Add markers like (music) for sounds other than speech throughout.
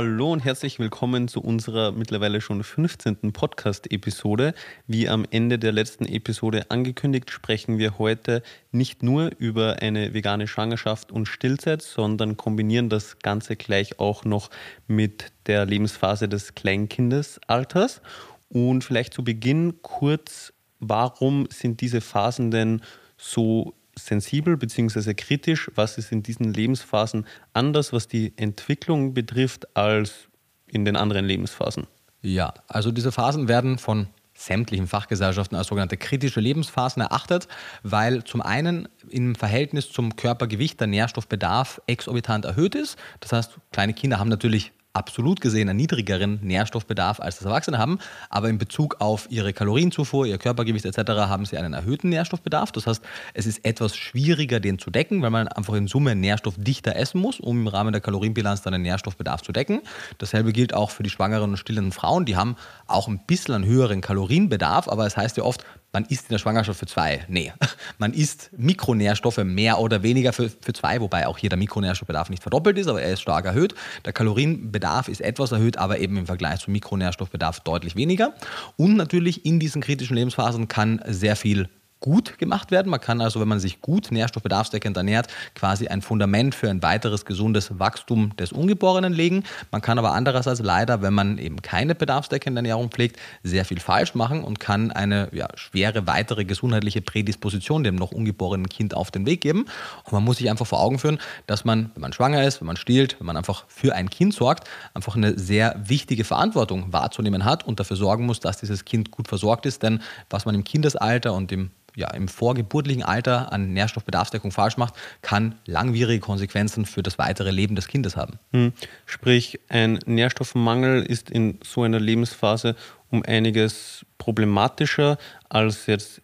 Hallo und herzlich willkommen zu unserer mittlerweile schon 15. Podcast-Episode. Wie am Ende der letzten Episode angekündigt, sprechen wir heute nicht nur über eine vegane Schwangerschaft und Stillzeit, sondern kombinieren das Ganze gleich auch noch mit der Lebensphase des Kleinkindesalters. Und vielleicht zu Beginn kurz, warum sind diese Phasen denn so sensibel bzw. kritisch? Was ist in diesen Lebensphasen anders, was die Entwicklung betrifft, als in den anderen Lebensphasen? Ja, also diese Phasen werden von sämtlichen Fachgesellschaften als sogenannte kritische Lebensphasen erachtet, weil zum einen im Verhältnis zum Körpergewicht der Nährstoffbedarf exorbitant erhöht ist. Das heißt, kleine Kinder haben natürlich absolut gesehen einen niedrigeren Nährstoffbedarf als das Erwachsene haben, aber in Bezug auf ihre Kalorienzufuhr, ihr Körpergewicht etc. haben sie einen erhöhten Nährstoffbedarf. Das heißt, es ist etwas schwieriger, den zu decken, weil man einfach in Summe nährstoffdichter essen muss, um im Rahmen der Kalorienbilanz dann den Nährstoffbedarf zu decken. Dasselbe gilt auch für die schwangeren und stillenden Frauen. Die haben auch ein bisschen einen höheren Kalorienbedarf, aber es heißt ja oft, man isst in der Schwangerschaft für zwei. Nee, (laughs) man isst Mikronährstoffe mehr oder weniger für, für zwei, wobei auch hier der Mikronährstoffbedarf nicht verdoppelt ist, aber er ist stark erhöht. Der Kalorienbedarf ist etwas erhöht, aber eben im Vergleich zum Mikronährstoffbedarf deutlich weniger. Und natürlich in diesen kritischen Lebensphasen kann sehr viel gut gemacht werden. Man kann also, wenn man sich gut nährstoffbedarfsdeckend ernährt, quasi ein Fundament für ein weiteres gesundes Wachstum des Ungeborenen legen. Man kann aber andererseits leider, wenn man eben keine bedarfsdeckende Ernährung pflegt, sehr viel falsch machen und kann eine ja, schwere weitere gesundheitliche Prädisposition dem noch ungeborenen Kind auf den Weg geben. Und man muss sich einfach vor Augen führen, dass man, wenn man schwanger ist, wenn man stillt, wenn man einfach für ein Kind sorgt, einfach eine sehr wichtige Verantwortung wahrzunehmen hat und dafür sorgen muss, dass dieses Kind gut versorgt ist. Denn was man im Kindesalter und im ja, im vorgeburtlichen Alter an Nährstoffbedarfsdeckung falsch macht, kann langwierige Konsequenzen für das weitere Leben des Kindes haben. Hm. Sprich, ein Nährstoffmangel ist in so einer Lebensphase um einiges problematischer als jetzt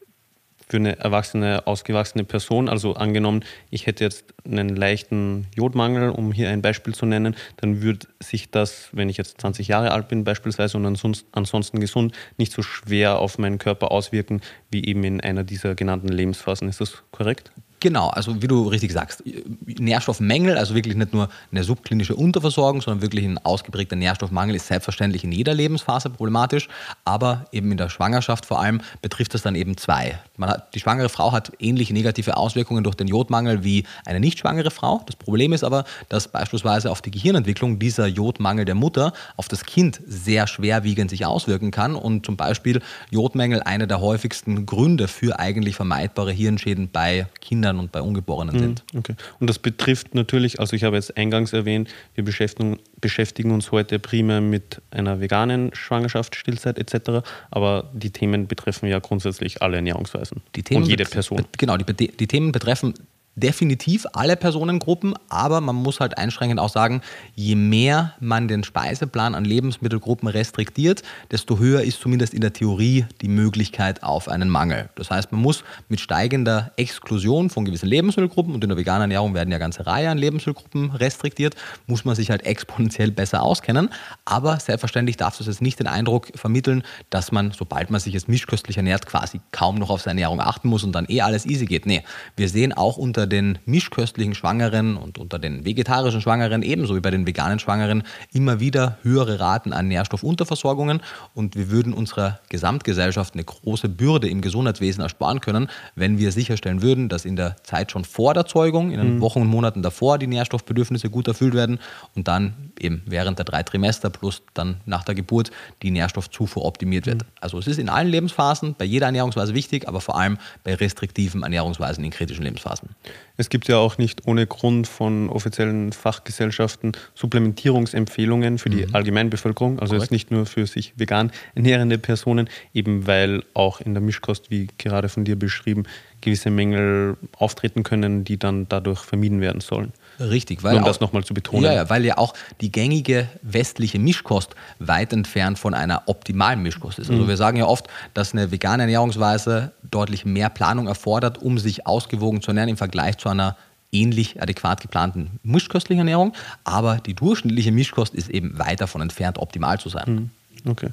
für eine erwachsene, ausgewachsene Person, also angenommen, ich hätte jetzt einen leichten Jodmangel, um hier ein Beispiel zu nennen, dann würde sich das, wenn ich jetzt 20 Jahre alt bin beispielsweise und ansonsten, ansonsten gesund, nicht so schwer auf meinen Körper auswirken, wie eben in einer dieser genannten Lebensphasen. Ist das korrekt? Genau, also wie du richtig sagst, Nährstoffmängel, also wirklich nicht nur eine subklinische Unterversorgung, sondern wirklich ein ausgeprägter Nährstoffmangel ist selbstverständlich in jeder Lebensphase problematisch, aber eben in der Schwangerschaft vor allem betrifft das dann eben zwei. Hat, die schwangere Frau hat ähnliche negative Auswirkungen durch den Jodmangel wie eine nicht schwangere Frau. Das Problem ist aber, dass beispielsweise auf die Gehirnentwicklung dieser Jodmangel der Mutter auf das Kind sehr schwerwiegend sich auswirken kann und zum Beispiel Jodmängel einer der häufigsten Gründe für eigentlich vermeidbare Hirnschäden bei Kindern und bei Ungeborenen sind. Hm, okay. Und das betrifft natürlich, also ich habe jetzt eingangs erwähnt, wir beschäftigen, beschäftigen uns heute primär mit einer veganen Schwangerschaft, Stillzeit etc., aber die Themen betreffen ja grundsätzlich alle Ernährungsweisen die Themen und jede Person. Genau, die, die Themen betreffen definitiv alle Personengruppen, aber man muss halt einschränkend auch sagen, je mehr man den Speiseplan an Lebensmittelgruppen restriktiert, desto höher ist zumindest in der Theorie die Möglichkeit auf einen Mangel. Das heißt, man muss mit steigender Exklusion von gewissen Lebensmittelgruppen und in der veganen Ernährung werden ja ganze Reihe an Lebensmittelgruppen restriktiert, muss man sich halt exponentiell besser auskennen. Aber selbstverständlich darf das jetzt nicht den Eindruck vermitteln, dass man, sobald man sich jetzt mischköstlich ernährt, quasi kaum noch auf seine Ernährung achten muss und dann eh alles easy geht. Nee, wir sehen auch unter unter den mischköstlichen Schwangeren und unter den vegetarischen Schwangeren ebenso wie bei den veganen Schwangeren immer wieder höhere Raten an Nährstoffunterversorgungen und wir würden unserer Gesamtgesellschaft eine große Bürde im Gesundheitswesen ersparen können, wenn wir sicherstellen würden, dass in der Zeit schon vor der Zeugung, in den mhm. Wochen und Monaten davor die Nährstoffbedürfnisse gut erfüllt werden und dann eben während der drei Trimester plus dann nach der Geburt die Nährstoffzufuhr optimiert wird. Mhm. Also es ist in allen Lebensphasen, bei jeder Ernährungsweise wichtig, aber vor allem bei restriktiven Ernährungsweisen in kritischen Lebensphasen. Es gibt ja auch nicht ohne Grund von offiziellen Fachgesellschaften Supplementierungsempfehlungen für die mhm. Allgemeinbevölkerung, also jetzt nicht nur für sich vegan ernährende Personen, eben weil auch in der Mischkost, wie gerade von dir beschrieben, gewisse Mängel auftreten können, die dann dadurch vermieden werden sollen. Richtig, weil. Nur um auch, das nochmal zu betonen. Ja, ja, weil ja auch die gängige westliche Mischkost weit entfernt von einer optimalen Mischkost ist. Also mhm. wir sagen ja oft, dass eine vegane Ernährungsweise deutlich mehr Planung erfordert, um sich ausgewogen zu ernähren im Vergleich zu einer ähnlich adäquat geplanten mischköstlichen Ernährung, aber die durchschnittliche Mischkost ist eben weit davon entfernt, optimal zu sein. Hm, okay.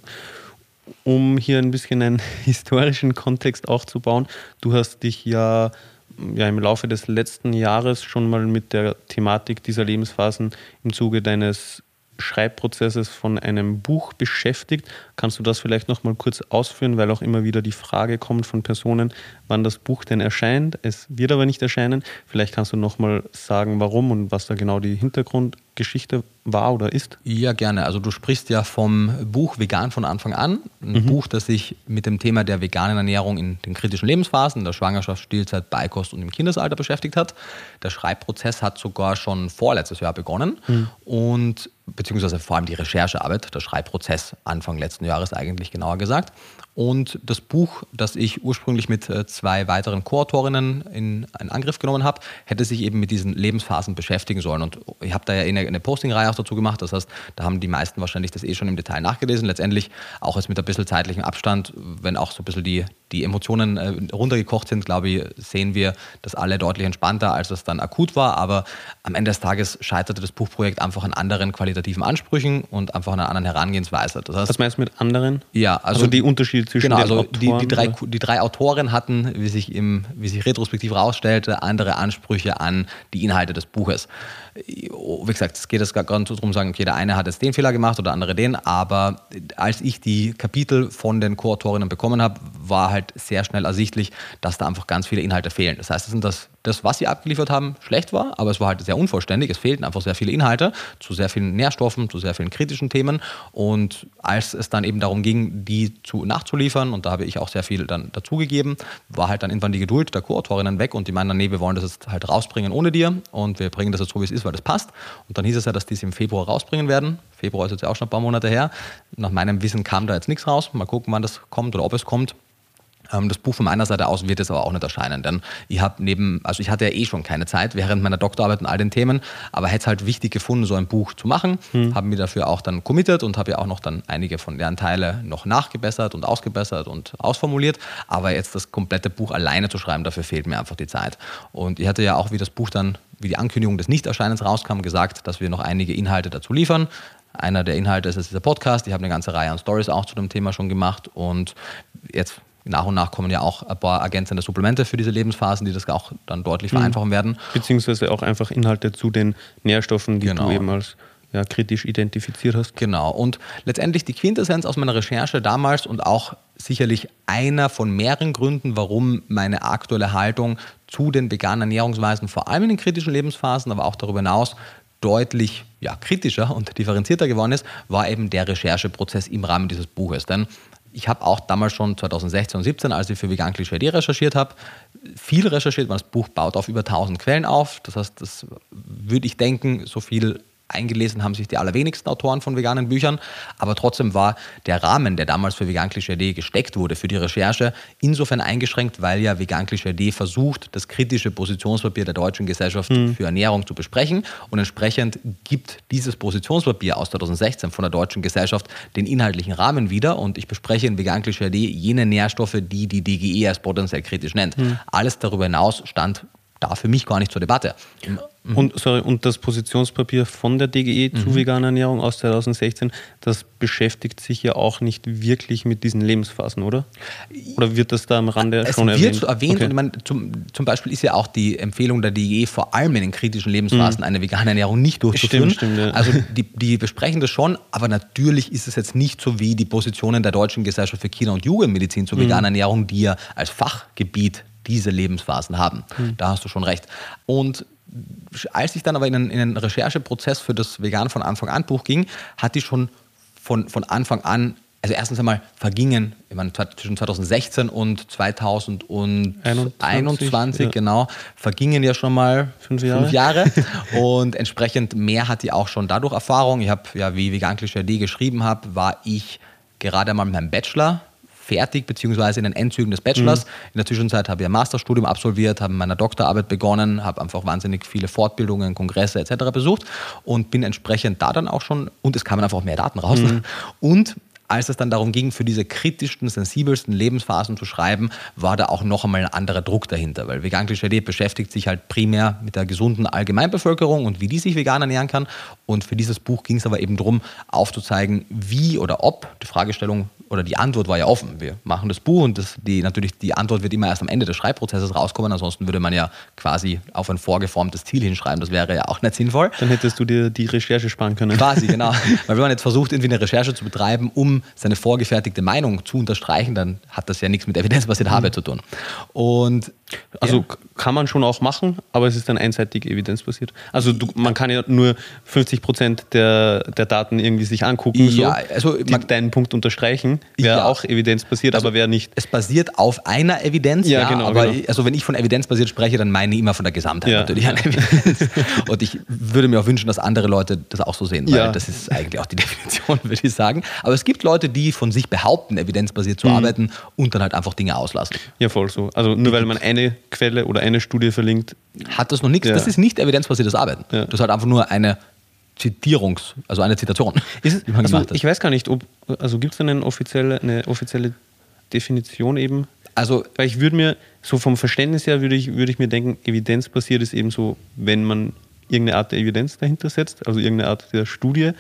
Um hier ein bisschen einen (laughs) historischen Kontext aufzubauen, du hast dich ja, ja im Laufe des letzten Jahres schon mal mit der Thematik dieser Lebensphasen im Zuge deines Schreibprozesses von einem Buch beschäftigt. Kannst du das vielleicht noch mal kurz ausführen, weil auch immer wieder die Frage kommt von Personen, wann das Buch denn erscheint. Es wird aber nicht erscheinen. Vielleicht kannst du noch mal sagen, warum und was da genau die Hintergrundgeschichte war oder ist? Ja, gerne. Also du sprichst ja vom Buch Vegan von Anfang an. Ein mhm. Buch, das sich mit dem Thema der veganen Ernährung in den kritischen Lebensphasen, der Schwangerschaft, Stillzeit, Beikost und im Kindesalter beschäftigt hat. Der Schreibprozess hat sogar schon vorletztes Jahr begonnen. Mhm. Und beziehungsweise vor allem die Recherchearbeit, der Schreibprozess Anfang letzten Jahres eigentlich genauer gesagt. Und das Buch, das ich ursprünglich mit äh, zwei weiteren Co-Autorinnen in einen Angriff genommen habe, hätte sich eben mit diesen Lebensphasen beschäftigen sollen. Und ich habe da ja eine, eine Posting-Reihe auch dazu gemacht. Das heißt, da haben die meisten wahrscheinlich das eh schon im Detail nachgelesen. Letztendlich auch jetzt mit ein bisschen zeitlichem Abstand, wenn auch so ein bisschen die, die Emotionen äh, runtergekocht sind, glaube ich, sehen wir das alle deutlich entspannter, als es dann akut war. Aber am Ende des Tages scheiterte das Buchprojekt einfach an anderen qualitativen Ansprüchen und einfach an einer anderen Herangehensweise. Das heißt, Was meinst du mit anderen? Ja, also, also die Unterschiede Unterschied zwischen genau, den also Autoren? Die, die, drei, die drei Autoren hatten, wie sich, im, wie sich retrospektiv herausstellte, andere Ansprüche an die Inhalte des Buches. Wie gesagt, es geht jetzt gar nicht darum, sagen, okay, der eine hat jetzt den Fehler gemacht oder der andere den, aber als ich die Kapitel von den Co-Autorinnen bekommen habe, war halt sehr schnell ersichtlich, dass da einfach ganz viele Inhalte fehlen. Das heißt, das sind das das, was sie abgeliefert haben, schlecht war, aber es war halt sehr unvollständig. Es fehlten einfach sehr viele Inhalte zu sehr vielen Nährstoffen, zu sehr vielen kritischen Themen. Und als es dann eben darum ging, die zu, nachzuliefern, und da habe ich auch sehr viel dann dazugegeben, war halt dann irgendwann die Geduld der Co-Autorinnen weg und die meinen, nee, wir wollen das jetzt halt rausbringen ohne dir und wir bringen das jetzt so, wie es ist, weil das passt. Und dann hieß es ja, dass die es im Februar rausbringen werden. Februar ist jetzt ja auch schon ein paar Monate her. Nach meinem Wissen kam da jetzt nichts raus. Mal gucken, wann das kommt oder ob es kommt. Ähm, das Buch von meiner Seite aus wird es aber auch nicht erscheinen, denn ich habe neben, also ich hatte ja eh schon keine Zeit während meiner Doktorarbeit und all den Themen, aber hätte es halt wichtig gefunden, so ein Buch zu machen, hm. habe mir dafür auch dann committed und habe ja auch noch dann einige von deren Teile noch nachgebessert und ausgebessert und ausformuliert, aber jetzt das komplette Buch alleine zu schreiben, dafür fehlt mir einfach die Zeit. Und ich hatte ja auch, wie das Buch dann, wie die Ankündigung des Nichterscheinens rauskam, gesagt, dass wir noch einige Inhalte dazu liefern. Einer der Inhalte ist dieser Podcast. Ich habe eine ganze Reihe an Stories auch zu dem Thema schon gemacht und jetzt nach und nach kommen ja auch ein paar ergänzende Supplemente für diese Lebensphasen, die das auch dann deutlich mhm. vereinfachen mhm. werden. Beziehungsweise auch einfach Inhalte zu den Nährstoffen, die genau. du eben als ja, kritisch identifiziert hast. Genau. Und letztendlich die Quintessenz aus meiner Recherche damals und auch sicherlich einer von mehreren Gründen, warum meine aktuelle Haltung zu den veganen Ernährungsweisen, vor allem in den kritischen Lebensphasen, aber auch darüber hinaus, deutlich ja, kritischer und differenzierter geworden ist, war eben der Rechercheprozess im Rahmen dieses Buches. Denn ich habe auch damals schon 2016 und 2017, als ich für Vegan Klischee recherchiert habe, viel recherchiert, weil das Buch baut auf über 1000 Quellen auf. Das heißt, das würde ich denken, so viel eingelesen haben sich die allerwenigsten Autoren von veganen Büchern, aber trotzdem war der Rahmen, der damals für Vegan Klischee gesteckt wurde für die Recherche, insofern eingeschränkt, weil ja Vegan Klischee versucht, das kritische Positionspapier der deutschen Gesellschaft mhm. für Ernährung zu besprechen und entsprechend gibt dieses Positionspapier aus 2016 von der deutschen Gesellschaft den inhaltlichen Rahmen wieder und ich bespreche in Vegan Klischee jene Nährstoffe, die die DGE als potenziell kritisch nennt. Mhm. Alles darüber hinaus stand da für mich gar nicht zur Debatte. Mhm. Und, sorry, und das Positionspapier von der DGE zu mhm. veganer Ernährung aus 2016, das beschäftigt sich ja auch nicht wirklich mit diesen Lebensphasen, oder? Oder wird das da am Rande es schon erwähnt? Es wird erwähnt okay. und ich meine, zum, zum Beispiel ist ja auch die Empfehlung der DGE, vor allem in den kritischen Lebensphasen mhm. eine vegane Ernährung nicht durchzuführen. Stimmt, stimmt, ja. Also (laughs) die, die besprechen das schon, aber natürlich ist es jetzt nicht so wie die Positionen der Deutschen Gesellschaft für Kinder- und Jugendmedizin zur mhm. veganen Ernährung, die ja als Fachgebiet diese Lebensphasen haben. Mhm. Da hast du schon recht. Und als ich dann aber in einen, in einen Rechercheprozess für das Vegan von Anfang an Buch ging, hatte ich schon von, von Anfang an, also erstens einmal vergingen, ich meine, zwischen 2016 und 2021, ja. genau, vergingen ja schon mal fünf Jahre. Fünf Jahre. (laughs) und entsprechend mehr hat die auch schon dadurch Erfahrung. Ich habe ja, wie Vegan Klischee geschrieben habe, war ich gerade mal mit meinem Bachelor fertig, beziehungsweise in den Endzügen des Bachelors. Mhm. In der Zwischenzeit habe ich ein Masterstudium absolviert, habe meine Doktorarbeit begonnen, habe einfach wahnsinnig viele Fortbildungen, Kongresse etc. besucht und bin entsprechend da dann auch schon, und es kamen einfach mehr Daten raus. Mhm. Und als es dann darum ging, für diese kritischsten, sensibelsten Lebensphasen zu schreiben, war da auch noch einmal ein anderer Druck dahinter, weil Vegan Klischee beschäftigt sich halt primär mit der gesunden Allgemeinbevölkerung und wie die sich vegan ernähren kann. Und für dieses Buch ging es aber eben darum, aufzuzeigen, wie oder ob, die Fragestellung oder die Antwort war ja offen. Wir machen das Buch und das, die, natürlich die Antwort wird immer erst am Ende des Schreibprozesses rauskommen, ansonsten würde man ja quasi auf ein vorgeformtes Ziel hinschreiben, das wäre ja auch nicht sinnvoll. Dann hättest du dir die Recherche sparen können. Quasi, genau. (laughs) Weil wenn man jetzt versucht, irgendwie eine Recherche zu betreiben, um seine vorgefertigte Meinung zu unterstreichen, dann hat das ja nichts mit evidenzbasierter mhm. Arbeit zu tun. Und also ja. kann man schon auch machen, aber es ist dann einseitig evidenzbasiert. Also du, man kann ja nur 50 Prozent der, der Daten irgendwie sich angucken, ja, so, also man, deinen Punkt unterstreichen. Wäre ja. auch evidenzbasiert, also aber wäre nicht. Es basiert auf einer Evidenz, ja, ja genau, aber genau. also wenn ich von evidenzbasiert spreche, dann meine ich immer von der Gesamtheit natürlich an Evidenz. (laughs) Und ich würde mir auch wünschen, dass andere Leute das auch so sehen, weil das ist eigentlich auch die (laughs) Definition, würde ich sagen. Aber es gibt Leute, die von sich behaupten, evidenzbasiert zu mhm. arbeiten und dann halt einfach Dinge auslassen. Ja, voll so. Also nur weil man eine Quelle oder eine Studie verlinkt. Hat das noch nichts. Das ist nicht evidenzbasiertes Arbeiten. Das ist halt einfach nur eine Zitierungs-, also eine Zitation, ist, die man also, gemacht hat. Ich weiß gar nicht, ob, also gibt es eine offizielle, eine offizielle Definition eben? Also, weil ich würde mir, so vom Verständnis her, würde ich, würde ich mir denken, evidenzbasiert ist eben so, wenn man irgendeine Art der Evidenz dahinter setzt, also irgendeine Art der Studie.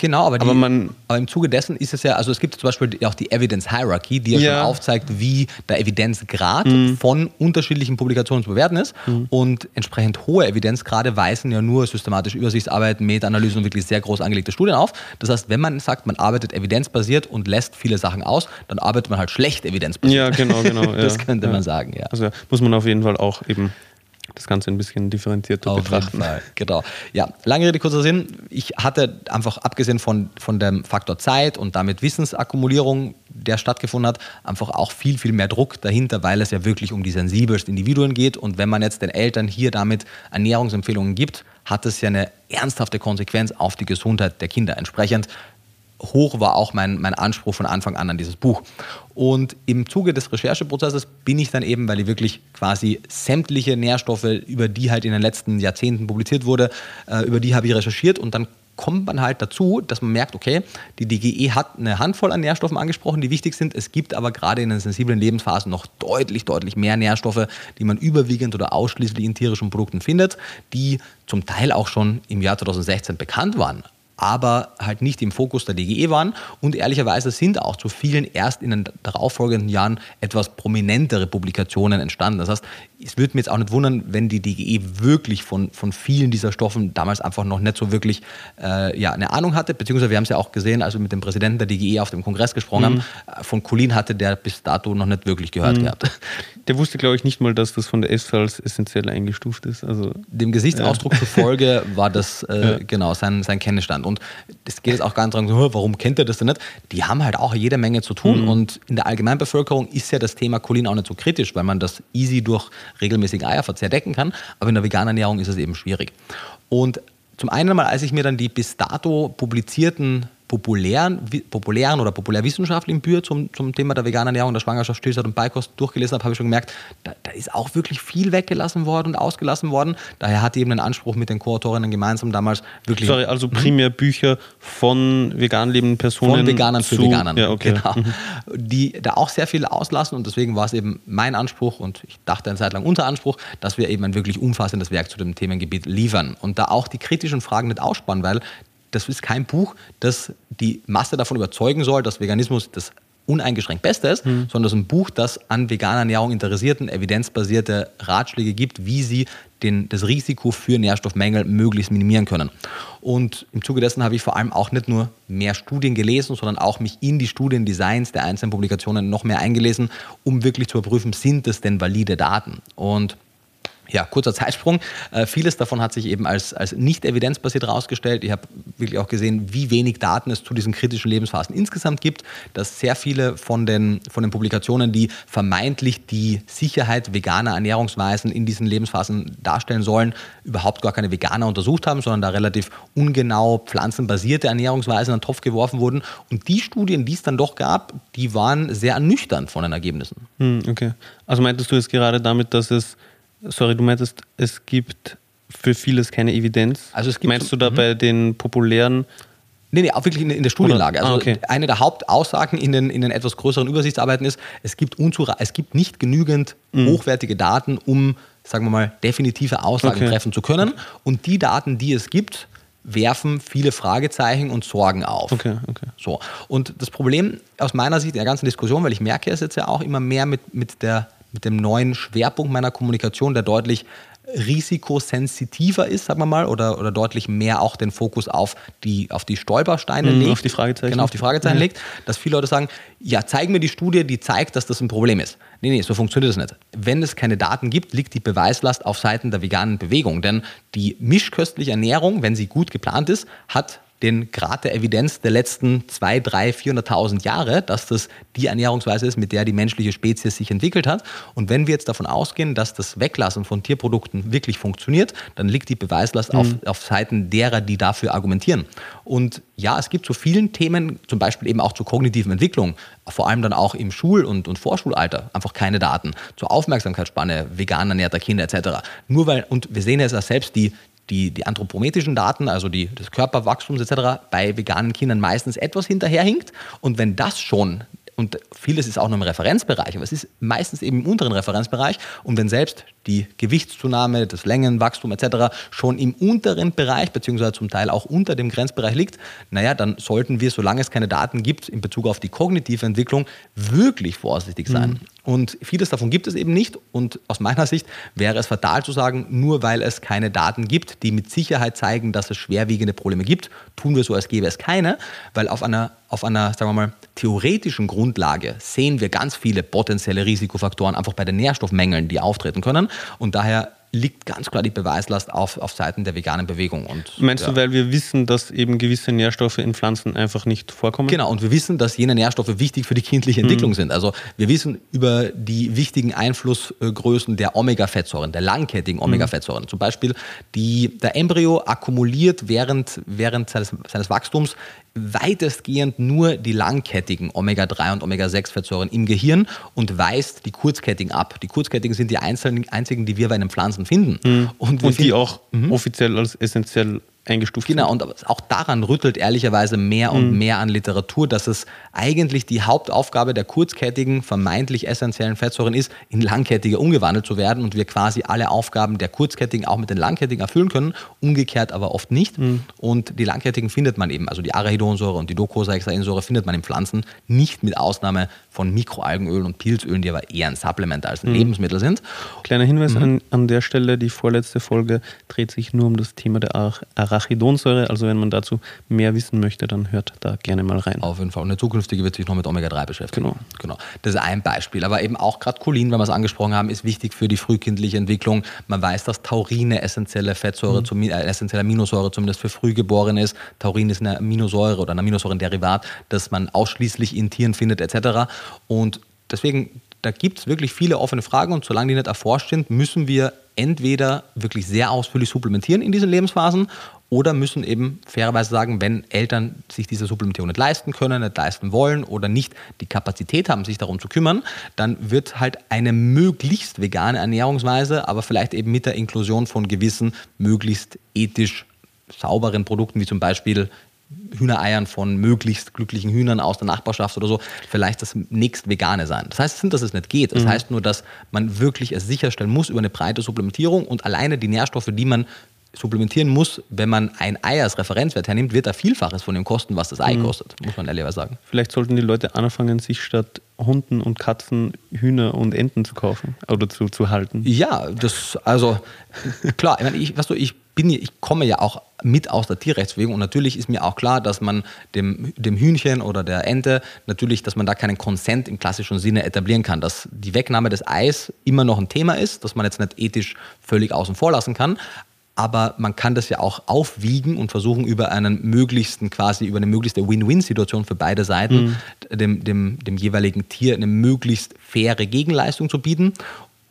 Genau, aber, die, aber, man, aber, im Zuge dessen ist es ja, also es gibt zum Beispiel auch die Evidence Hierarchy, die ja, ja. schon aufzeigt, wie der Evidenzgrad mhm. von unterschiedlichen Publikationen zu bewerten ist. Mhm. Und entsprechend hohe Evidenzgrade weisen ja nur systematische Übersichtsarbeiten, Meta-Analysen und wirklich sehr groß angelegte Studien auf. Das heißt, wenn man sagt, man arbeitet evidenzbasiert und lässt viele Sachen aus, dann arbeitet man halt schlecht evidenzbasiert. Ja, genau, genau. (laughs) das ja. könnte man sagen, ja. Also muss man auf jeden Fall auch eben das Ganze ein bisschen differenzierter Auf betrachten. Jeden Fall. Genau. Ja, lange Rede, kurzer Sinn. Ich hatte einfach abgesehen von, von dem Faktor Zeit und damit Wissensakkumulierung, der stattgefunden hat, einfach auch viel, viel mehr Druck dahinter, weil es ja wirklich um die sensibelsten Individuen geht. Und wenn man jetzt den Eltern hier damit Ernährungsempfehlungen gibt, hat es ja eine ernsthafte Konsequenz auf die Gesundheit der Kinder. Entsprechend hoch war auch mein, mein Anspruch von Anfang an an dieses Buch. Und im Zuge des Rechercheprozesses bin ich dann eben, weil ich wirklich quasi sämtliche Nährstoffe, über die halt in den letzten Jahrzehnten publiziert wurde, äh, über die habe ich recherchiert und dann kommt man halt dazu, dass man merkt, okay, die DGE hat eine Handvoll an Nährstoffen angesprochen, die wichtig sind. Es gibt aber gerade in den sensiblen Lebensphasen noch deutlich, deutlich mehr Nährstoffe, die man überwiegend oder ausschließlich in tierischen Produkten findet, die zum Teil auch schon im Jahr 2016 bekannt waren aber halt nicht im Fokus der DGE waren. Und ehrlicherweise sind auch zu vielen erst in den darauffolgenden Jahren etwas prominentere Publikationen entstanden. Das heißt, es würde mir jetzt auch nicht wundern, wenn die DGE wirklich von, von vielen dieser Stoffen damals einfach noch nicht so wirklich äh, ja, eine Ahnung hatte. Beziehungsweise wir haben es ja auch gesehen, als wir mit dem Präsidenten der DGE auf dem Kongress gesprochen mhm. haben, äh, von Colin hatte der bis dato noch nicht wirklich gehört mhm. gehabt. (laughs) Der wusste, glaube ich, nicht mal, dass das von der EFSA als essentiell eingestuft ist. Also, Dem Gesichtsausdruck ja. zufolge war das äh, (laughs) ja. genau sein, sein Kenntnisstand. Und es geht jetzt auch gar nicht darum, warum kennt er das denn nicht? Die haben halt auch jede Menge zu tun. Mhm. Und in der Allgemeinbevölkerung ist ja das Thema Cholin auch nicht so kritisch, weil man das easy durch regelmäßigen Eierverzehr decken kann. Aber in der veganen Ernährung ist es eben schwierig. Und zum einen mal, als ich mir dann die bis dato publizierten populären, populären oder populärwissenschaftlichen Bücher zum, zum Thema der veganen Ernährung, der Schwangerschaft, Stillzeit und Beikost durchgelesen habe, habe ich schon gemerkt, da, da, ist auch wirklich viel weggelassen worden und ausgelassen worden. Daher hatte ich eben den Anspruch mit den Co-Autorinnen gemeinsam damals wirklich. Sorry, also mhm. primär Bücher von vegan lebenden Personen. Von Veganern für Veganern. Ja, okay. Genau. Mhm. Die da auch sehr viel auslassen und deswegen war es eben mein Anspruch und ich dachte eine Zeit lang unser Anspruch, dass wir eben ein wirklich umfassendes Werk zu dem Themengebiet liefern und da auch die kritischen Fragen nicht ausspannen, weil das ist kein Buch, das die Masse davon überzeugen soll, dass Veganismus das uneingeschränkt Beste ist, mhm. sondern es ist ein Buch, das an veganer Ernährung Interessierten evidenzbasierte Ratschläge gibt, wie sie den, das Risiko für Nährstoffmängel möglichst minimieren können. Und im Zuge dessen habe ich vor allem auch nicht nur mehr Studien gelesen, sondern auch mich in die Studiendesigns der einzelnen Publikationen noch mehr eingelesen, um wirklich zu überprüfen, sind es denn valide Daten? Und ja, kurzer Zeitsprung. Äh, vieles davon hat sich eben als, als nicht evidenzbasiert herausgestellt. Ich habe wirklich auch gesehen, wie wenig Daten es zu diesen kritischen Lebensphasen insgesamt gibt, dass sehr viele von den, von den Publikationen, die vermeintlich die Sicherheit veganer Ernährungsweisen in diesen Lebensphasen darstellen sollen, überhaupt gar keine Veganer untersucht haben, sondern da relativ ungenau pflanzenbasierte Ernährungsweisen in den Topf geworfen wurden. Und die Studien, die es dann doch gab, die waren sehr ernüchternd von den Ergebnissen. Hm, okay. Also meintest du jetzt gerade damit, dass es Sorry, du meintest, es gibt für vieles keine Evidenz. Also es gibt Meinst du da mhm. bei den populären Nee, nee, auch wirklich in, in der Studienlage. Oder- ah, Also okay. eine der Hauptaussagen in den, in den etwas größeren Übersichtsarbeiten ist, es gibt, unzura es gibt nicht genügend Mhm. hochwertige Daten, um, sagen wir mal, definitive Aussagen Okay. treffen zu können. Und die Daten, die es gibt, werfen viele Fragezeichen und Sorgen auf. Okay, okay. So. Und das Problem aus meiner Sicht in der ganzen Diskussion, weil ich merke es jetzt ja auch immer mehr mit, mit, der, mit dem neuen Schwerpunkt meiner Kommunikation, der deutlich risikosensitiver ist, sagen wir mal, oder, oder deutlich mehr auch den Fokus auf die, auf die Stolpersteine Mhm, legt. auf die Fragezeichen. Genau, auf die Fragezeichen Mhm. legt, dass viele Leute sagen, ja, zeig mir die Studie, die zeigt, dass das ein Problem ist. Nee, nee, so funktioniert das nicht. Wenn es keine Daten gibt, liegt die Beweislast auf Seiten der veganen Bewegung. Denn die mischköstliche Ernährung, wenn sie gut geplant ist, hat den Grad der Evidenz der letzten 2, 3, 400.000 Jahre, dass das die Ernährungsweise ist, mit der die menschliche Spezies sich entwickelt hat. Und wenn wir jetzt davon ausgehen, dass das Weglassen von Tierprodukten wirklich funktioniert, dann liegt die Beweislast auf, auf Seiten derer, die dafür argumentieren. Und ja, es gibt zu vielen Themen, zum Beispiel eben auch zur kognitiven Entwicklung, vor allem dann auch im Schul- und, und Vorschulalter, einfach keine Daten. Zur Aufmerksamkeitsspanne vegan ernährter Kinder etc. Nur weil, und wir sehen jetzt ja selbst die, die, die anthropometrischen Daten, also die, des Körperwachstums etc., bei veganen Kindern meistens etwas hinterherhinkt. Und wenn das schon, und vieles ist auch noch im Referenzbereich, aber es ist meistens eben im unteren Referenzbereich, und wenn selbst die Gewichtszunahme, das Längenwachstum etc. schon im unteren Bereich, beziehungsweise zum Teil auch unter dem Grenzbereich liegt, naja, dann sollten wir, solange es keine Daten gibt, in Bezug auf die kognitive Entwicklung, wirklich vorsichtig sein. Und vieles davon gibt es eben nicht. Und aus meiner Sicht wäre es fatal zu sagen, nur weil es keine Daten gibt, die mit Sicherheit zeigen, dass es schwerwiegende Probleme gibt, tun wir so, als gäbe es keine. Weil auf einer, auf einer sagen wir mal, theoretischen Grundlage sehen wir ganz viele potenzielle Risikofaktoren einfach bei den Nährstoffmängeln, die auftreten können. Und daher liegt ganz klar die Beweislast auf, auf Seiten der veganen Bewegung. Und, Meinst ja. du, weil wir wissen, dass eben gewisse Nährstoffe in Pflanzen einfach nicht vorkommen? Genau, und wir wissen, dass jene Nährstoffe wichtig für die kindliche Entwicklung sind. Also wir wissen über die wichtigen Einflussgrößen der Omega-Fettsäuren, der langkettigen Omega-Fettsäuren. Zum Beispiel, die, der Embryo akkumuliert während, während seines, seines Wachstums weitestgehend nur die langkettigen Omega-3 und Omega-6-Fettsäuren im Gehirn und weist die kurzkettigen ab. Die kurzkettigen sind die einzelnen, einzigen, die wir bei den Pflanzen finden. Und, wir Und die finden- auch offiziell als essentiell eingestuft Genau, sind. und auch daran rüttelt ehrlicherweise mehr und mehr an Literatur, dass es eigentlich die Hauptaufgabe der kurzkettigen, vermeintlich essentiellen Fettsäuren ist, in langkettige umgewandelt zu werden und wir quasi alle Aufgaben der kurzkettigen auch mit den langkettigen erfüllen können, umgekehrt aber oft nicht. Und die langkettigen findet man eben, also die Arachidonsäure und die Docosahexaensäure findet man in Pflanzen nicht mit Ausnahme von Mikroalgenölen und Pilzölen, die aber eher ein Supplement als ein Lebensmittel sind. Kleiner Hinweis an, an der Stelle, die vorletzte Folge dreht sich nur um das Thema der Arach Arachidonsäure. Also wenn man dazu mehr wissen möchte, dann hört da gerne mal rein. Auf jeden Fall. Und eine zukünftige wird sich noch mit Omega-3 beschäftigen. Genau. genau. Das ist ein Beispiel. Aber eben auch gerade Cholin, wenn wir es angesprochen haben, ist wichtig für die frühkindliche Entwicklung. Man weiß, dass Taurin eine essentielle Fettsäure, zum, äh, essentielle Aminosäure zumindest für Frühgeborene ist. Taurin ist eine Aminosäure oder ein Aminosäurenderivat, das man ausschließlich in Tieren findet etc. Und deswegen, da gibt es wirklich viele offene Fragen und solange die nicht erforscht sind, müssen wir entweder wirklich sehr ausführlich supplementieren in diesen Lebensphasen oder müssen eben fairerweise sagen, wenn Eltern sich diese Supplementierung nicht leisten können, nicht leisten wollen oder nicht die Kapazität haben, sich darum zu kümmern, dann wird halt eine möglichst vegane Ernährungsweise, aber vielleicht eben mit der Inklusion von gewissen möglichst ethisch sauberen Produkten, wie zum Beispiel Hühnereiern von möglichst glücklichen Hühnern aus der Nachbarschaft oder so, vielleicht das nächst Vegane sein. Das heißt nicht, dass es nicht geht. Das heißt nur, dass man wirklich es sicherstellen muss über eine breite Supplementierung und alleine die Nährstoffe, die man supplementieren muss, wenn man ein Ei als Referenzwert hernimmt, wird da Vielfaches von dem kosten, was das Ei kostet, muss man ehrlicherweise sagen. Vielleicht sollten die Leute anfangen, sich statt Hunden und Katzen Hühner und Enten zu kaufen oder zu, zu halten. Ja, das, also klar, ich, meine, ich, weißt du, ich bin, ich komme ja auch mit aus der Tierrechtsbewegung und natürlich ist mir auch klar, dass man dem, dem Hühnchen oder der Ente natürlich, dass man da keinen Konsent im klassischen Sinne etablieren kann, dass die Wegnahme des Eis immer noch ein Thema ist, dass man jetzt nicht ethisch völlig außen vor lassen kann. Aber man kann das ja auch aufwiegen und versuchen, über einen möglichsten, quasi über eine möglichste Win-Win-Situation für beide Seiten dem, dem, dem jeweiligen Tier eine möglichst faire Gegenleistung zu bieten.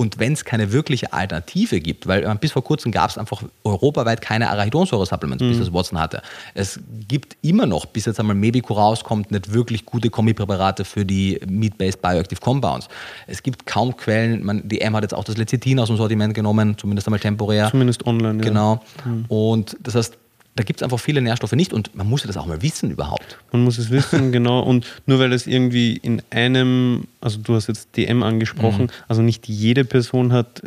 Und wenn es keine wirkliche Alternative gibt, weil äh, bis vor kurzem gab es einfach europaweit keine Arachidonsäure-Supplements, bis das Watson hatte. Es gibt immer noch, bis jetzt einmal Mebico rauskommt, nicht wirklich gute Kombipräparate für die Meat-Based Bioactive Compounds. Es gibt kaum Quellen, man, die M hat jetzt auch das Lecithin aus dem Sortiment genommen, zumindest einmal temporär. Zumindest online. Ja. Genau. Und das heißt, da gibt es einfach viele Nährstoffe nicht und man muss ja das auch mal wissen überhaupt. Man muss es wissen, (laughs) genau. Und nur weil es irgendwie in einem, also du hast jetzt DM angesprochen, mhm. also nicht jede Person hat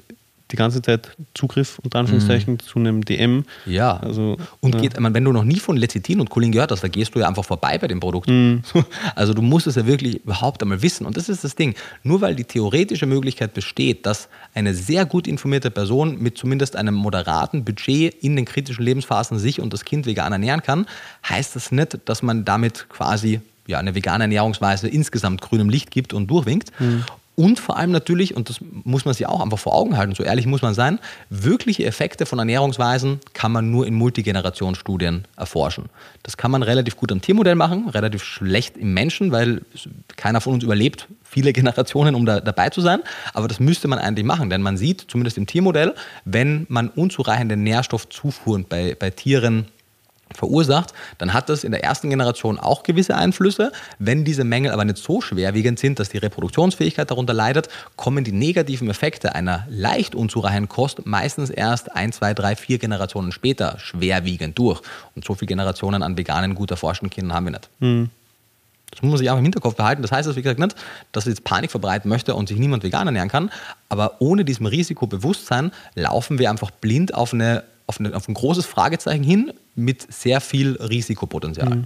die ganze Zeit Zugriff unter Anführungszeichen mhm. zu einem DM. Ja. Also, und ja. geht, meine, wenn du noch nie von Lecithin und Cholin gehört hast, da gehst du ja einfach vorbei bei dem Produkt. Mhm. (laughs) Also du musst es ja wirklich überhaupt einmal wissen. Und das ist das Ding. Nur weil die theoretische Möglichkeit besteht, dass eine sehr gut informierte Person mit zumindest einem moderaten Budget in den kritischen Lebensphasen sich und das Kind vegan ernähren kann, heißt das nicht, dass man damit quasi ja, eine vegane Ernährungsweise insgesamt grünem Licht gibt und durchwinkt. Mhm. Und vor allem natürlich, und das muss man sich auch einfach vor Augen halten, so ehrlich muss man sein, wirkliche Effekte von Ernährungsweisen kann man nur in Multigenerationsstudien erforschen. Das kann man relativ gut am Tiermodell machen, relativ schlecht im Menschen, weil keiner von uns überlebt viele (laughs) Generationen, um da, dabei zu sein. Aber das müsste man eigentlich machen, denn man sieht, zumindest im Tiermodell, wenn man unzureichende Nährstoffzufuhren bei, bei Tieren verursacht, dann hat das in der ersten Generation auch gewisse Einflüsse. Wenn diese Mängel aber nicht so schwerwiegend sind, dass die Reproduktionsfähigkeit darunter leidet, kommen die negativen Effekte einer leicht unzureichenden Kost meistens erst ein, zwei, drei, vier Generationen später schwerwiegend durch. Und so viele Generationen an veganen, gut erforschten Kindern haben wir nicht. Mhm. Das muss man sich auch im Hinterkopf behalten. Das heißt, dass, wie gesagt, nicht, dass ich jetzt Panik verbreiten möchte und sich niemand vegan ernähren kann. Aber ohne diesem Risikobewusstsein laufen wir einfach blind auf eine auf, eine, auf ein großes Fragezeichen hin mit sehr viel Risikopotenzial. Mhm.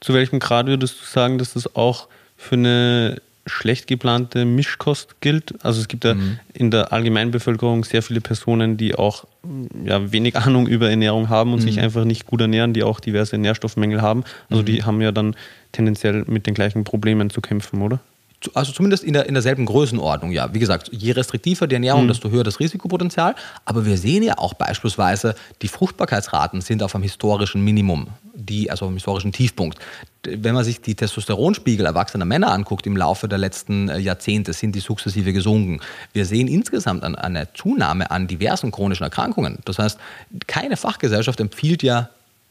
Zu welchem Grad würdest du sagen, dass das auch für eine schlecht geplante Mischkost gilt? Also es gibt ja mhm. in der Allgemeinbevölkerung sehr viele Personen, die auch ja, wenig (laughs) Ahnung über Ernährung haben und mhm. sich einfach nicht gut ernähren, die auch diverse Nährstoffmängel haben. Also mhm. die haben ja dann tendenziell mit den gleichen Problemen zu kämpfen, oder? Also zumindest in, der, in derselben Größenordnung, ja. Wie gesagt, je restriktiver die Ernährung, mhm. desto höher das Risikopotenzial. Aber wir sehen ja auch beispielsweise, die Fruchtbarkeitsraten sind auf einem historischen Minimum, die, also auf einem historischen Tiefpunkt. Wenn man sich die Testosteronspiegel erwachsener Männer anguckt im Laufe der letzten äh, Jahrzehnte, sind die sukzessive gesunken. Wir sehen insgesamt eine Zunahme an diversen chronischen Erkrankungen. Das heißt, keine Fachgesellschaft empfiehlt ja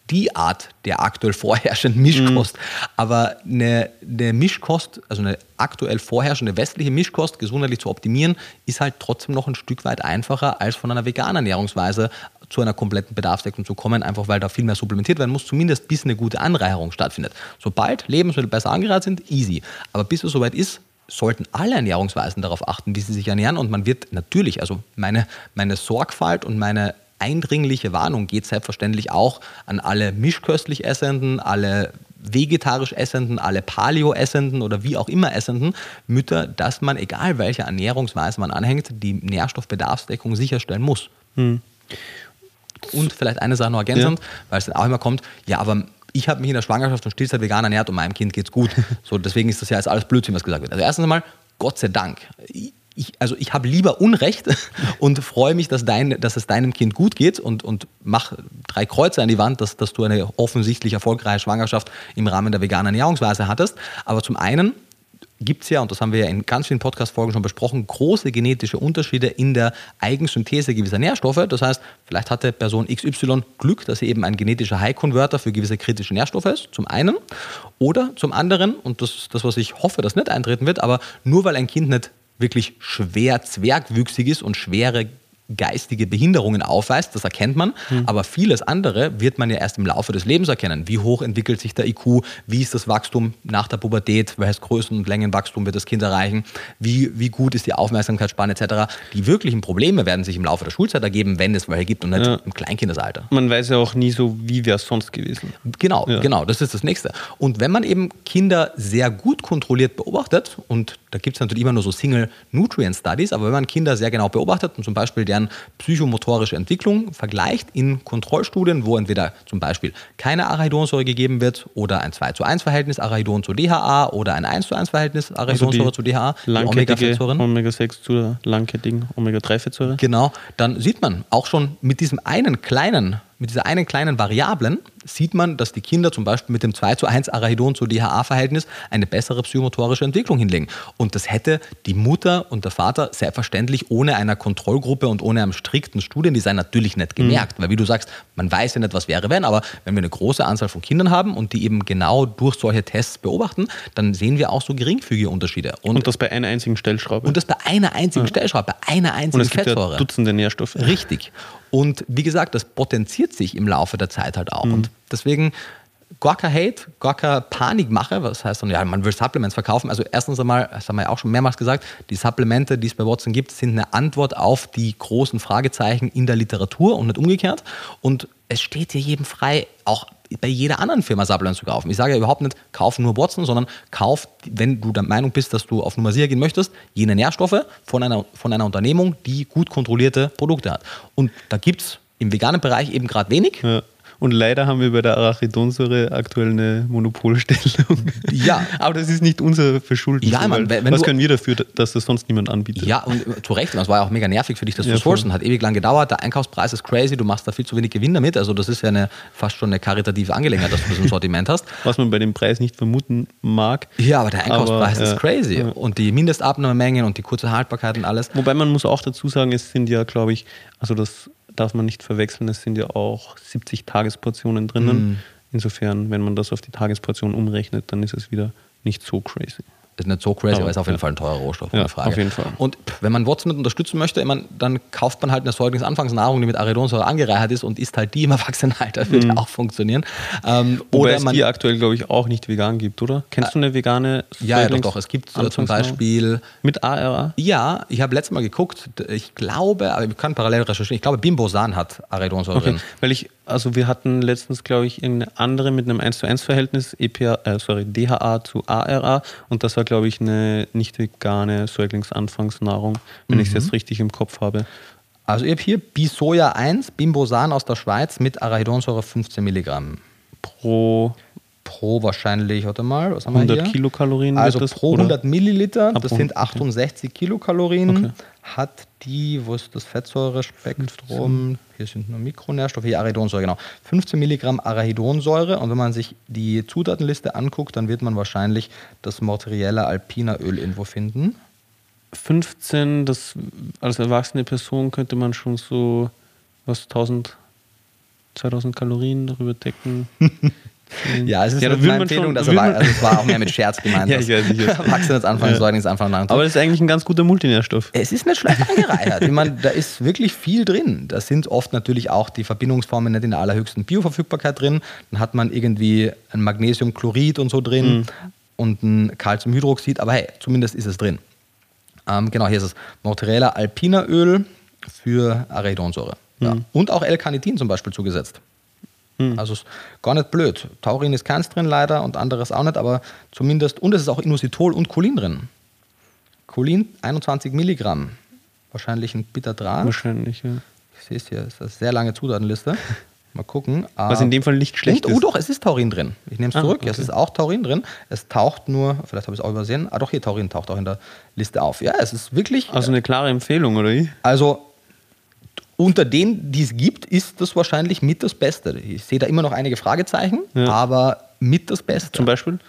die Art der aktuell vorherrschenden Mischkost. Mhm. Aber eine, eine, Mischkost, also eine aktuell vorherrschende westliche Mischkost gesundheitlich zu optimieren, ist halt trotzdem noch ein Stück weit einfacher, als von einer veganen Ernährungsweise zu einer kompletten Bedarfsdeckung zu kommen, einfach weil da viel mehr supplementiert werden muss, zumindest bis eine gute Anreicherung stattfindet. Sobald Lebensmittel besser angereiht sind, easy. Aber bis es soweit ist, sollten alle Ernährungsweisen darauf achten, wie sie sich ernähren. Und man wird natürlich, also meine, meine Sorgfalt und meine eindringliche Warnung geht selbstverständlich auch an alle mischköstlich Essenden, alle vegetarisch Essenden, alle Paleo-Essenden oder wie auch immer Essenden Mütter, dass man, egal welche Ernährungsweise man anhängt, die Nährstoffbedarfsdeckung sicherstellen muss. Hm. Und vielleicht eine Sache noch ergänzend, ja. weil es dann auch immer kommt, ja, aber ich habe mich in der Schwangerschaft und Stillzeit vegan ernährt und meinem Kind geht es gut. (laughs) So, deswegen ist das ja jetzt alles Blödsinn, was gesagt wird. Also erstens einmal, Gott sei Dank ich, also ich habe lieber Unrecht (laughs) und freue mich, dass, dein, dass es deinem Kind gut geht und, und mach drei Kreuze an die Wand, dass, dass du eine offensichtlich erfolgreiche Schwangerschaft im Rahmen der veganen Ernährungsweise hattest. Aber zum einen gibt es ja, und das haben wir ja in ganz vielen Podcast-Folgen schon besprochen, große genetische Unterschiede in der Eigensynthese gewisser Nährstoffe. Das heißt, vielleicht hatte Person XY Glück, dass sie eben ein genetischer High-Converter für gewisse kritische Nährstoffe ist, zum einen. Oder zum anderen, und das ist das, was ich hoffe, dass nicht eintreten wird, aber nur weil ein Kind nicht wirklich schwer zwergwüchsig ist und schwere geistige Behinderungen aufweist, das erkennt man, mhm. aber vieles andere wird man ja erst im Laufe des Lebens erkennen. Wie hoch entwickelt sich der IQ, wie ist das Wachstum nach der Pubertät, welches Größen- und Längenwachstum wird das Kind erreichen, wie, wie gut ist die Aufmerksamkeitsspanne etc. Die wirklichen Probleme werden sich im Laufe der Schulzeit ergeben, wenn es welche gibt und nicht ja. im Kleinkindesalter. Man weiß ja auch nie so, wie wäre es sonst gewesen. Genau, ja. genau, das ist das Nächste. Und wenn man eben Kinder sehr gut kontrolliert beobachtet, und da gibt es natürlich immer nur so Single Nutrient Studies, aber wenn man Kinder sehr genau beobachtet und zum Beispiel deren deren psychomotorische Entwicklung vergleicht in Kontrollstudien, wo entweder zum Beispiel keine Arachidonsäure gegeben wird oder ein 2 zu 1 Verhältnis Arachidon zu DHA oder ein 1 zu 1 Verhältnis Arachidonsäure also zu DHA, Omega-Fettsäuren. Omega-6 zu langkettigen Omega-3-Fettsäure. Genau, dann sieht man auch schon mit diesem einen kleinen mit dieser einen kleinen Variablen sieht man, dass die Kinder zum Beispiel mit dem 2 zu 1 Arachidon zu DHA-Verhältnis eine bessere psychomotorische Entwicklung hinlegen. Und das hätte die Mutter und der Vater selbstverständlich ohne einer Kontrollgruppe und ohne einem strikten Studiendesign natürlich nicht gemerkt. Mhm. Weil wie du sagst, man weiß ja nicht, was wäre, wenn, aber wenn wir eine große Anzahl von Kindern haben und die eben genau durch solche Tests beobachten, dann sehen wir auch so geringfügige Unterschiede. Und, und das bei einer einzigen Stellschraube. Und das bei einer einzigen ja. Stellschraube, bei einer einzigen und es gibt Fettsäure. Ja Dutzende Nährstoffe. Richtig. Und wie gesagt, das potenziert sich im Laufe der Zeit halt auch. Mhm. Und deswegen gar kein Hate, gar keine Panikmache. Was heißt dann, ja, man will Supplements verkaufen. Also erstens einmal, das haben wir ja auch schon mehrmals gesagt, die Supplemente, die es bei Watson gibt, sind eine Antwort auf die großen Fragezeichen in der Literatur und nicht umgekehrt. Und es steht hier jedem frei, auch bei jeder anderen Firma Supplements zu kaufen. Ich sage ja überhaupt nicht, kauf nur Watson, sondern kauf, wenn du der Meinung bist, dass du auf Nummer sicher gehen möchtest, jene Nährstoffe von einer, von einer Unternehmung, die gut kontrollierte Produkte hat. Und da gibt es im veganen Bereich eben gerade wenig. Ja. Und leider haben wir bei der Arachidonsäure aktuell eine Monopolstellung. Ja. (laughs) Aber das ist nicht unser Verschulden. Ja, Mann, wenn was können wir dafür, dass das sonst niemand anbietet? Ja, und äh, zu Recht. Das war ja auch mega nervig für dich, das ja, zu sourcen. Hat ewig lang gedauert. Der Einkaufspreis ist crazy. Du machst da viel zu wenig Gewinn damit. Also, das ist ja eine, fast schon eine karitative Angelegenheit, dass du das im Sortiment hast. (laughs) Was man bei dem Preis nicht vermuten mag. Ja, aber der Einkaufspreis aber, ist ja, crazy. Ja. Und die Mindestabnahmemengen und die kurze Haltbarkeit und alles. Wobei man muss auch dazu sagen, es sind ja, glaube ich, also das darf man nicht verwechseln, es sind ja auch 70 Tagesportionen drinnen. Mm. Insofern, wenn man das auf die Tagesportion umrechnet, dann ist es wieder nicht so crazy ist nicht so crazy, aber, aber ist auf jeden ja. Fall ein teurer Rohstoff, ja, Frage. Auf jeden Fall. Und wenn man Watson unterstützen möchte, meine, dann kauft man halt eine Säuglingsanfangsnahrung, die mit Arachidonsäure angereichert ist und isst halt die im Erwachsenenalter, wird mhm. ja auch funktionieren. Ähm, Wobei oder es man, die aktuell, glaube ich, auch nicht vegan gibt, oder? Kennst du eine vegane Ja, ja doch, doch. Es gibt äh, zum Beispiel... Mit ARA? Ja, ich habe letztes Mal geguckt, ich glaube, aber wir können parallel recherchieren, ich glaube, Bimbosan hat Arachidonsäure okay. drin. Weil ich also wir hatten letztens, glaube ich, irgendeine andere mit einem 1 zu 1 Verhältnis, EPA, äh, sorry, DHA zu ARA und das war, glaube ich, eine nicht vegane Säuglingsanfangsnahrung, wenn mhm. ich es jetzt richtig im Kopf habe. Also ich habe hier Bisoja 1, Bimbosan aus der Schweiz mit Arachidonsäure 15 Milligramm. Pro pro wahrscheinlich, warte mal, was haben wir 100 hier? Kilokalorien. Also das, pro 100 Milliliter, das sind 68 okay. Kilokalorien, okay. Hat die, wo ist das Fettsäurespektrum? Hier sind nur Mikronährstoffe, hier Arachidonsäure, genau. 15 Milligramm Arachidonsäure und wenn man sich die Zutatenliste anguckt, dann wird man wahrscheinlich das Mortariella alpina Öl irgendwo finden. 15, das als erwachsene Person könnte man schon so was 1000 2000 Kalorien darüber decken. (laughs) Ja, es ist ja, eine Empfehlung, das war, also es war auch mehr mit Scherz gemeint. (laughs) ja, ich weiß nicht. Erwachsenes Anfang, ja. Säuglings Anfang lang. Aber das ist eigentlich ein ganz guter Multinährstoff. Es ist nicht schlecht angereichert. ich meine, da ist wirklich viel drin. Da sind oft natürlich auch die Verbindungsformen nicht in der allerhöchsten Bioverfügbarkeit drin. Dann hat man irgendwie ein Magnesiumchlorid und so drin mhm. und ein Calciumhydroxid, aber hey, zumindest ist es drin. Ähm, genau, hier ist es Mozzarella Alpina Öl für Arachidonsäure. Mhm. Ja. Und auch L-Carnitin zum Beispiel zugesetzt. Hm. Also ist gar nicht blöd. Taurin ist keins drin leider und anderes auch nicht, aber zumindest, und es ist auch Inositol und Cholin drin. Cholin 21 Milligramm. Wahrscheinlich ein Bitterdraht. Wahrscheinlich, ja. Ich sehe es hier, das ist eine sehr lange Zutatenliste. Mal gucken. Was in dem Fall nicht schlecht und, ist. Oh doch, es ist Taurin drin. Ich nehme es ah, zurück. Okay. Es ist auch Taurin drin. Es taucht nur, vielleicht habe ich es auch übersehen. Ah doch, hier Taurin taucht auch in der Liste auf. Ja, es ist wirklich. Also eine klare Empfehlung, oder wie? Also unter denen, die es gibt, ist das wahrscheinlich mit das Beste. Ich sehe da immer noch einige Fragezeichen, ja. aber mit das Beste. Zum Beispiel?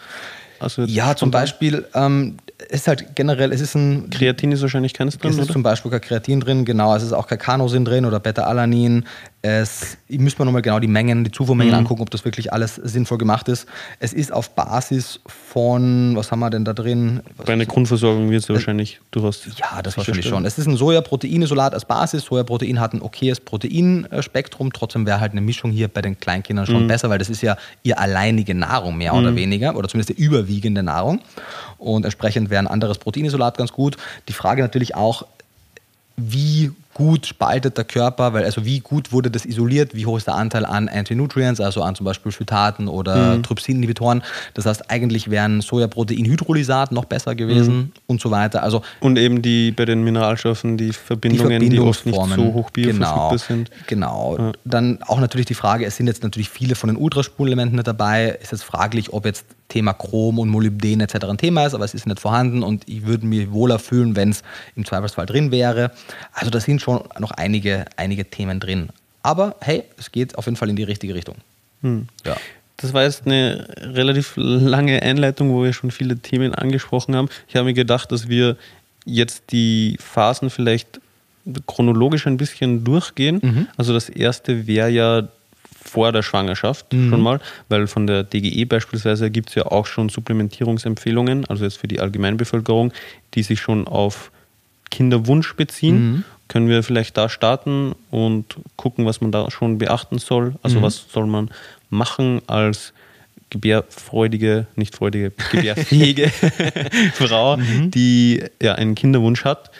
Also ja, zum Beispiel ähm, ist halt generell, es ist ein. Kreatin ist wahrscheinlich keines drin. Es ist oder? zum Beispiel kein Kreatin drin, genau. Es ist auch kein Canosin drin oder Beta-Alanin. Es müsste man nochmal genau die Mengen, die Zufuhrmengen mhm. angucken, ob das wirklich alles sinnvoll gemacht ist. Es ist auf Basis von, was haben wir denn da drin? Was Bei einer Grundversorgung wird es äh, wahrscheinlich durchaus. Ja, das wahrscheinlich schon. Es ist ein Sojaproteinisolat als Basis. Sojaprotein hat ein okayes Proteinspektrum. Trotzdem wäre halt eine Mischung hier bei den Kleinkindern schon mhm. besser, weil das ist ja ihr alleinige Nahrung, mehr mhm. oder weniger, oder zumindest die überwiegende Nahrung. Und entsprechend wäre ein anderes Proteinisolat ganz gut. Die Frage natürlich auch, wie gut spaltet der Körper, weil also wie gut wurde das isoliert, wie hoch ist der Anteil an Antinutrients, also an zum Beispiel Phytaten oder mhm. Trypsin-Inhibitoren. Das heißt, eigentlich wären Sojaprotein-Hydrolysat noch besser gewesen mhm. und so weiter. Also und eben die bei den Mineralstoffen die Verbindungen, die, die oft nicht so hoch bioverfügbar genau, sind. Genau. Ja. Dann auch natürlich die Frage, es sind jetzt natürlich viele von den Ultraspulelementen nicht dabei. Ist jetzt fraglich, ob jetzt Thema Chrom und Molybden etc. ein Thema ist, aber es ist nicht vorhanden und ich würde mich wohler fühlen, wenn es im Zweifelsfall drin wäre. Also das sind schon noch einige, einige Themen drin. Aber hey, es geht auf jeden Fall in die richtige Richtung. Ja. Das war jetzt eine relativ lange Einleitung, wo wir schon viele Themen angesprochen haben. Ich habe mir gedacht, dass wir jetzt die Phasen vielleicht chronologisch ein bisschen durchgehen. Also das erste wäre ja vor der Schwangerschaft schon mal, weil von der DGE beispielsweise gibt es ja auch schon Supplementierungsempfehlungen, also jetzt für die Allgemeinbevölkerung, die sich schon auf Kinderwunsch beziehen. Können wir vielleicht da starten und gucken, was man da schon beachten soll? Also was soll man machen als gebärfreudige, nicht freudige, (laughs) gebärfähige (laughs) Frau, die ja einen Kinderwunsch hat?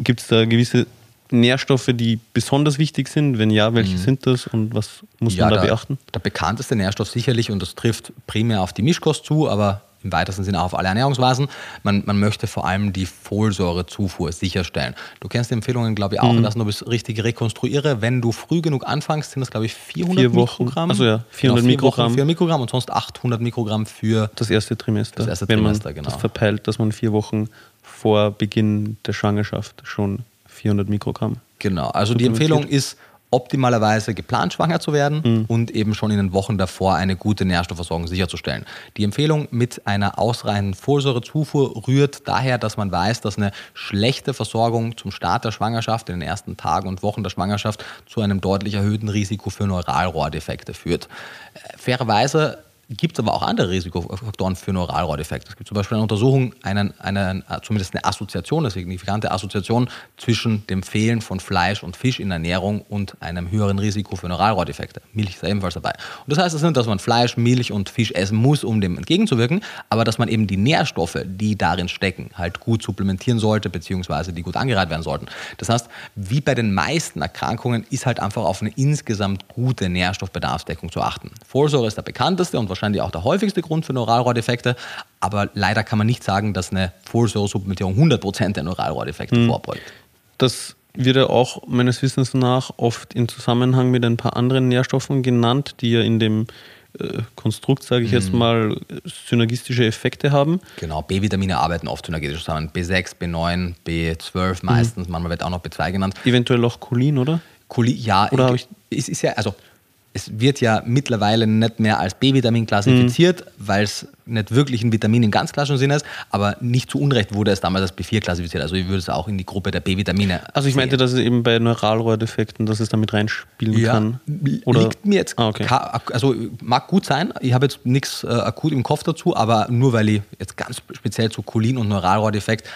Gibt es da gewisse Nährstoffe, die besonders wichtig sind? Wenn ja, welche sind das und was muss man da der, beachten? Der bekannteste Nährstoff sicherlich, und das trifft primär auf die Mischkost zu, aber im weitesten Sinne auch auf alle Ernährungsweisen. Man, man möchte vor allem die Folsäurezufuhr sicherstellen. Du kennst die Empfehlungen, glaube ich, auch, dass nur bis richtig rekonstruiere. Wenn du früh genug anfängst, sind das, glaube ich, 400 Vier Wochen. Mikrogramm. Also ja, 400 genau, vier Mikrogramm. Wochen, 400 Mikrogramm und sonst 800 Mikrogramm für Das erste Trimester. Das erste wenn Trimester, man genau. das verpeilt, dass man vier Wochen vor Beginn der Schwangerschaft schon 400 Mikrogramm. Genau, also die Empfehlung ist optimalerweise geplant schwanger zu werden und eben schon in den Wochen davor eine gute Nährstoffversorgung sicherzustellen. Die Empfehlung mit einer ausreichenden Folsäurezufuhr rührt daher, dass man weiß, dass eine schlechte Versorgung zum Start der Schwangerschaft in den ersten Tagen und Wochen der Schwangerschaft zu einem deutlich erhöhten Risiko für Neuralrohrdefekte führt. Äh, Fairerweise gibt es aber auch andere Risikofaktoren für Neuralrohrdefekte. Es gibt zum Beispiel eine Untersuchung, einen, einen, zumindest eine Assoziation, eine signifikante Assoziation zwischen dem Fehlen von Fleisch und Fisch in Ernährung und einem höheren Risiko für Neuralrohrdefekte. Milch ist da ebenfalls dabei. Und das heißt es nicht, dass man Fleisch, Milch und Fisch essen muss, um dem entgegenzuwirken, aber dass man eben die Nährstoffe, die darin stecken, halt gut supplementieren sollte, beziehungsweise die gut angereiht werden sollten. Das heißt, wie bei den meisten Erkrankungen ist halt einfach auf eine insgesamt gute Nährstoffbedarfsdeckung zu achten. Folsäure ist der bekannteste und wahrscheinlich auch der häufigste Grund für Neuralrohrdefekte, aber leider kann man nicht sagen, dass eine Folsäuresupplementierung 100% der Neuralrohrdefekte vorbeugt. Das wird ja auch meines Wissens nach oft in Zusammenhang mit ein paar anderen Nährstoffen genannt, die ja in dem äh, Konstrukt, sage ich jetzt mal, synergistische Effekte haben. Genau, B-Vitamine arbeiten oft synergetisch zusammen. B6, B9, B12 meistens, manchmal wird auch noch B2 genannt. Eventuell auch Cholin, oder? Coli, ja, Oder hab ich, es ist ja, also es wird ja mittlerweile nicht mehr als B-Vitamin klassifiziert, weil es nicht wirklich ein Vitamin im ganz klassischen Sinne ist, aber nicht zu Unrecht wurde es damals als B4 klassifiziert. Also ich würde es auch in die Gruppe der B-Vitamine. Also ich sehen. meinte, dass es eben bei Neuralrohrdefekten, dass es damit reinspielen ja, kann. liegt mir jetzt, Ah, okay. ka- also mag gut sein, ich habe jetzt nichts äh, akut im Kopf dazu, aber nur weil ich jetzt ganz speziell zu Cholin und Neuralrohrdefekt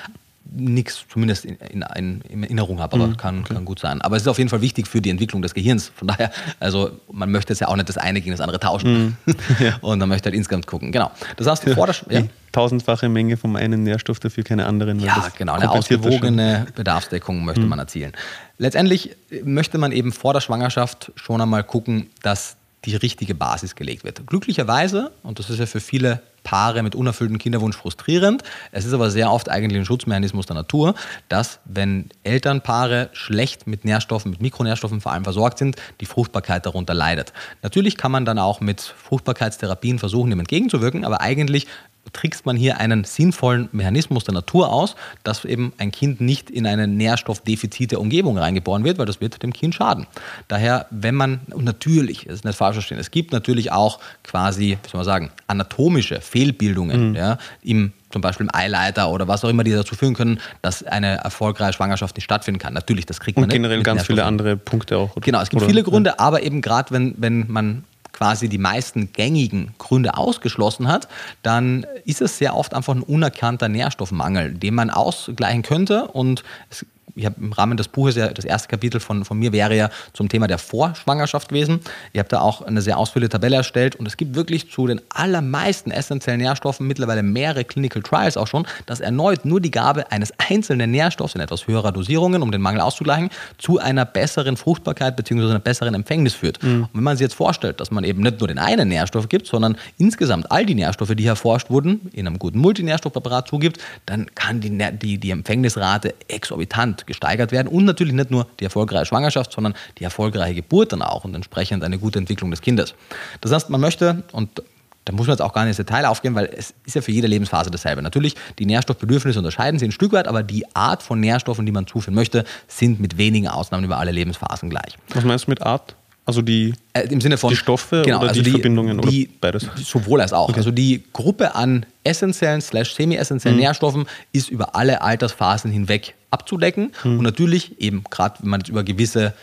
nichts zumindest in, in, in, in Erinnerung habe, aber Mhm, kann, kann gut sein. Aber es ist auf jeden Fall wichtig für die Entwicklung des Gehirns. Von daher, also man möchte jetzt ja auch nicht das eine gegen das andere tauschen. Mhm. (laughs) Und man möchte halt insgesamt gucken. Genau. Das heißt, vor der, ja, tausendfache Menge vom einen Nährstoff dafür keine anderen. ja, genau, eine. Mhm. ausgewogene Bedarfsdeckung möchte man erzielen. Letztendlich möchte man eben vor der Schwangerschaft schon einmal gucken, dass die richtige Basis gelegt wird. Glücklicherweise, und das ist ja für viele Paare mit unerfülltem Kinderwunsch frustrierend, es ist aber sehr oft eigentlich ein Schutzmechanismus der Natur, dass wenn Elternpaare schlecht mit Nährstoffen, mit Mikronährstoffen vor allem versorgt sind, die Fruchtbarkeit darunter leidet. Natürlich kann man dann auch mit Fruchtbarkeitstherapien versuchen, dem entgegenzuwirken, aber eigentlich trickst man hier einen sinnvollen Mechanismus der Natur aus, dass eben ein Kind nicht in eine nährstoffdefizite Umgebung reingeboren wird, weil das wird dem Kind schaden. Daher, wenn man, und natürlich, das ist nicht falsch verstehen, es gibt natürlich auch quasi, wie soll man sagen, anatomische Fehlbildungen ja, im zum Beispiel im Eileiter oder was auch immer, die dazu führen können, dass eine erfolgreiche Schwangerschaft nicht stattfinden kann. Natürlich, das kriegt man Und nicht generell mit ganz viele andere Punkte auch. oder? Genau, es gibt Oder- viele Gründe, aber eben gerade wenn, wenn man quasi die meisten gängigen Gründe ausgeschlossen hat, dann ist es sehr oft einfach ein unerkannter Nährstoffmangel, den man ausgleichen könnte. Und es, ich habe im Rahmen des Buches ja das erste Kapitel von, von mir wäre ja zum Thema der Vorschwangerschaft gewesen. Ich habe da auch eine sehr ausführliche Tabelle erstellt und es gibt wirklich zu den allermeisten essentiellen Nährstoffen mittlerweile mehrere Clinical Trials auch schon, dass erneut nur die Gabe eines einzelnen Nährstoffs in etwas höherer Dosierungen, um den Mangel auszugleichen, zu einer besseren Fruchtbarkeit bzw. einer besseren Empfängnis führt. Und wenn man sich jetzt vorstellt, dass man eben nicht nur den einen Nährstoff gibt, sondern insgesamt all die Nährstoffe, die erforscht wurden, in einem guten Multinährstoffpräparat zugibt, dann kann die, die, die Empfängnisrate exorbitant gesteigert werden und natürlich nicht nur die erfolgreiche Schwangerschaft, sondern die erfolgreiche Geburt dann auch und entsprechend eine gute Entwicklung des Kindes. Das heißt, man möchte, und da muss man jetzt auch gar nicht ins Detail aufgehen, weil es ist ja für jede Lebensphase dasselbe. Natürlich, die Nährstoffbedürfnisse unterscheiden sich ein Stück weit, aber die Art von Nährstoffen, die man zuführen möchte, sind mit wenigen Ausnahmen über alle Lebensphasen gleich. Was meinst du mit Art? Also die, äh, im Sinne von die Stoffe genau, oder also die, Verbindungen die, oder beides? Sowohl als auch. Also die Gruppe an essentiellen slash semi-essentiellen Mhm. Nährstoffen ist über alle Altersphasen hinweg abzudecken. Mhm. Und natürlich, eben gerade wenn man jetzt über gewisse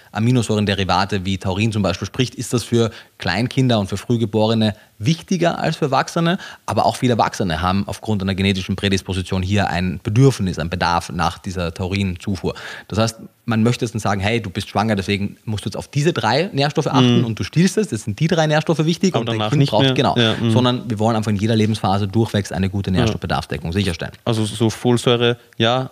Aminosäurenderivate wie Taurin zum Beispiel spricht, ist das für Kleinkinder und für Frühgeborene wichtiger als für Erwachsene. Aber auch viele Erwachsene haben aufgrund einer genetischen Prädisposition hier ein Bedürfnis, ein Bedarf nach dieser Taurinzufuhr. Das heißt, man möchte jetzt dann sagen, hey, du bist schwanger, deswegen musst du jetzt auf diese drei Nährstoffe achten und du stillst es, jetzt sind die drei Nährstoffe wichtig Mhm. Aber und dein Kind nicht braucht, mehr. genau, Ja, mhm. sondern wir wollen einfach in jeder Lebensphase durchwegs eine gute Nährstoffbedarfsdeckung sicherstellen. Also so Folsäure, ja,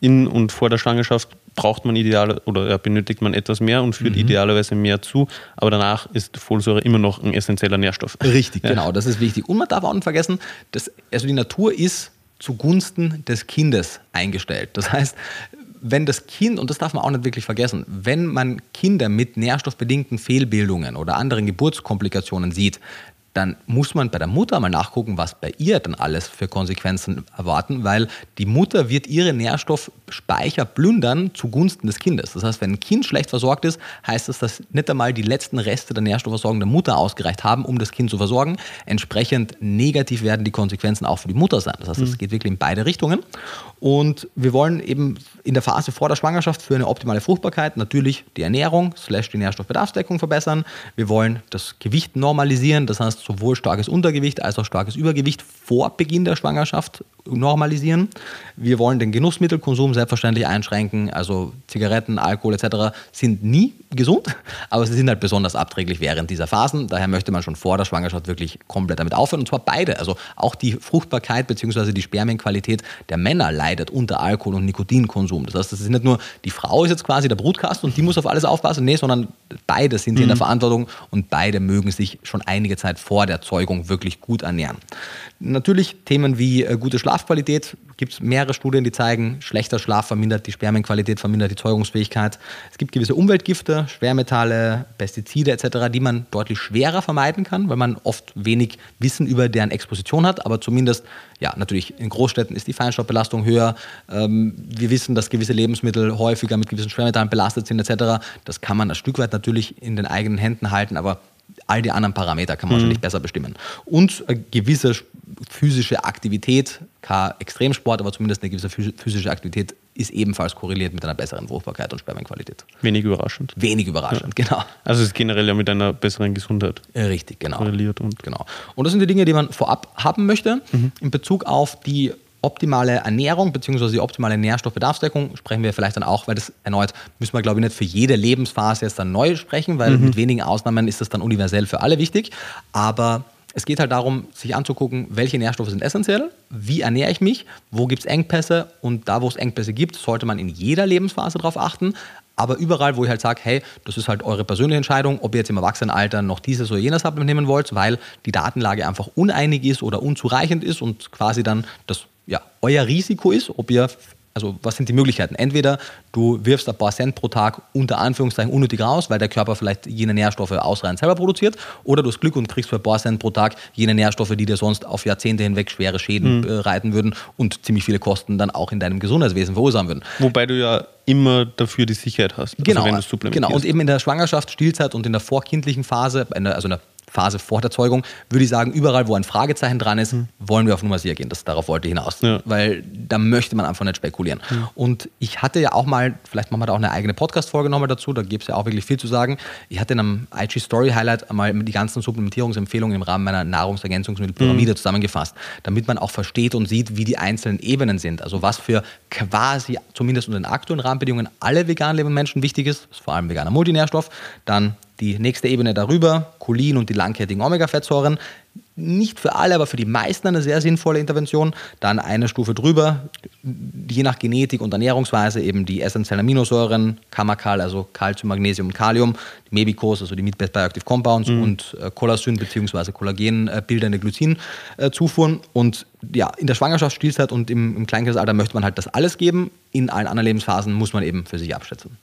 in und vor der Schwangerschaft braucht man ideal oder benötigt man etwas mehr und Mhm. führt idealerweise mehr zu, aber danach ist Folsäure immer noch ein essentieller Nährstoff. Richtig, (laughs) Ja. genau, das ist wichtig. Und man darf auch nicht vergessen, dass also die Natur ist zugunsten des Kindes eingestellt. Das heißt, wenn das Kind, und das darf man auch nicht wirklich vergessen, wenn man Kinder mit nährstoffbedingten Fehlbildungen oder anderen Geburtskomplikationen sieht, dann muss man bei der Mutter mal nachgucken, was bei ihr dann alles für Konsequenzen erwarten, weil die Mutter wird ihre Nährstoffspeicher plündern zugunsten des Kindes. Das heißt, wenn ein Kind schlecht versorgt ist, heißt das, dass nicht einmal die letzten Reste der Nährstoffversorgung der Mutter ausgereicht haben, um das Kind zu versorgen. Entsprechend negativ werden die Konsequenzen auch für die Mutter sein. Das heißt, es geht wirklich in beide Richtungen. Und wir wollen eben in der Phase vor der Schwangerschaft für eine optimale Fruchtbarkeit natürlich die Ernährung slash die Nährstoffbedarfsdeckung verbessern. Wir wollen das Gewicht normalisieren, das heißt sowohl starkes Untergewicht als auch starkes Übergewicht vor Beginn der Schwangerschaft normalisieren. Wir wollen den Genussmittelkonsum selbstverständlich einschränken, also Zigaretten, Alkohol etc. sind nie gesund, aber sie sind halt besonders abträglich während dieser Phasen. Daher möchte man schon vor der Schwangerschaft wirklich komplett damit aufhören und zwar beide. Also auch die Fruchtbarkeit bzw. die Spermienqualität der Männer leidet unter Alkohol- und Nikotinkonsum. Das heißt, das ist nicht nur die Frau ist jetzt quasi der Brutkasten und die muss auf alles aufpassen, nee, sondern beide sind hier in der Verantwortung und beide mögen sich schon einige Zeit vor der Zeugung wirklich gut ernähren. Natürlich Themen wie äh, gute Schlafqualität, gibt es mehrere Studien, die zeigen, schlechter Schlaf vermindert die Spermienqualität, vermindert die Zeugungsfähigkeit. Es gibt gewisse Umweltgifte, Schwermetalle, Pestizide etc., die man deutlich schwerer vermeiden kann, weil man oft wenig Wissen über deren Exposition hat, aber zumindest, ja, natürlich in Großstädten ist die Feinstaubbelastung höher. Ähm, wir wissen, dass gewisse Lebensmittel häufiger mit gewissen Schwermetallen belastet sind etc. Das kann man ein Stück weit natürlich in den eigenen Händen halten, aber all die anderen Parameter kann man wahrscheinlich besser bestimmen. Und eine gewisse physische Aktivität, kein Extremsport, aber zumindest eine gewisse phys- physische Aktivität ist ebenfalls korreliert mit einer besseren Fruchtbarkeit und Spermienqualität. Wenig überraschend. Wenig überraschend, genau. Also es ist generell ja mit einer besseren Gesundheit Äh, Richtig, genau. korreliert und Genau. Und das sind die Dinge, die man vorab haben möchte. In Bezug auf die optimale Ernährung bzw. die optimale Nährstoffbedarfsdeckung sprechen wir vielleicht dann auch, weil das erneut müssen wir, glaube ich, nicht für jede Lebensphase jetzt dann neu sprechen, weil mit wenigen Ausnahmen ist das dann universell für alle wichtig. Aber es geht halt darum, sich anzugucken, welche Nährstoffe sind essentiell, wie ernähre ich mich, wo gibt es Engpässe und da, wo es Engpässe gibt, sollte man in jeder Lebensphase darauf achten. Aber überall, wo ich halt sage, hey, das ist halt eure persönliche Entscheidung, ob ihr jetzt im Erwachsenenalter noch dieses oder jenes Supplement nehmen wollt, weil die Datenlage einfach uneinig ist oder unzureichend ist und quasi dann das ja, euer Risiko ist, ob ihr, also was sind die Möglichkeiten? Entweder du wirfst ein paar Cent pro Tag unter Anführungszeichen unnötig raus, weil der Körper vielleicht jene Nährstoffe ausreichend selber produziert, oder du hast Glück und kriegst für ein paar Cent pro Tag jene Nährstoffe, die dir sonst auf Jahrzehnte hinweg schwere Schäden äh, reiten würden und ziemlich viele Kosten dann auch in deinem Gesundheitswesen verursachen würden. wobei du ja immer dafür die Sicherheit hast, Genau, also wenn du supplementierst. genau. Und eben in der Schwangerschaft, Stillzeit und in der vorkindlichen Phase, also in der Phase vor der Zeugung, würde ich sagen, überall, wo ein Fragezeichen dran ist, wollen wir auf Nummer sicher gehen. Das, darauf wollte ich hinaus. Ja. Weil da möchte man einfach nicht spekulieren. Und ich hatte ja auch mal, vielleicht machen wir da auch eine eigene Podcast-Folge nochmal dazu, da gibt es ja auch wirklich viel zu sagen. Ich hatte in einem IG Story Highlight einmal die ganzen Supplementierungsempfehlungen im Rahmen meiner Nahrungsergänzungsmittelpyramide zusammengefasst, damit man auch versteht und sieht, wie die einzelnen Ebenen sind. Also was für quasi, zumindest unter den aktuellen Rahmenbedingungen, alle vegan lebenden Menschen wichtig ist. Ist vor allem veganer Multinährstoff. Dann die nächste Ebene darüber, Cholin und die langkettigen Omega-Fettsäuren. Nicht für alle, aber für die meisten eine sehr sinnvolle Intervention. Dann eine Stufe drüber, je nach Genetik und Ernährungsweise eben die essentiellen Aminosäuren, Kamakal, also Calcium, Magnesium und Kalium, die Mebicos, also die Meat Bioactive Compounds und äh, Collagen bzw. kollagenbildende Glycinzufuhren. Und ja, in der Schwangerschaft, Stillzeit und im, im Kleinkindalter möchte man halt das alles geben. In allen anderen Lebensphasen muss man eben für sich abschätzen.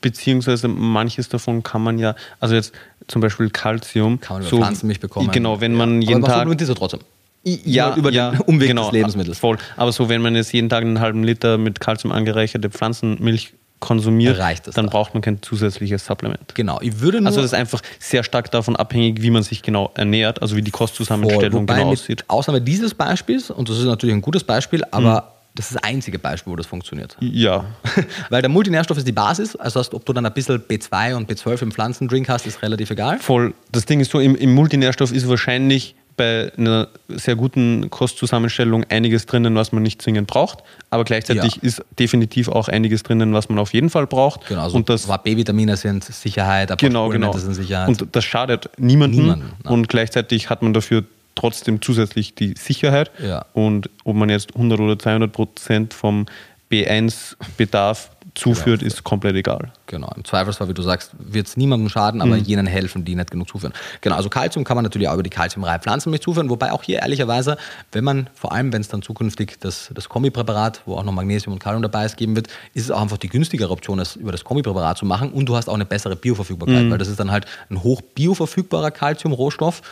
Beziehungsweise manches davon kann man ja, also jetzt zum Beispiel Calcium. Kann man über Pflanzenmilch bekommen. Genau, wenn Ja. man Aber jeden man Tag. supplementiert es trotzdem. ja, über ja, den (laughs) Umweg genau, des Lebensmittels. Voll. Aber so, wenn man jetzt jeden Tag einen halben Liter mit Calcium angereicherte Pflanzenmilch konsumiert, dann da. braucht man kein zusätzliches Supplement. Genau. Ich würde nur Also das ist einfach sehr stark davon abhängig, wie man sich genau ernährt, also wie die. Kostzusammenstellung genau aussieht. Ausnahme dieses Beispiels, und das ist natürlich ein gutes Beispiel, aber das ist das einzige Beispiel, wo das funktioniert. Ja, (laughs) Weil der Multinährstoff ist die Basis, also heißt, ob du dann ein bisschen B2 und B12 im Pflanzendrink hast, ist relativ egal. voll. Das Ding ist so, im, im Multinährstoff ist wahrscheinlich bei einer sehr guten Kostzusammenstellung einiges drinnen, was man nicht zwingend braucht, aber gleichzeitig Ja. ist definitiv auch einiges drinnen, was man auf jeden Fall braucht. Genau, also und das B-Vitamine sind Sicherheit, paar Genau, genau. Sind Sicherheit. Und das schadet niemandem. Niemanden, und gleichzeitig hat man dafür trotzdem zusätzlich die Sicherheit. Ja. Und ob man jetzt 100 oder 200 Prozent vom B1-Bedarf zuführt, ist komplett egal. Genau, im Zweifelsfall, wie du sagst, wird es niemandem schaden, aber jenen helfen, die nicht genug zuführen. Genau, also Kalzium kann man natürlich auch über die kalziumreihe Pflanzenmilch zuführen, wobei auch hier ehrlicherweise, wenn man, vor allem wenn es dann zukünftig das, das Kombipräparat, wo auch noch Magnesium und Kalium dabei ist, geben wird, ist es auch einfach die günstigere Option, das über das Kombipräparat zu machen und du hast auch eine bessere Bioverfügbarkeit, weil das ist dann halt ein hoch bioverfügbarer Kalziumrohstoff,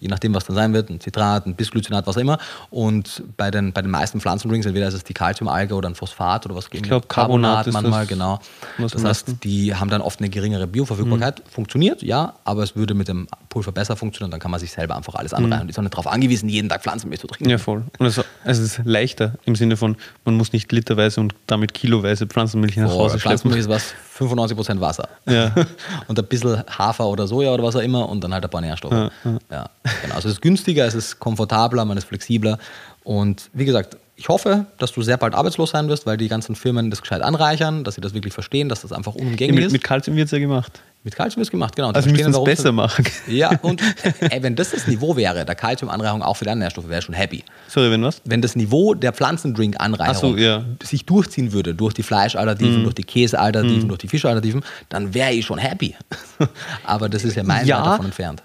je nachdem, was dann sein wird, ein Zitrat, ein Bisglycinat, was auch immer. Und bei den, bei den meisten Pflanzendrinks, entweder ist es die Kalziumalge oder ein Phosphat oder was Ich glaub, Carbonat ist manchmal, das, genau. Das heißt, die haben dann oft eine geringere Bioverfügbarkeit. Funktioniert, ja, aber es würde mit dem Pulver besser funktionieren. Dann kann man sich selber einfach alles anreichen und ist auch nicht darauf angewiesen, jeden Tag Pflanzenmilch zu trinken. Ja, voll. Und es, es ist leichter im Sinne von, man muss nicht literweise und damit kiloweise Pflanzenmilch nach Oh, Hause schleppen. Pflanzenmilch ist was, 95% Wasser. Ja. (laughs) (laughs) und ein bisschen Hafer oder Soja oder was auch immer und dann halt ein paar Nährstoffe. Ja, genau. Also es ist günstiger, es ist komfortabler, man ist flexibler. Und wie gesagt, ich hoffe, dass du sehr bald arbeitslos sein wirst, weil die ganzen Firmen das gescheit anreichern, dass sie das wirklich verstehen, dass das einfach Ja, unumgänglich mit, ist. mit Kalzium wird es ja gemacht. Mit Kalzium ist gemacht, genau. Also wir müssen es besser machen. Ja, (laughs) und ey, wenn das das Niveau wäre, der Kalziumanreichung auch für die anderen Nährstoffe, wäre ich schon happy. Sorry, wenn was? Wenn das Niveau der Pflanzendrink-Anreicherung Ach so, ja. sich durchziehen würde, durch die Fleischalternativen, Mhm. durch die Käsealternativen, durch die Fischalternativen, dann wäre ich schon happy. (laughs) Aber das ist ja mein Ja. Davon entfernt.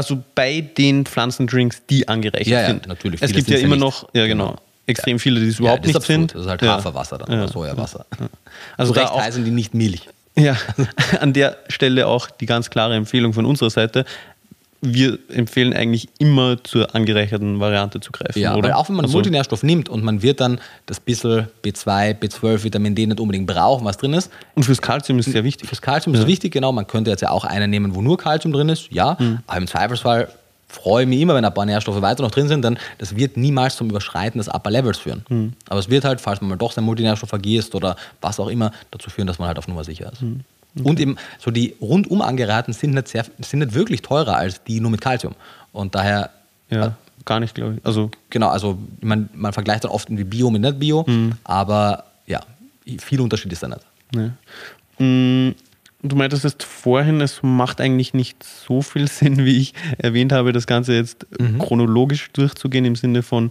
Also bei den Pflanzendrinks, die angereichert Ja, ja, sind. natürlich. Es gibt ja ja immer nicht. noch, ja genau, Genau. extrem viele, die es Ja, überhaupt nicht absurd. sind. Das ist halt Ja. Haferwasser dann Ja. oder Sojawasser. Also da auch, heißen die nicht Milch. ja, (laughs) an der Stelle auch die ganz klare Empfehlung von unserer Seite. Wir empfehlen eigentlich immer zur angereicherten Variante zu greifen. Ja, oder? weil auch wenn man einen Also, Multinährstoff nimmt und man wird dann das bisschen B2, B12, Vitamin D nicht unbedingt brauchen, was drin ist, Und fürs Kalzium ist es sehr wichtig. Fürs Kalzium ist es wichtig, genau. Man könnte jetzt ja auch einen nehmen, wo nur Kalzium drin ist, ja. Mhm. Aber im Zweifelsfall freue ich mich immer, wenn ein paar Nährstoffe weiter noch drin sind, denn das wird niemals zum Überschreiten des Upper Levels führen. Mhm. Aber es wird halt, falls man mal doch seinen Multinährstoff vergisst oder was auch immer, dazu führen, dass man halt auf Nummer sicher ist. Mhm. Und eben so die rundum angereiherten sind nicht, sehr, sind nicht wirklich teurer als die nur mit Kalzium. Und daher Ja, gar nicht, glaube ich. Also Genau, also man, man vergleicht dann oft irgendwie Bio mit nicht Bio, Mhm. aber ja, viel Unterschied ist da nicht. Ne. Mm, Du meintest es vorhin, es macht eigentlich nicht so viel (laughs) Sinn, wie ich erwähnt habe, das Ganze jetzt chronologisch durchzugehen im Sinne von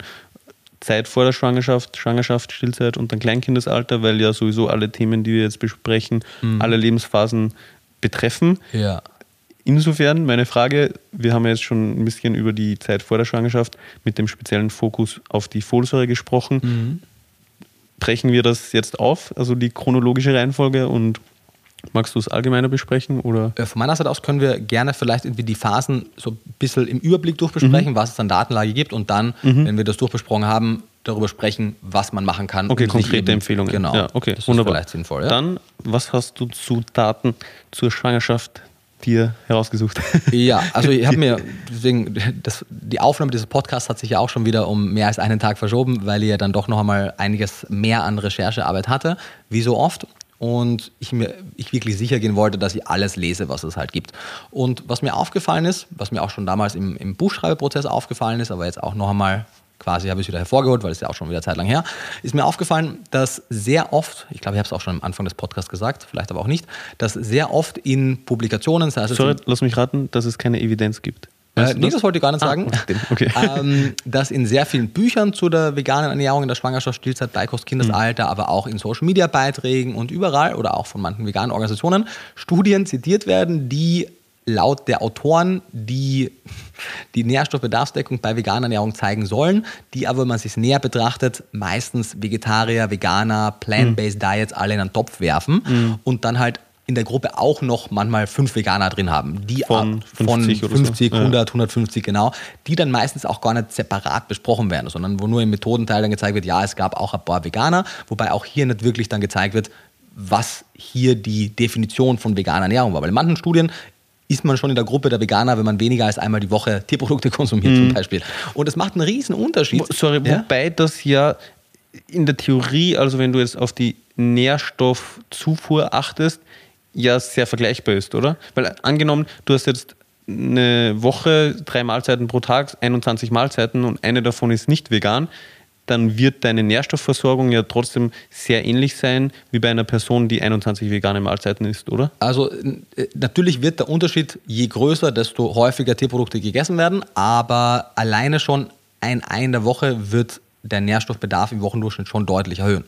Zeit vor der Schwangerschaft, Schwangerschaft, Stillzeit und dann Kleinkindesalter, weil ja sowieso alle Themen, die wir jetzt besprechen, alle Lebensphasen betreffen. Ja. Insofern meine Frage, wir haben ja jetzt schon ein bisschen über die Zeit vor der Schwangerschaft mit dem speziellen Fokus auf die Folsäure gesprochen. Brechen wir das jetzt auf, also die chronologische Reihenfolge und magst du es allgemeiner besprechen oder? Äh, Von meiner Seite aus können wir gerne vielleicht irgendwie die Phasen so ein bisschen im Überblick durchbesprechen, was es an Datenlage gibt und dann, wenn wir das durchbesprochen haben, darüber sprechen, was man machen kann. Okay, konkrete eben- Empfehlungen. Genau. Ja, okay, das wunderbar. ist vielleicht sinnvoll. Ja? Dann, was hast du zu Daten zur Schwangerschaft dir herausgesucht? (laughs) Ja, also ich habe mir, deswegen, das, die Aufnahme dieses Podcasts hat sich ja auch schon wieder um mehr als einen Tag verschoben, weil ich ja dann doch noch einmal einiges mehr an Recherchearbeit hatte, wie so oft. Und ich mir ich wirklich sicher gehen wollte, dass ich alles lese, was es halt gibt. Und was mir aufgefallen ist, was mir auch schon damals im, im Buchschreibeprozess aufgefallen ist, aber jetzt auch noch einmal quasi habe ich es wieder hervorgeholt, weil es ja auch schon wieder Zeit lang her, ist mir aufgefallen, dass sehr oft, ich glaube, ich habe es auch schon am Anfang des Podcasts gesagt, vielleicht aber auch nicht, dass sehr oft in Publikationen, sei es Sorry, lass mich raten, dass es keine Evidenz gibt. Weißt äh, nee, das wollte ich gar nicht Ah, sagen. stimmt, okay. (laughs) ähm, dass in sehr vielen Büchern zu der veganen Ernährung in der Schwangerschaft, Stillzeit, Beikost, Kindesalter, Mhm. aber auch in Social Media Beiträgen und überall oder auch von manchen veganen Organisationen Studien zitiert werden, die laut der Autoren die, die Nährstoffbedarfsdeckung bei veganer Ernährung zeigen sollen, die aber, wenn man sich näher betrachtet, meistens Vegetarier, Veganer, Plant-Based Diets alle in einen Topf werfen Mhm. und dann halt in der Gruppe auch noch manchmal fünf Veganer drin haben, die Von ab- von 50 oder so. 50, Ja. 100, 150 genau, die dann meistens auch gar nicht separat besprochen werden, sondern wo nur im Methodenteil dann gezeigt wird, ja, es gab auch ein paar Veganer, wobei auch hier nicht wirklich dann gezeigt wird, was hier die Definition von veganer Ernährung war. Weil in manchen Studien ist man schon in der Gruppe der Veganer, wenn man weniger als einmal die Woche Tierprodukte (laughs) konsumiert Mhm. zum Beispiel. Und es macht einen riesen Unterschied. Sorry, Ja? wobei das ja in der Theorie, also wenn du jetzt auf die Nährstoffzufuhr achtest, ja sehr vergleichbar ist, oder? Weil angenommen, du hast jetzt eine Woche, drei Mahlzeiten pro Tag, 21 Mahlzeiten und eine davon ist nicht vegan, dann wird deine Nährstoffversorgung ja trotzdem sehr ähnlich sein wie bei einer Person, die 21 vegane Mahlzeiten isst, oder? Also äh, natürlich wird der Unterschied je größer, desto häufiger Tierprodukte gegessen werden, aber alleine schon ein Ei in der Woche wird der Nährstoffbedarf im Wochendurchschnitt schon deutlich erhöhen.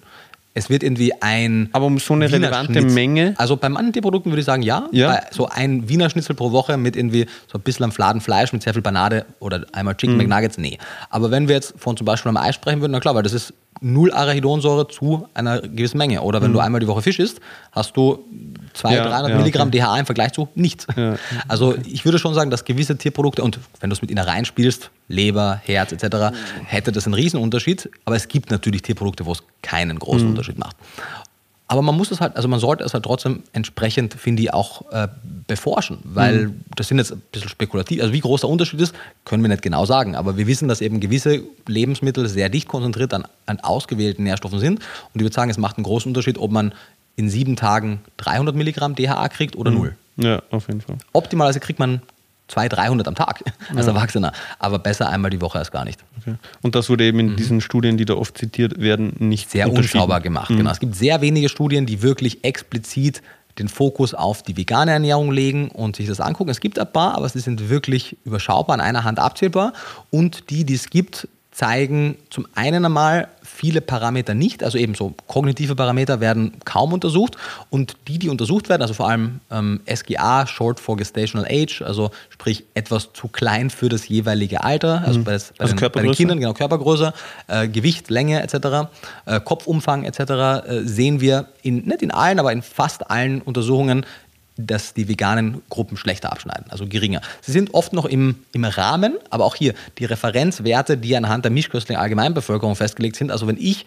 Es wird irgendwie ein. Aber um so eine Wiener relevante Schnitzel- Menge. Also bei manchen Tierprodukten würde ich sagen, ja. Ja. Bei so ein Wiener Schnitzel pro Woche mit irgendwie so ein bisschen am Fladen Fleisch mit sehr viel Banane oder einmal Mhm. Chicken McNuggets, nee. Aber wenn wir jetzt von zum Beispiel einem Ei sprechen würden, na klar, weil das ist null Arachidonsäure zu einer gewissen Menge. Oder wenn du einmal die Woche Fisch isst, hast du 200, Mhm. Ja, 300 ja, Milligramm okay. DHA im Vergleich zu nichts. Ja. Also ich würde schon sagen, dass gewisse Tierprodukte, und wenn du es mit Innereien spielst, Leber, Herz etc., hätte das einen Riesenunterschied. Aber es gibt natürlich Tierprodukte, wo es keinen großen Mhm. Unterschied macht. Aber man muss es halt, also man sollte es halt trotzdem entsprechend, finde ich, auch äh, beforschen, weil Mhm. das sind jetzt ein bisschen spekulativ. Also wie groß der Unterschied ist, können wir nicht genau sagen. Aber wir wissen, dass eben gewisse Lebensmittel sehr dicht konzentriert an, an ausgewählten Nährstoffen sind. Und ich würde sagen, es macht einen großen Unterschied, ob man in sieben Tagen 300 Milligramm DHA kriegt oder null. Ja, auf jeden Fall. Optimalerweise kriegt man 200, 300 am Tag (laughs) als Erwachsener. Aber besser einmal die Woche als gar nicht. Okay. Und das wurde eben in diesen Studien, die da oft zitiert werden, nicht sehr unschaubar gemacht. Genau. Es gibt sehr wenige Studien, die wirklich explizit den Fokus auf die vegane Ernährung legen und sich das angucken. Es gibt ein paar, aber sie sind wirklich überschaubar, an einer Hand abzählbar. Und die, die es gibt, zeigen zum einen einmal viele Parameter nicht, also eben so kognitive Parameter werden kaum untersucht und die, die untersucht werden, also vor allem ähm, SGA, Short for Gestational Age, also sprich etwas zu klein für das jeweilige Alter, also bei, das, bei, Also den, bei den? Kindern, genau, Körpergröße, äh, Gewicht, Länge etc., äh, Kopfumfang etc., äh, sehen wir in, nicht in allen, aber in fast allen Untersuchungen, dass die veganen Gruppen schlechter abschneiden, also geringer. Sie sind oft noch im, im Rahmen, aber auch hier die Referenzwerte, die anhand der mischköstlichen Allgemeinbevölkerung festgelegt sind. Also wenn ich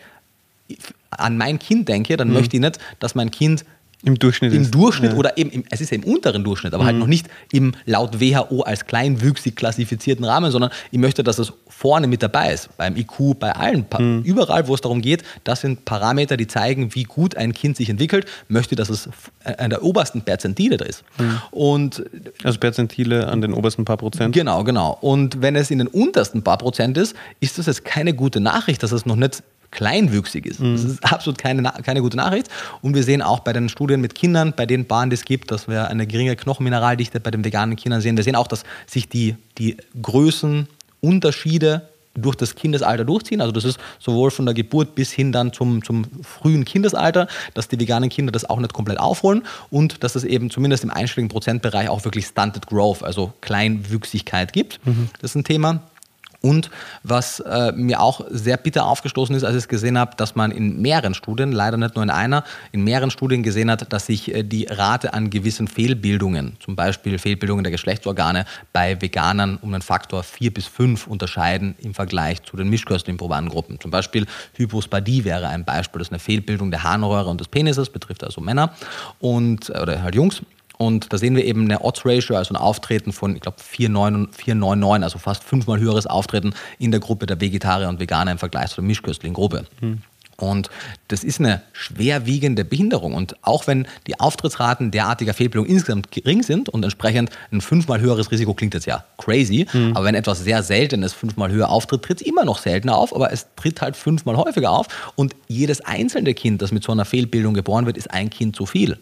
an mein Kind denke, dann möchte ich nicht, dass mein Kind Im Durchschnitt im ist. Durchschnitt Ja. oder eben im, es ist ja im unteren Durchschnitt, aber halt noch nicht im laut WHO als kleinwüchsig klassifizierten Rahmen, sondern ich möchte, dass es vorne mit dabei ist, beim IQ, bei allen, Pa- überall, wo es darum geht, das sind Parameter, die zeigen, wie gut ein Kind sich entwickelt, möchte, dass es f- an der obersten Perzentile da ist. Und Also Perzentile an den obersten paar Prozent. Genau, genau. Und wenn es in den untersten paar Prozent ist, ist das jetzt keine gute Nachricht, dass es noch nicht kleinwüchsig ist. Das ist absolut keine, keine gute Nachricht. Und wir sehen auch bei den Studien mit Kindern, bei den Paaren, die es gibt, dass wir eine geringe Knochenmineraldichte bei den veganen Kindern sehen. Wir sehen auch, dass sich die, die Größenunterschiede durch das Kindesalter durchziehen. Also das ist sowohl von der Geburt bis hin dann zum, zum frühen Kindesalter, dass die veganen Kinder das auch nicht komplett aufholen und dass es eben zumindest im einstelligen Prozentbereich auch wirklich Stunted Growth, also Kleinwüchsigkeit gibt. Das ist ein Thema. Und was äh, mir auch sehr bitter aufgestoßen ist, als ich es gesehen habe, dass man in mehreren Studien, leider nicht nur in einer, in mehreren Studien gesehen hat, dass sich äh, die Rate an gewissen Fehlbildungen, zum Beispiel Fehlbildungen der Geschlechtsorgane, bei Veganern um einen Faktor 4 bis 5 unterscheiden im Vergleich zu den mischköstlichen Probandengruppen. Zum Beispiel Hypospadie wäre ein Beispiel, das ist eine Fehlbildung der Harnröhre und des Penises, betrifft also Männer und, äh, oder halt Jungs. Und da sehen wir eben eine Odds-Ratio, also ein Auftreten von, ich glaube, 4,99, also fast fünfmal höheres Auftreten in der Gruppe der Vegetarier und Veganer im Vergleich zur mischköstlichen Gruppe. Und das ist eine schwerwiegende Behinderung. Und auch wenn die Auftrittsraten derartiger Fehlbildung insgesamt gering sind und entsprechend ein fünfmal höheres Risiko klingt jetzt ja crazy, aber wenn etwas sehr Seltenes fünfmal höher auftritt, tritt es immer noch seltener auf, aber es tritt halt fünfmal häufiger auf. Und jedes einzelne Kind, das mit so einer Fehlbildung geboren wird, ist ein Kind zu viel.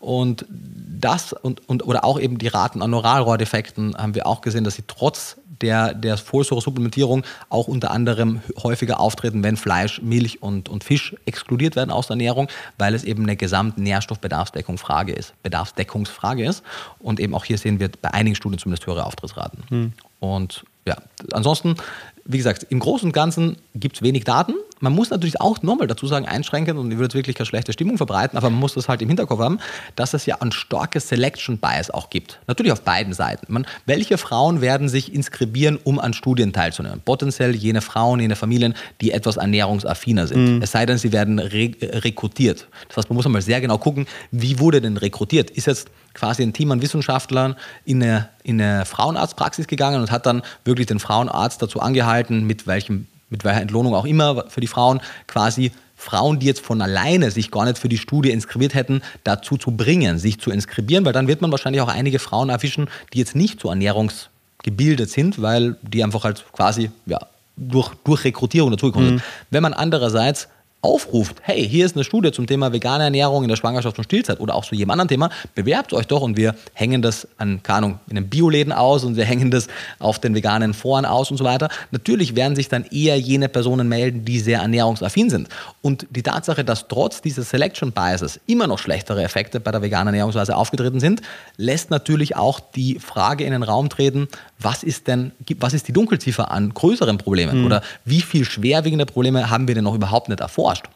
Und das und, und oder auch eben die Raten an Oralrohrdefekten haben wir auch gesehen, dass sie trotz der, der Folsäure-Supplementierung auch unter anderem häufiger auftreten, wenn Fleisch, Milch und, und Fisch exkludiert werden aus der Ernährung, weil es eben eine Gesamtnährstoffbedarfsdeckungsfrage ist, Bedarfsdeckungsfrage ist. Und eben auch hier sehen wir bei einigen Studien zumindest höhere Auftrittsraten. Und ja, ansonsten, wie gesagt, im Großen und Ganzen gibt es wenig Daten, man muss natürlich auch nochmal dazu sagen, einschränkend, und ich würde jetzt wirklich keine schlechte Stimmung verbreiten, aber man muss das halt im Hinterkopf haben, dass es ja ein starkes Selection Bias auch gibt. Natürlich auf beiden Seiten. Man, welche Frauen werden sich inskribieren, um an Studien teilzunehmen? Potenziell jene Frauen, jene Familien, die etwas ernährungsaffiner sind. Mhm. Es sei denn, sie werden re rekrutiert. Das heißt, man muss einmal sehr genau gucken, wie wurde denn rekrutiert? Ist jetzt quasi ein Team an Wissenschaftlern in eine, in eine Frauenarztpraxis gegangen und hat dann wirklich den Frauenarzt dazu angehalten, mit welchem mit welcher Entlohnung auch immer für die Frauen, quasi Frauen, die jetzt von alleine sich gar nicht für die Studie inskribiert hätten, dazu zu bringen, sich zu inskribieren, weil dann wird man wahrscheinlich auch einige Frauen erwischen, die jetzt nicht so ernährungsgebildet sind, weil die einfach halt quasi ja, durch, durch Rekrutierung dazugekommen mhm. sind. Wenn man andererseits aufruft, hey, hier ist eine Studie zum Thema vegane Ernährung in der Schwangerschaft und Stillzeit oder auch zu jedem anderen Thema, bewerbt euch doch und wir hängen das an, keine Ahnung, in einem Bioläden aus und wir hängen das auf den veganen Foren aus und so weiter. Natürlich werden sich dann eher jene Personen melden, die sehr ernährungsaffin sind. Und die Tatsache, dass trotz dieses Selection Biases immer noch schlechtere Effekte bei der veganen Ernährungsweise aufgetreten sind, lässt natürlich auch die Frage in den Raum treten, was ist denn, was ist die Dunkelziffer an größeren Problemen mhm. oder wie viel schwerwiegende Probleme haben wir denn noch überhaupt nicht erforscht?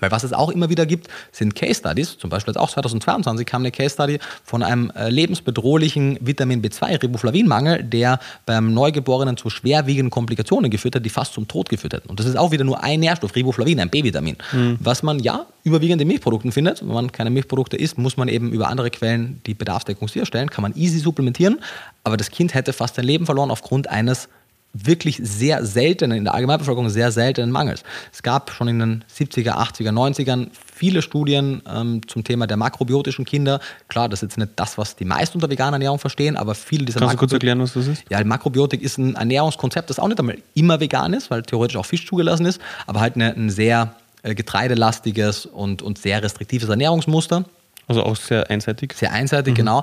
Weil was es auch immer wieder gibt, sind Case Studies. Zum Beispiel jetzt auch 2022 kam eine Case Study von einem äh, lebensbedrohlichen Vitamin B2 Riboflavinmangel, der beim Neugeborenen zu schwerwiegenden Komplikationen geführt hat, die fast zum Tod geführt hätten. Und das ist auch wieder nur ein Nährstoff, Riboflavin, ein B-Vitamin, mhm. was man ja überwiegend in Milchprodukten findet. Wenn man keine Milchprodukte isst, muss man eben über andere Quellen die Bedarfsdeckung sicherstellen, kann man easy supplementieren. Aber das Kind hätte fast sein Leben verloren aufgrund eines wirklich sehr seltenen, in der Allgemeinbevölkerung sehr seltenen Mangels. Es gab schon in den 70er, 80er, 90ern viele Studien ähm, zum Thema der makrobiotischen Kinder. Klar, das ist jetzt nicht das, was die meisten unter veganer Ernährung verstehen, aber viele dieser Kannst du kurz erklären, was das ist? Ja, Makrobiotik ist ein Ernährungskonzept, das auch nicht einmal immer vegan ist, weil theoretisch auch Fisch zugelassen ist, aber halt eine, ein sehr äh, getreidelastiges und, und sehr restriktives Ernährungsmuster. Also auch sehr einseitig? Sehr einseitig, mhm. genau.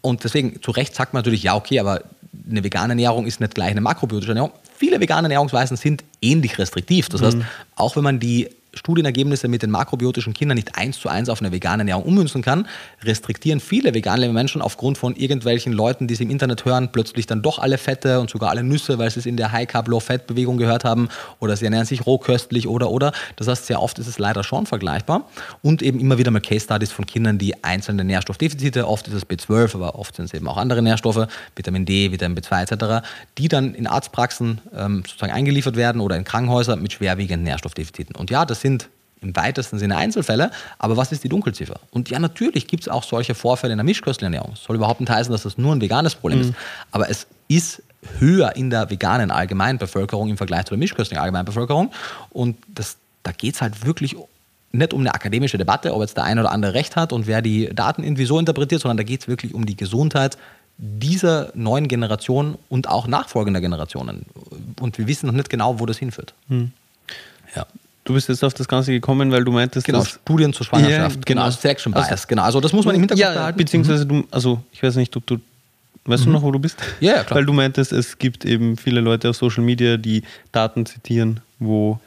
Und deswegen, zu Recht sagt man natürlich, ja, okay, aber eine vegane Ernährung ist nicht gleich eine makrobiotische Ernährung. Viele vegane Ernährungsweisen sind ähnlich restriktiv. Das mhm. heißt, auch wenn man die Studienergebnisse mit den makrobiotischen Kindern nicht eins zu eins auf eine vegane Ernährung ummünzen kann, restriktieren viele vegane Menschen aufgrund von irgendwelchen Leuten, die sie im Internet hören, plötzlich dann doch alle Fette und sogar alle Nüsse, weil sie es in der High-Carb-Low-Fat-Bewegung gehört haben oder sie ernähren sich rohköstlich oder oder. Das heißt, sehr oft ist es leider schon vergleichbar und eben immer wieder mal Case-Studies von Kindern, die einzelne Nährstoffdefizite, oft ist es B12, aber oft sind es eben auch andere Nährstoffe, Vitamin D, Vitamin B2 etc., die dann in Arztpraxen ähm, sozusagen eingeliefert werden oder in Krankenhäusern mit schwerwiegenden Nährstoffdefiziten. Und ja, das sind im weitesten Sinne Einzelfälle, aber was ist die Dunkelziffer? Und ja, natürlich gibt es auch solche Vorfälle in der Mischköstlerernährung. Es soll überhaupt nicht heißen, dass das nur ein veganes Problem mhm. ist, aber es ist höher in der veganen Allgemeinbevölkerung im Vergleich zu der mischköstlichen Allgemeinbevölkerung und das, da geht es halt wirklich nicht um eine akademische Debatte, ob jetzt der eine oder andere recht hat und wer die Daten irgendwie so interpretiert, sondern da geht es wirklich um die Gesundheit dieser neuen Generation und auch nachfolgender Generationen. Und wir wissen noch nicht genau, wo das hinführt. Mhm. Ja. Du bist jetzt auf das Ganze gekommen, weil du meintest, genau, Studien zur Schwangerschaft, ja, genau, also Selection Bias, also, genau. Also das muss man im Hinterkopf ja, behalten. Beziehungsweise du, also ich weiß nicht, ob du Weißt mhm. du noch, wo du bist? Ja, ja, klar. Weil du meintest, es gibt eben viele Leute auf Social Media, die Daten zitieren, wo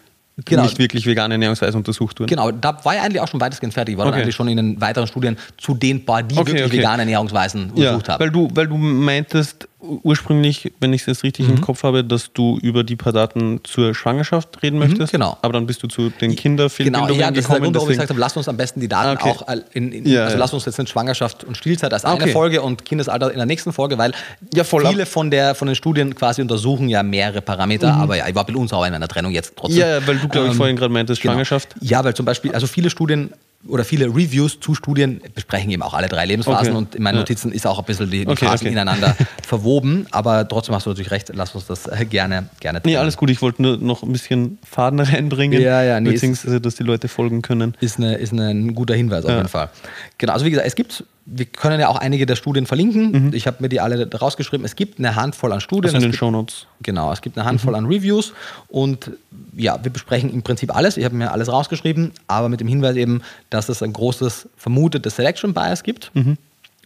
genau. nicht wirklich vegane Ernährungsweise untersucht wurden. Genau, da war ja eigentlich auch schon weitestgehend fertig. Ich war okay. dann eigentlich schon in den weiteren Studien zu den paar, die okay, wirklich okay. vegane Ernährungsweisen untersucht ja, haben. Weil du, weil du meintest, ursprünglich, wenn ich es jetzt richtig mhm. im Kopf habe, dass du über die paar Daten zur Schwangerschaft reden mhm, möchtest. genau. Aber dann bist du zu den Kinderfehlbildungen genau, ja, das gekommen. Ist der Grund, warum ich gesagt habe, lass uns am besten die Daten ah, okay. auch in, in ja, also ja. lass uns jetzt nicht Schwangerschaft und Stillzeit als eine Folge und Kindesalter in der nächsten Folge, weil ja, viele von, der, von den Studien quasi untersuchen ja mehrere Parameter, mhm. aber ja, ich war ein bisschen unsauer in einer Trennung jetzt trotzdem. Ja, weil du, glaube ich, ähm, vorhin gerade meintest, genau. Schwangerschaft. Genau. Ja, weil zum Beispiel, also viele Studien oder viele Reviews zu Studien besprechen eben auch alle drei Lebensphasen okay. und in meinen Notizen ja. ist auch ein bisschen die, die okay, Phasen okay. ineinander (laughs) verwoben, aber trotzdem hast du natürlich recht, lass uns das äh, gerne gerne tun. Nee, alles gut, ich wollte nur noch ein bisschen Faden (laughs) reinbringen, ja, ja, nee, beziehungsweise, dass die Leute folgen können. Ist, eine, ist ein guter Hinweis auf jeden Fall. Genau, also wie gesagt, es gibt wir können ja auch einige der Studien verlinken. Mhm. Ich habe mir die alle rausgeschrieben. Es gibt eine Handvoll an Studien. Also in den Shownotes. Genau, es gibt eine Handvoll mhm. an Reviews und ja, wir besprechen im Prinzip alles. Ich habe mir alles rausgeschrieben, aber mit dem Hinweis eben, dass es ein großes vermutetes Selection Bias gibt. Mhm.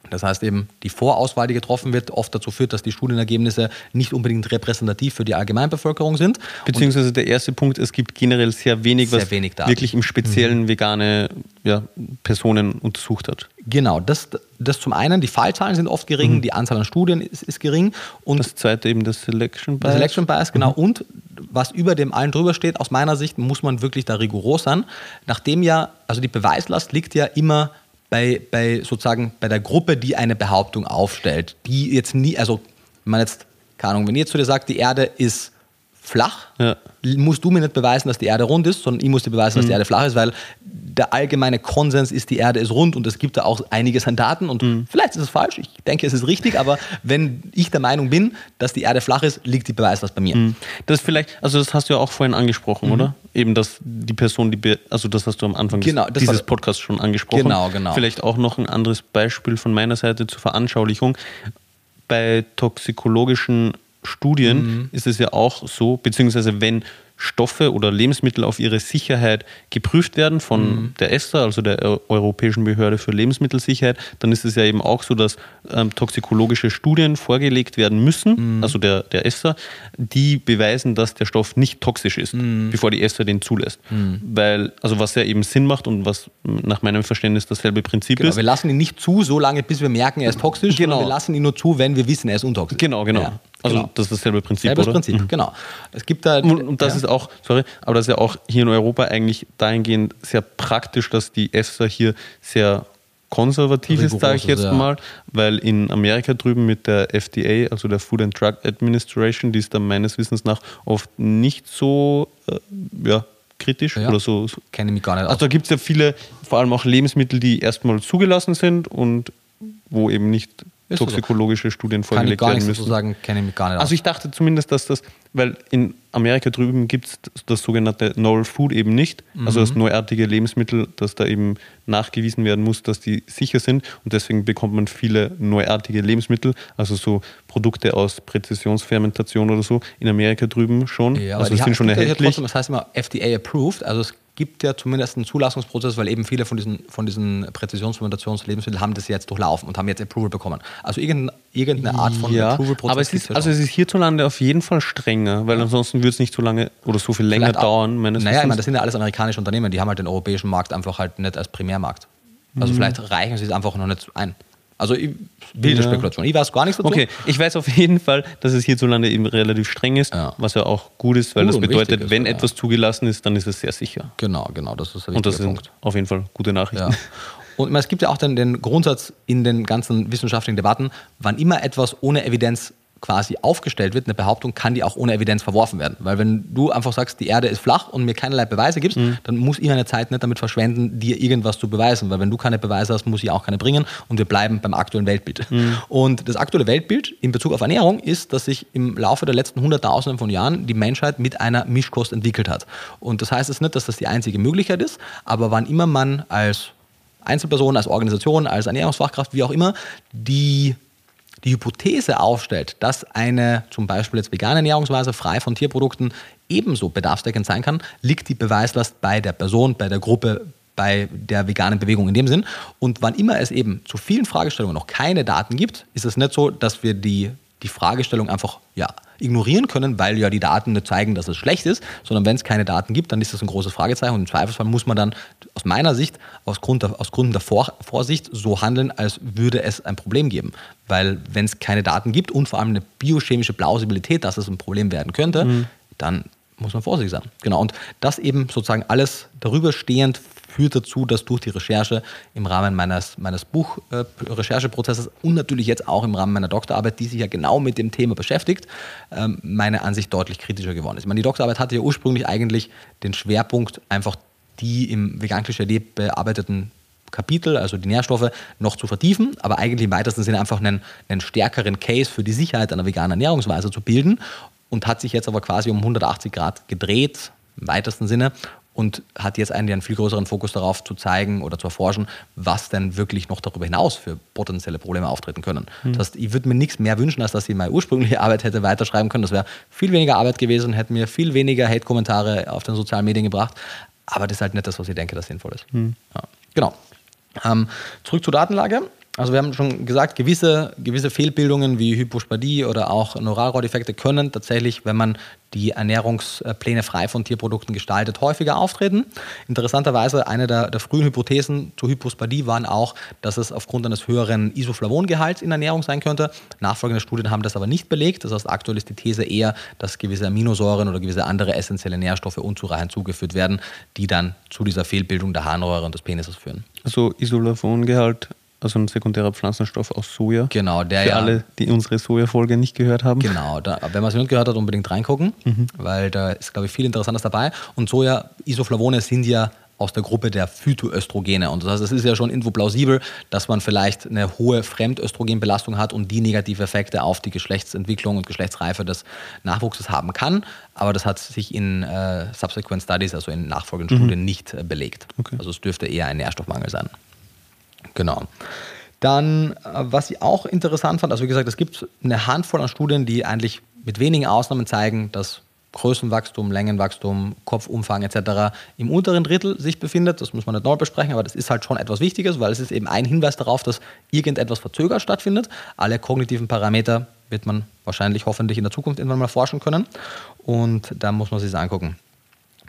Das heißt eben, die Vorauswahl, die getroffen wird, oft dazu führt, dass die Studienergebnisse nicht unbedingt repräsentativ für die Allgemeinbevölkerung sind. Beziehungsweise der erste Punkt, es gibt generell sehr wenig, sehr was wenig wirklich im Speziellen mhm. vegane ja, Personen untersucht hat. Genau, das, das zum einen, die Fallzahlen sind oft gering, mhm. die Anzahl an Studien ist, ist, gering. Und das zweite eben das Selection Bias. Selection Bias, genau. Mhm. Und was über dem allen drüber steht, aus meiner Sicht muss man wirklich da rigoros sein. Nachdem ja, also die Beweislast liegt ja immer bei, bei sozusagen bei der Gruppe, die eine Behauptung aufstellt, die jetzt nie, also wenn man jetzt, keine Ahnung, wenn jetzt zu dir sagt, die Erde ist flach, Ja. musst du mir nicht beweisen, dass die Erde rund ist, sondern ich muss dir beweisen, dass die Erde flach ist, weil der allgemeine Konsens ist, die Erde ist rund und es gibt da auch einiges an Daten und vielleicht ist es falsch, ich denke, es ist richtig, aber wenn ich der Meinung bin, dass die Erde flach ist, liegt die Beweislast bei mir. Das ist vielleicht, also das hast du ja auch vorhin angesprochen, oder? Eben, dass die Person, die, also das hast du am Anfang Genau, des, das dieses Podcasts schon angesprochen. Genau, genau. Vielleicht auch noch ein anderes Beispiel von meiner Seite zur Veranschaulichung. Bei toxikologischen Studien Mhm. ist es ja auch so, beziehungsweise wenn Stoffe oder Lebensmittel auf ihre Sicherheit geprüft werden von Mhm. der ESTA, also der Eu- Europäischen Behörde für Lebensmittelsicherheit, dann ist es ja eben auch so, dass ähm, toxikologische Studien vorgelegt werden müssen, Mhm. also der, der ESTA, die beweisen, dass der Stoff nicht toxisch ist, Mhm. bevor die ESTA den zulässt. Weil, also was ja eben Sinn macht und was nach meinem Verständnis dasselbe Prinzip Genau, ist. wir lassen ihn nicht zu, so lange, bis wir merken, er ist toxisch, Genau. sondern wir lassen ihn nur zu, wenn wir wissen, er ist untoxisch. Genau, genau. Ja, also genau. das ist dasselbe Prinzip, Selbes oder? Prinzip, genau. Es gibt da, Und, und das ja. ist auch, sorry, aber das ist ja auch hier in Europa eigentlich dahingehend sehr praktisch, dass die EFSA hier sehr konservativ ist, sage ich jetzt ja. mal, weil in Amerika drüben mit der FDA, also der Food and Drug Administration, die ist da meines Wissens nach oft nicht so äh, ja, kritisch Ja. oder so. kenne mich gar nicht. Also da gibt es ja viele, vor allem auch Lebensmittel, die erstmal zugelassen sind und wo eben nicht Ist so. toxikologische Studien Kann ich vorgelegt werden müssen. dazu sagen, kenne ich mich gar nicht Also ich dachte zumindest, dass das, weil in Amerika drüben gibt es das sogenannte Novel Food eben nicht, also Mhm. das neuartige Lebensmittel, dass da eben nachgewiesen werden muss, dass die sicher sind und deswegen bekommt man viele neuartige Lebensmittel, also so Produkte aus Präzisionsfermentation oder so, in Amerika drüben schon, Ja, also die sind schon erhältlich. Trotzdem, das heißt immer FDA approved, also es gibt ja zumindest einen Zulassungsprozess, weil eben viele von diesen, von diesen Präzisionsfermentationslebensmitteln haben das jetzt durchlaufen und haben jetzt Approval bekommen. Also irgendeine, Art von ja, Approval-Prozess. aber es ist, also es ist hierzulande auf jeden Fall strenger, weil ansonsten würde es nicht so lange oder so viel länger Vielleicht dauern, meines Naja, ich meine, das sind ja alles amerikanische Unternehmen, die haben halt den europäischen Markt einfach halt nicht als Primärmarkt. Also Mhm. vielleicht reichen sie es einfach noch nicht ein. Also ich, wilde Ja. Spekulation. Ich weiß gar nichts dazu. Okay, ich weiß auf jeden Fall, dass es hierzulande eben relativ streng ist, Ja. was ja auch gut ist, weil Gut das bedeutet, ist, wenn ja. etwas zugelassen ist, dann ist es sehr sicher. Genau, genau, das ist ein Und das sind Punkt. auf jeden Fall gute Nachrichten. Und es gibt ja auch dann den Grundsatz in den ganzen wissenschaftlichen Debatten, wann immer etwas ohne Evidenz quasi aufgestellt wird, eine Behauptung, kann die auch ohne Evidenz verworfen werden. Weil wenn du einfach sagst, die Erde ist flach und mir keinerlei Beweise gibst, Mhm. dann muss ich meine Zeit nicht damit verschwenden, dir irgendwas zu beweisen. Weil wenn du keine Beweise hast, muss ich auch keine bringen und wir bleiben beim aktuellen Weltbild. Mhm. Und das aktuelle Weltbild in Bezug auf Ernährung ist, dass sich im Laufe der letzten Hunderttausenden von Jahren die Menschheit mit einer Mischkost entwickelt hat. Und das heißt jetzt nicht, dass das die einzige Möglichkeit ist, aber wann immer man als Einzelperson, als Organisation, als Ernährungsfachkraft, wie auch immer, die, die Hypothese aufstellt, dass eine zum Beispiel jetzt vegane Ernährungsweise frei von Tierprodukten ebenso bedarfsdeckend sein kann, liegt die Beweislast bei der Person, bei der Gruppe, bei der veganen Bewegung in dem Sinn. Und wann immer es eben zu vielen Fragestellungen noch keine Daten gibt, ist es nicht so, dass wir die, die Fragestellung einfach ja, ignorieren können, weil ja die Daten nicht zeigen, dass es schlecht ist, sondern wenn es keine Daten gibt, dann ist das ein großes Fragezeichen und im Zweifelsfall muss man dann aus meiner Sicht, aus, Grund aus Gründen der Vor Vorsicht, so handeln, als würde es ein Problem geben. Weil wenn es keine Daten gibt und vor allem eine biochemische Plausibilität, dass es ein Problem werden könnte, dann muss man vorsichtig sein. Genau. Und das eben sozusagen alles darüber stehend führt dazu, dass durch die Recherche im Rahmen meines, meines Buch-Rechercheprozesses und natürlich jetzt auch im Rahmen meiner Doktorarbeit, die sich ja genau mit dem Thema beschäftigt, ähm, meine Ansicht deutlich kritischer geworden ist. Ich meine, die Doktorarbeit hatte ja ursprünglich eigentlich den Schwerpunkt, einfach die im vegan Klischee bearbeiteten Kapitel, also die Nährstoffe, noch zu vertiefen, aber eigentlich im weitesten Sinne einfach einen, einen stärkeren Case für die Sicherheit einer veganen Ernährungsweise zu bilden und hat sich jetzt aber quasi um 180 Grad gedreht, im weitesten Sinne, und hat jetzt eigentlich einen viel größeren Fokus darauf zu zeigen oder zu erforschen, was denn wirklich noch darüber hinaus für potenzielle Probleme auftreten können. Das heißt, ich würde mir nichts mehr wünschen, als dass ich meine ursprüngliche (laughs) Arbeit hätte weiterschreiben können. Das wäre viel weniger Arbeit gewesen, hätte mir viel weniger Hate-Kommentare auf den sozialen Medien gebracht. Aber das ist halt nicht das, was ich denke, das sinnvoll ist. Ja. Genau. Ähm, zurück zur Datenlage. Also wir haben schon gesagt, gewisse, gewisse Fehlbildungen wie Hypospadie oder auch Neuralrohrdefekte können tatsächlich, wenn man die Ernährungspläne frei von Tierprodukten gestaltet, häufiger auftreten. Interessanterweise, eine der, der frühen Hypothesen zur Hypospadie waren auch, dass es aufgrund eines höheren Isoflavongehalts in Ernährung sein könnte. Nachfolgende Studien haben das aber nicht belegt. Das heißt, aktuell ist die These eher, dass gewisse Aminosäuren oder gewisse andere essentielle Nährstoffe unzureichend zugeführt werden, die dann zu dieser Fehlbildung der Harnröhre und des Penises führen. Also Isolavongehalt also ein sekundärer Pflanzenstoff aus Soja. Genau, der Für ja. alle, die unsere Soja-Folge nicht gehört haben. Genau, da, wenn man es nicht gehört hat, unbedingt reingucken, Mhm. weil da ist, glaube ich, viel Interessantes dabei. Und Soja, Isoflavone sind ja aus der Gruppe der Phytoöstrogene. Und das heißt, es ist ja schon irgendwo plausibel, dass man vielleicht eine hohe Fremdöstrogenbelastung hat und die negative Effekte auf die Geschlechtsentwicklung und Geschlechtsreife des Nachwuchses haben kann. Aber das hat sich in äh, Subsequent Studies, also in nachfolgenden Studien, nicht äh, belegt. Mhm. Okay. Also es dürfte eher ein Nährstoffmangel sein. Genau. Dann, äh, was ich auch interessant fand, also wie gesagt, es gibt eine Handvoll an Studien, die eigentlich mit wenigen Ausnahmen zeigen, dass Größenwachstum, Längenwachstum, Kopfumfang etc. im unteren Drittel sich befindet. Das muss man nicht neu besprechen, aber das ist halt schon etwas Wichtiges, weil es ist eben ein Hinweis darauf, dass irgendetwas verzögert stattfindet. Alle kognitiven Parameter wird man wahrscheinlich hoffentlich in der Zukunft irgendwann mal forschen können. Und da muss man sich das angucken.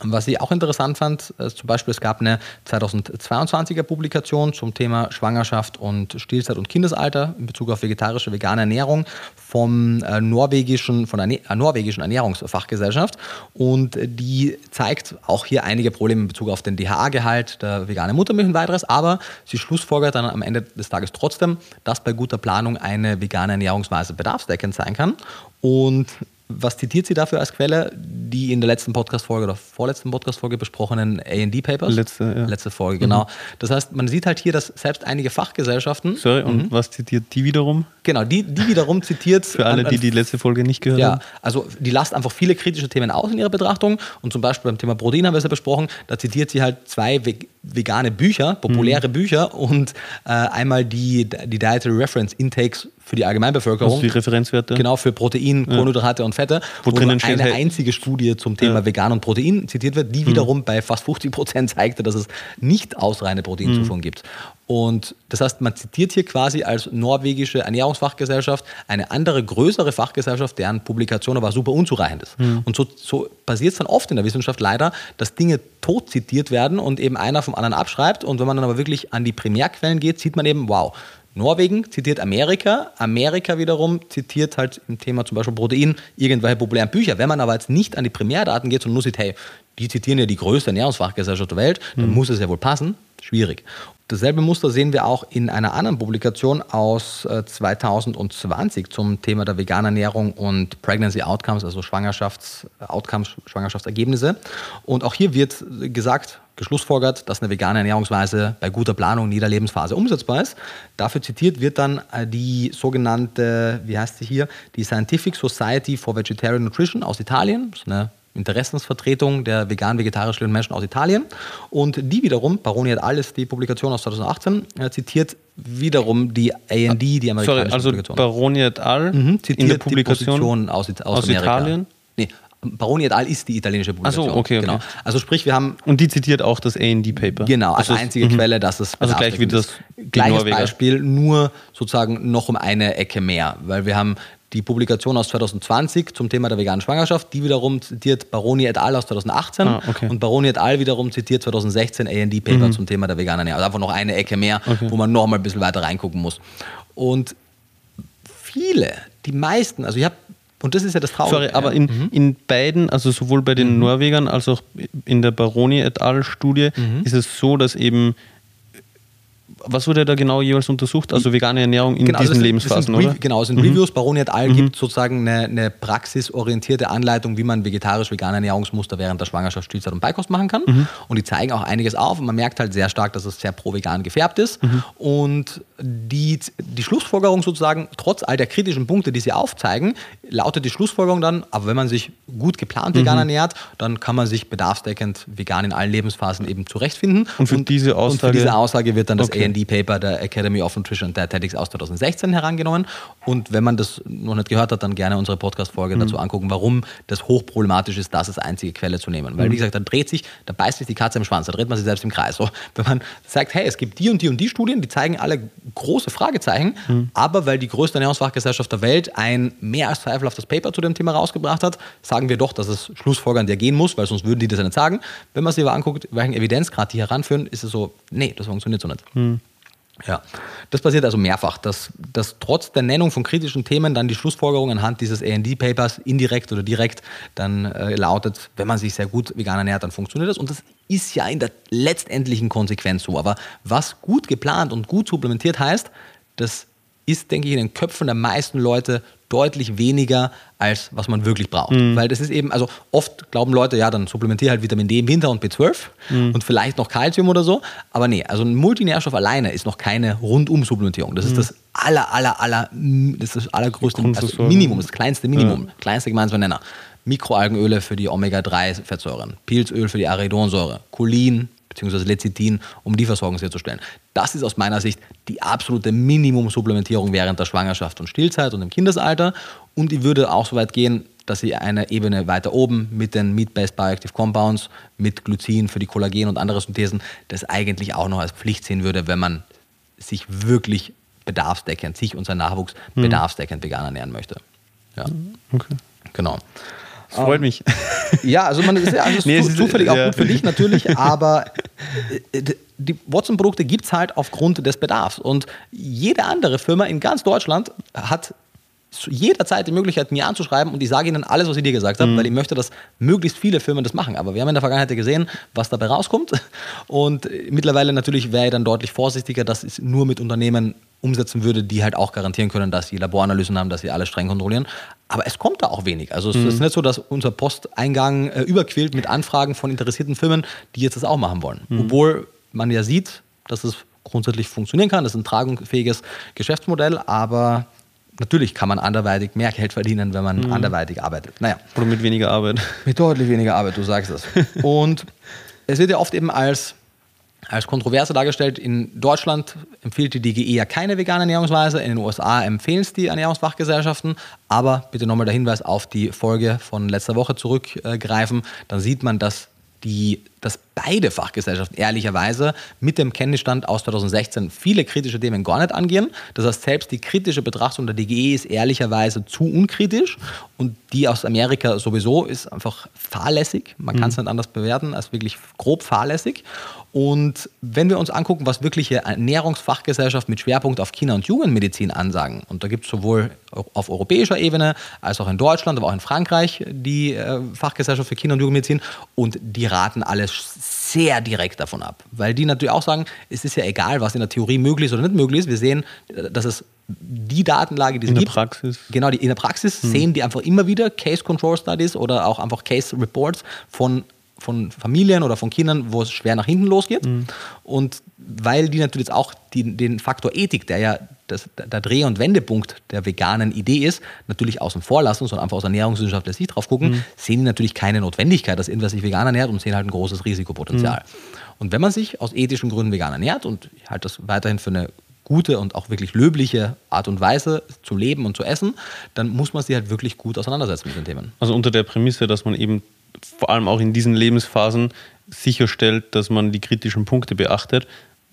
Was ich auch interessant fand, äh, zum Beispiel, es gab eine 2022er Publikation zum Thema Schwangerschaft und Stillzeit und Kindesalter in Bezug auf vegetarische, vegane Ernährung vom äh, norwegischen, von der äh, norwegischen Ernährungsfachgesellschaft. Und die zeigt auch hier einige Probleme in Bezug auf den DHA-Gehalt der veganen Muttermilch und weiteres, aber sie schlussfolgert dann am Ende des Tages trotzdem, dass bei guter Planung eine vegane Ernährungsweise bedarfsdeckend sein kann. Und was zitiert sie dafür als Quelle? Die in der letzten Podcast-Folge oder vorletzten Podcast-Folge besprochenen AD-Papers? Letzte, ja. Mhm. Letzte Folge, genau. Das heißt, man sieht halt hier, dass selbst einige Fachgesellschaften, Sorry, und was zitiert die wiederum? genau, die, die wiederum zitiert. (laughs) Für alle, an- an- die die letzte Folge nicht gehört ja, haben. also die lasst einfach viele kritische Themen aus in ihrer Betrachtung. Und zum Beispiel beim Thema Protein haben wir es ja besprochen, da zitiert sie halt zwei ve- vegane Bücher, Mhm. populäre Bücher und äh, einmal die, die Dietary Reference Intakes für die Allgemeinbevölkerung. Also die Referenzwerte. Genau, für Protein, Kohlenhydrate und Fette, Wo wo, drinnen steht, eine hey- einzige Studie zum Thema Vegan und Protein zitiert wird, die wiederum bei fast 50 Prozent zeigte, dass es nicht ausreichende Proteinzufuhr gibt. Und das heißt, man zitiert hier quasi als norwegische Ernährungsfachgesellschaft eine andere, größere Fachgesellschaft, deren Publikation aber super unzureichend ist. Und so, so passiert es dann oft in der Wissenschaft leider, dass Dinge tot zitiert werden und eben einer vom anderen abschreibt. Und wenn man dann aber wirklich an die Primärquellen geht, sieht man eben, wow, Norwegen zitiert Amerika, Amerika wiederum zitiert halt im Thema zum Beispiel Protein irgendwelche populären Bücher. Wenn man aber jetzt nicht an die Primärdaten geht, sondern nur sieht, hey, die zitieren ja die größte Ernährungsfachgesellschaft der Welt, dann muss es ja wohl passen. Schwierig. Dasselbe Muster sehen wir auch in einer anderen Publikation aus äh, 2020 zum Thema der veganen Ernährung und Pregnancy Outcomes, also Schwangerschafts-Outcomes, Schwangerschaftsergebnisse. Und auch hier wird gesagt, geschlussfolgert, dass eine vegane Ernährungsweise bei guter Planung in jeder Lebensphase umsetzbar ist. Dafür zitiert wird dann äh, die sogenannte, wie heißt sie hier, die Scientific Society for Vegetarian Nutrition aus Italien. Das ist eine Interessensvertretung der vegan-vegetarisch lebenden Menschen aus Italien. Und die wiederum, Baroni et al. ist die Publikation aus 2018, äh, zitiert wiederum die AND, die amerikanische Sorry, also Publikation. Baroni et al. Mhm, zitiert in der die Publikation. Aus, aus, aus Amerika. Italien? Nee, Baroni et al. ist die italienische Publikation. okay, okay. Genau. Also sprich, wir haben Und die zitiert auch das AD-Paper. Genau, als Das ist- einzige mhm. Quelle, dass es Also gleich wie das ist. Gleiches Norweger. Beispiel, nur sozusagen noch um eine Ecke mehr, weil wir haben die Publikation aus 2020 zum Thema der veganen Schwangerschaft, die wiederum zitiert Baroni et al. aus 2018 Ah, okay. Mhm. und Baroni et al. wiederum zitiert 2016 A&D-Paper zum Thema der veganen Ernährung. Also einfach noch eine Ecke mehr, wo man noch mal ein bisschen weiter reingucken muss. Und viele, die meisten, also ich habe, und das ist ja das Traurige. Sorry, aber in, in beiden, also sowohl bei Mhm. den Norwegern als auch in der Baroni et al. Studie, Mhm. ist es so, dass eben, was wurde da genau jeweils untersucht? Also vegane Ernährung in Genau, diesen sind- Lebensphasen, oder? Mhm. Genau, es sind Reviews. Baroni et al. gibt sozusagen eine, eine praxisorientierte Anleitung, wie man vegetarisch-vegane Ernährungsmuster während der Schwangerschaft, Stillzeit und Beikost machen kann. Mhm. Und die zeigen auch einiges auf. Und man merkt halt sehr stark, dass es sehr pro-vegan gefärbt ist. Mhm. Und die, die Schlussfolgerung sozusagen, trotz all der kritischen Punkte, die sie aufzeigen, lautet die Schlussfolgerung dann, aber wenn man sich gut geplant Mhm. vegan ernährt, dann kann man sich bedarfsdeckend vegan in allen Lebensphasen eben zurechtfinden. Und für diese und für Aussage- diese Aussage wird dann das Okay. AD-Paper der Academy of Nutrition and Dietetics aus 2016 herangenommen. Und wenn man das noch nicht gehört hat, dann gerne unsere Podcast-Folge mhm. dazu angucken, warum das hochproblematisch ist, das als einzige Quelle zu nehmen. Weil, mhm. wie gesagt, da dreht sich, da beißt sich die Katze im Schwanz, da dreht man sich selbst im Kreis. So, wenn man sagt, hey, es gibt die und die und die Studien, die zeigen alle große Fragezeichen, mhm. aber weil die größte Ernährungsfachgesellschaft der Welt ein mehr als zweifelhaftes Paper zu dem Thema rausgebracht hat, sagen wir doch, dass es Schlussfolgern der gehen muss, weil sonst würden die das nicht sagen. Wenn man sich aber anguckt, welchen Evidenzgrad die heranführen, ist es so, nee, das funktioniert so nicht. Mhm. Ja, das passiert also mehrfach, dass, dass trotz der Nennung von kritischen Themen dann die Schlussfolgerung anhand dieses AD-Papers indirekt oder direkt dann äh, lautet, wenn man sich sehr gut vegan ernährt, dann funktioniert das. Und das ist ja in der letztendlichen Konsequenz so. Aber was gut geplant und gut supplementiert heißt, das ist, denke ich, in den Köpfen der meisten Leute deutlich weniger, als was man wirklich braucht. Mhm. Weil das ist eben, also oft glauben Leute, ja, dann supplementiere halt Vitamin D im Winter und B12 mhm. und vielleicht noch Kalzium oder so. Aber nee, also ein Multinährstoff alleine ist noch keine Rundum-Supplementierung. Das ist mhm. das aller, aller, aller, das ist das allergrößte also Minimum, das kleinste Minimum, ja. kleinste gemeinsame Nenner. Mikroalgenöle für die Omega-3-Fettsäuren, Pilzöl für die Arachidonsäure, Cholin, bzw. Lecithin, um die Versorgung sicherzustellen. Das ist aus meiner Sicht die absolute Minimumsupplementierung während der Schwangerschaft und Stillzeit und im Kindesalter. Und ich würde auch so weit gehen, dass ich eine Ebene weiter oben mit den Meat-Based Bioactive Compounds, mit Glycin für die Kollagen und andere Synthesen, das eigentlich auch noch als Pflicht sehen würde, wenn man sich wirklich bedarfsdeckend, sich und sein Nachwuchs mhm. bedarfsdeckend vegan ernähren möchte. Ja. Okay. Genau. Das freut um, mich. (laughs) Ja, also man ist ja also nee, zufällig auch ja. gut für dich natürlich, (laughs) aber äh, die Watson-Produkte gibt es halt aufgrund des Bedarfs. Und jede andere Firma in ganz Deutschland hat jederzeit die Möglichkeit, mir anzuschreiben und ich sage ihnen alles, was ich dir gesagt habe, mhm. weil ich möchte, dass möglichst viele Firmen das machen. Aber wir haben in der Vergangenheit gesehen, was dabei rauskommt. Und mittlerweile natürlich wäre ich dann deutlich vorsichtiger, dass es nur mit Unternehmen umsetzen würde, die halt auch garantieren können, dass sie Laboranalysen haben, dass sie alles streng kontrollieren. Aber es kommt da auch wenig. Also es mhm. ist nicht so, dass unser Posteingang äh, überquillt mit Anfragen von interessierten Firmen, die jetzt das auch machen wollen. Mhm. Obwohl man ja sieht, dass es grundsätzlich funktionieren kann. Das ist ein tragungsfähiges Geschäftsmodell, aber natürlich kann man anderweitig mehr Geld verdienen, wenn man mhm. anderweitig arbeitet. Naja. Oder mit weniger Arbeit. Mit deutlich weniger Arbeit, du sagst es. (laughs) Und es wird ja oft eben als als Kontroverse dargestellt. In Deutschland empfiehlt die DGE ja keine vegane Ernährungsweise, in den USA empfehlen es die Ernährungsfachgesellschaften. Aber bitte nochmal der Hinweis auf die Folge von letzter Woche zurückgreifen. Dann sieht man, dass die, dass beide Fachgesellschaften ehrlicherweise mit dem Kenntnisstand aus 2016 viele kritische Themen gar nicht angehen. Das heißt, selbst die kritische Betrachtung der DGE ist ehrlicherweise zu unkritisch und die aus Amerika sowieso ist einfach fahrlässig. Man mhm. kann es nicht anders bewerten als wirklich grob fahrlässig. Und wenn wir uns angucken, was wirkliche Ernährungsfachgesellschaften mit Schwerpunkt auf Kinder- und Jugendmedizin ansagen, und da gibt es sowohl auf europäischer Ebene als auch in Deutschland, aber auch in Frankreich die äh, Fachgesellschaft für Kinder- und Jugendmedizin, und die raten alles sehr direkt davon ab, weil die natürlich auch sagen, es ist ja egal, was in der Theorie möglich ist oder nicht möglich ist. Wir sehen, dass es die Datenlage, die es in gibt, der Praxis. genau, die in der Praxis hm. sehen die einfach immer wieder Case Control Studies oder auch einfach Case Reports von von Familien oder von Kindern, wo es schwer nach hinten losgeht. Mhm. Und weil die natürlich auch die, den Faktor Ethik, der ja das, der Dreh- und Wendepunkt der veganen Idee ist, natürlich außen vor lassen, sondern einfach aus ernährungswissenschaftlicher Sicht drauf gucken, mhm. sehen die natürlich keine Notwendigkeit, dass irgendwer sich vegan ernährt und sehen halt ein großes Risikopotenzial. Mhm. Und wenn man sich aus ethischen Gründen vegan ernährt, und ich halte das weiterhin für eine gute und auch wirklich löbliche Art und Weise zu leben und zu essen, dann muss man sich halt wirklich gut auseinandersetzen mit den Themen. Also unter der Prämisse, dass man eben vor allem auch in diesen Lebensphasen sicherstellt, dass man die kritischen Punkte beachtet,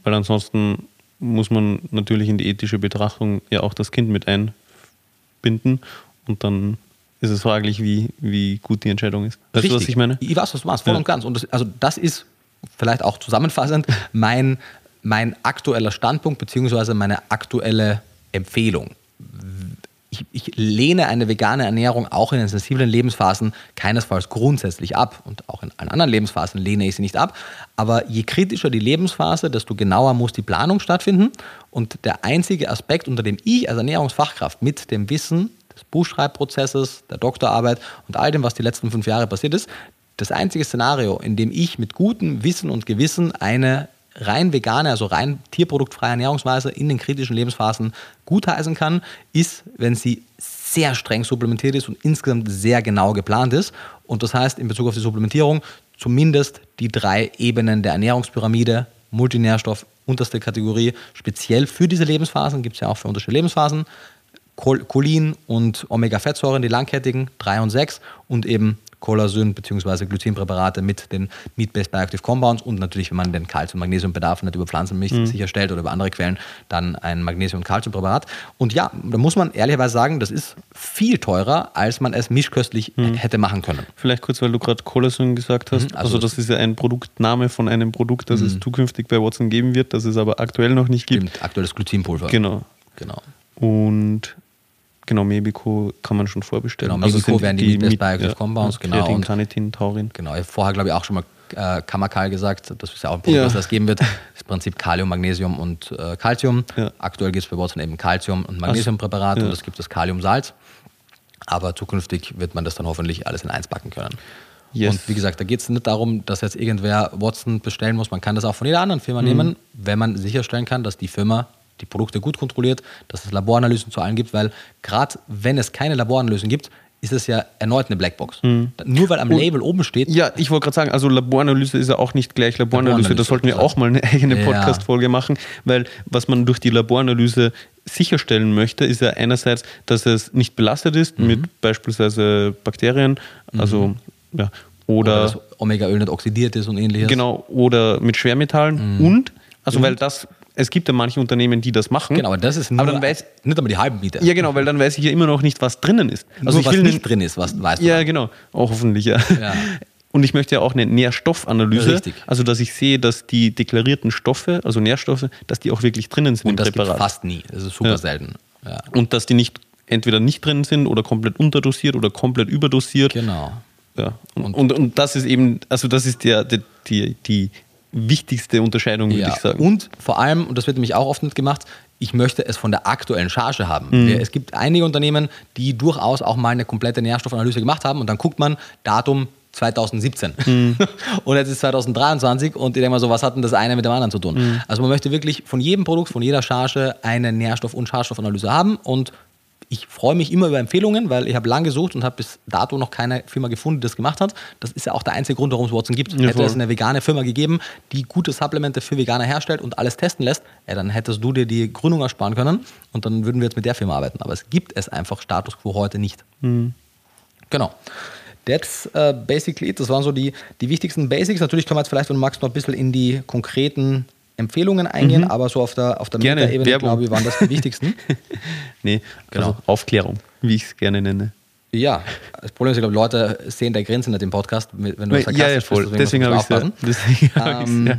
weil ansonsten muss man natürlich in die ethische Betrachtung ja auch das Kind mit einbinden und dann ist es fraglich, wie, wie gut die Entscheidung ist. Weißt Richtig. du, was ich meine? Ich weiß, was du meinst, voll ja. und ganz. Und das, also das ist vielleicht auch zusammenfassend mein, mein aktueller Standpunkt beziehungsweise meine aktuelle Empfehlung ich, ich, lehne eine vegane Ernährung auch in den sensiblen Lebensphasen keinesfalls grundsätzlich ab. Und auch in allen anderen Lebensphasen lehne ich sie nicht ab. Aber je kritischer die Lebensphase, desto genauer muss die Planung stattfinden. Und der einzige Aspekt, unter dem ich als Ernährungsfachkraft mit dem Wissen des Buchschreibprozesses, der Doktorarbeit und all dem, was die letzten fünf Jahre passiert ist, das einzige Szenario, in dem ich mit gutem Wissen und Gewissen eine rein vegane, also rein tierproduktfreie Ernährungsweise in den kritischen Lebensphasen gutheißen kann, ist, wenn sie sehr streng supplementiert ist und insgesamt sehr genau geplant ist. Und das heißt in Bezug auf die Supplementierung zumindest die drei Ebenen der Ernährungspyramide, Multinährstoff, unterste Kategorie. Speziell für diese Lebensphasen gibt es ja auch für unterschiedliche Lebensphasen. Chol Cholin und Omega-Fettsäuren, die langkettigen, 3 und 6 und eben Colasyn bzw. Glycinpräparate mit den Meat-Based Bioactive Compounds und natürlich, wenn man den Kalzium- und Magnesiumbedarf nicht über Pflanzenmilch mhm. sicherstellt oder über andere Quellen, dann ein Magnesium- und Calciumpräparat. Und ja, da muss man ehrlicherweise sagen, das ist viel teurer, als man es mischköstlich mhm. hätte machen können. Vielleicht kurz, weil du gerade Colasyn gesagt hast. Mhm, also, also, das ist ja ein Produktname von einem Produkt, das es mhm. zukünftig bei Watson geben wird, das es aber aktuell noch nicht gibt. Stimmt, aktuelles Glutinpulver. Genau. Genau. Und Genau, Mebico kann man schon vorbestellen. Genau, Mebico also wären die, die Meat Bioactive ja, Compounds, genau. Kreatin, Carnitin, Taurin. Genau, ich habe vorher, glaube ich, auch schon mal äh, Kamakal gesagt, das ist ja auch ein Produkt, ja. was das geben wird. Das ist im Prinzip Kalium, Magnesium und äh, Calcium. Ja. Aktuell gibt es bei Watson eben Calcium- und Magnesiumpräparate ja. und es gibt das Kaliumsalz. Aber zukünftig wird man das dann hoffentlich alles in eins packen können. Yes. Und wie gesagt, da geht es nicht darum, dass jetzt irgendwer Watson bestellen muss. Man kann das auch von jeder anderen Firma mhm. nehmen, wenn man sicherstellen kann, dass die Firma die Produkte gut kontrolliert, dass es Laboranalysen zu allen gibt, weil gerade wenn es keine Laboranalysen gibt, ist es ja erneut eine Blackbox. Mhm. Nur weil am Und, Label oben steht. Ja, ich wollte gerade sagen, also Laboranalyse ist ja auch nicht gleich Laboranalyse. Laboranalyse da sollten wir auch mal eine eigene Podcast-Folge machen, weil was man durch die Laboranalyse sicherstellen möchte, ist ja einerseits, dass es nicht belastet ist mhm. mit beispielsweise Bakterien, also mhm. ja, oder, oder dass Omega-Öl nicht oxidiert ist und ähnliches. Genau, oder mit Schwermetallen mhm. und also weil das es gibt ja manche Unternehmen, die das machen. Genau, aber das ist nur, aber dann weiß, nicht einmal die halben Miete. Ja, genau, weil dann weiß ich ja immer noch nicht, was drinnen ist. Also nur, was nicht drin ist, was weißt du. Ja, genau. Auch hoffentlich, ja. ja. (laughs) Und ich möchte ja auch eine Nährstoffanalyse, Richtig. also dass ich sehe, dass die deklarierten Stoffe, also Nährstoffe, dass die auch wirklich drinnen sind Und im das Präparat. fast nie. Das ist super ja. selten. Ja. Und dass die nicht entweder nicht drin sind oder komplett unterdosiert oder komplett überdosiert. Genau. Ja. Und, und, und, und das ist eben, also das ist der, der die, die wichtigste Unterscheidung, würde ja. ich sagen. Und vor allem, und das wird nämlich auch oft nicht gemacht, ich möchte es von der aktuellen Charge haben. Mhm. Es gibt einige Unternehmen, die durchaus auch mal eine komplette Nährstoffanalyse gemacht haben und dann guckt man, Datum 2017. Mhm. (laughs) und jetzt ist 2023 und ich denke mal so, was hat denn das eine mit dem anderen zu tun? Mhm. Also man möchte wirklich von jedem Produkt, von jeder Charge eine Nährstoff- und Schadstoffanalyse haben und ich freue mich immer über Empfehlungen, weil ich habe lange gesucht und habe bis dato noch keine Firma gefunden, die das gemacht hat. Das ist ja auch der einzige Grund, warum es Watson gibt. Ja, Hätte es eine vegane Firma gegeben, die gute Supplemente für Veganer herstellt und alles testen lässt, ja, dann hättest du dir die Gründung ersparen können und dann würden wir jetzt mit der Firma arbeiten. Aber es gibt es einfach Status quo heute nicht. Mhm. Genau. That's uh, basically it. Das waren so die, die wichtigsten Basics. Natürlich können wir jetzt vielleicht, wenn du magst, noch ein bisschen in die konkreten Empfehlungen eingehen, mhm. aber so auf der, auf der Meta-Ebene, glaube ich, waren das die wichtigsten. (laughs) nee, genau. Also Aufklärung, wie ich es gerne nenne. Ja, das Problem ist, ich glaube, Leute sehen der Grenze nicht im Podcast, wenn du sarkastisch ja, ja, voll. Bist, deswegen, habe ich es ähm, ja.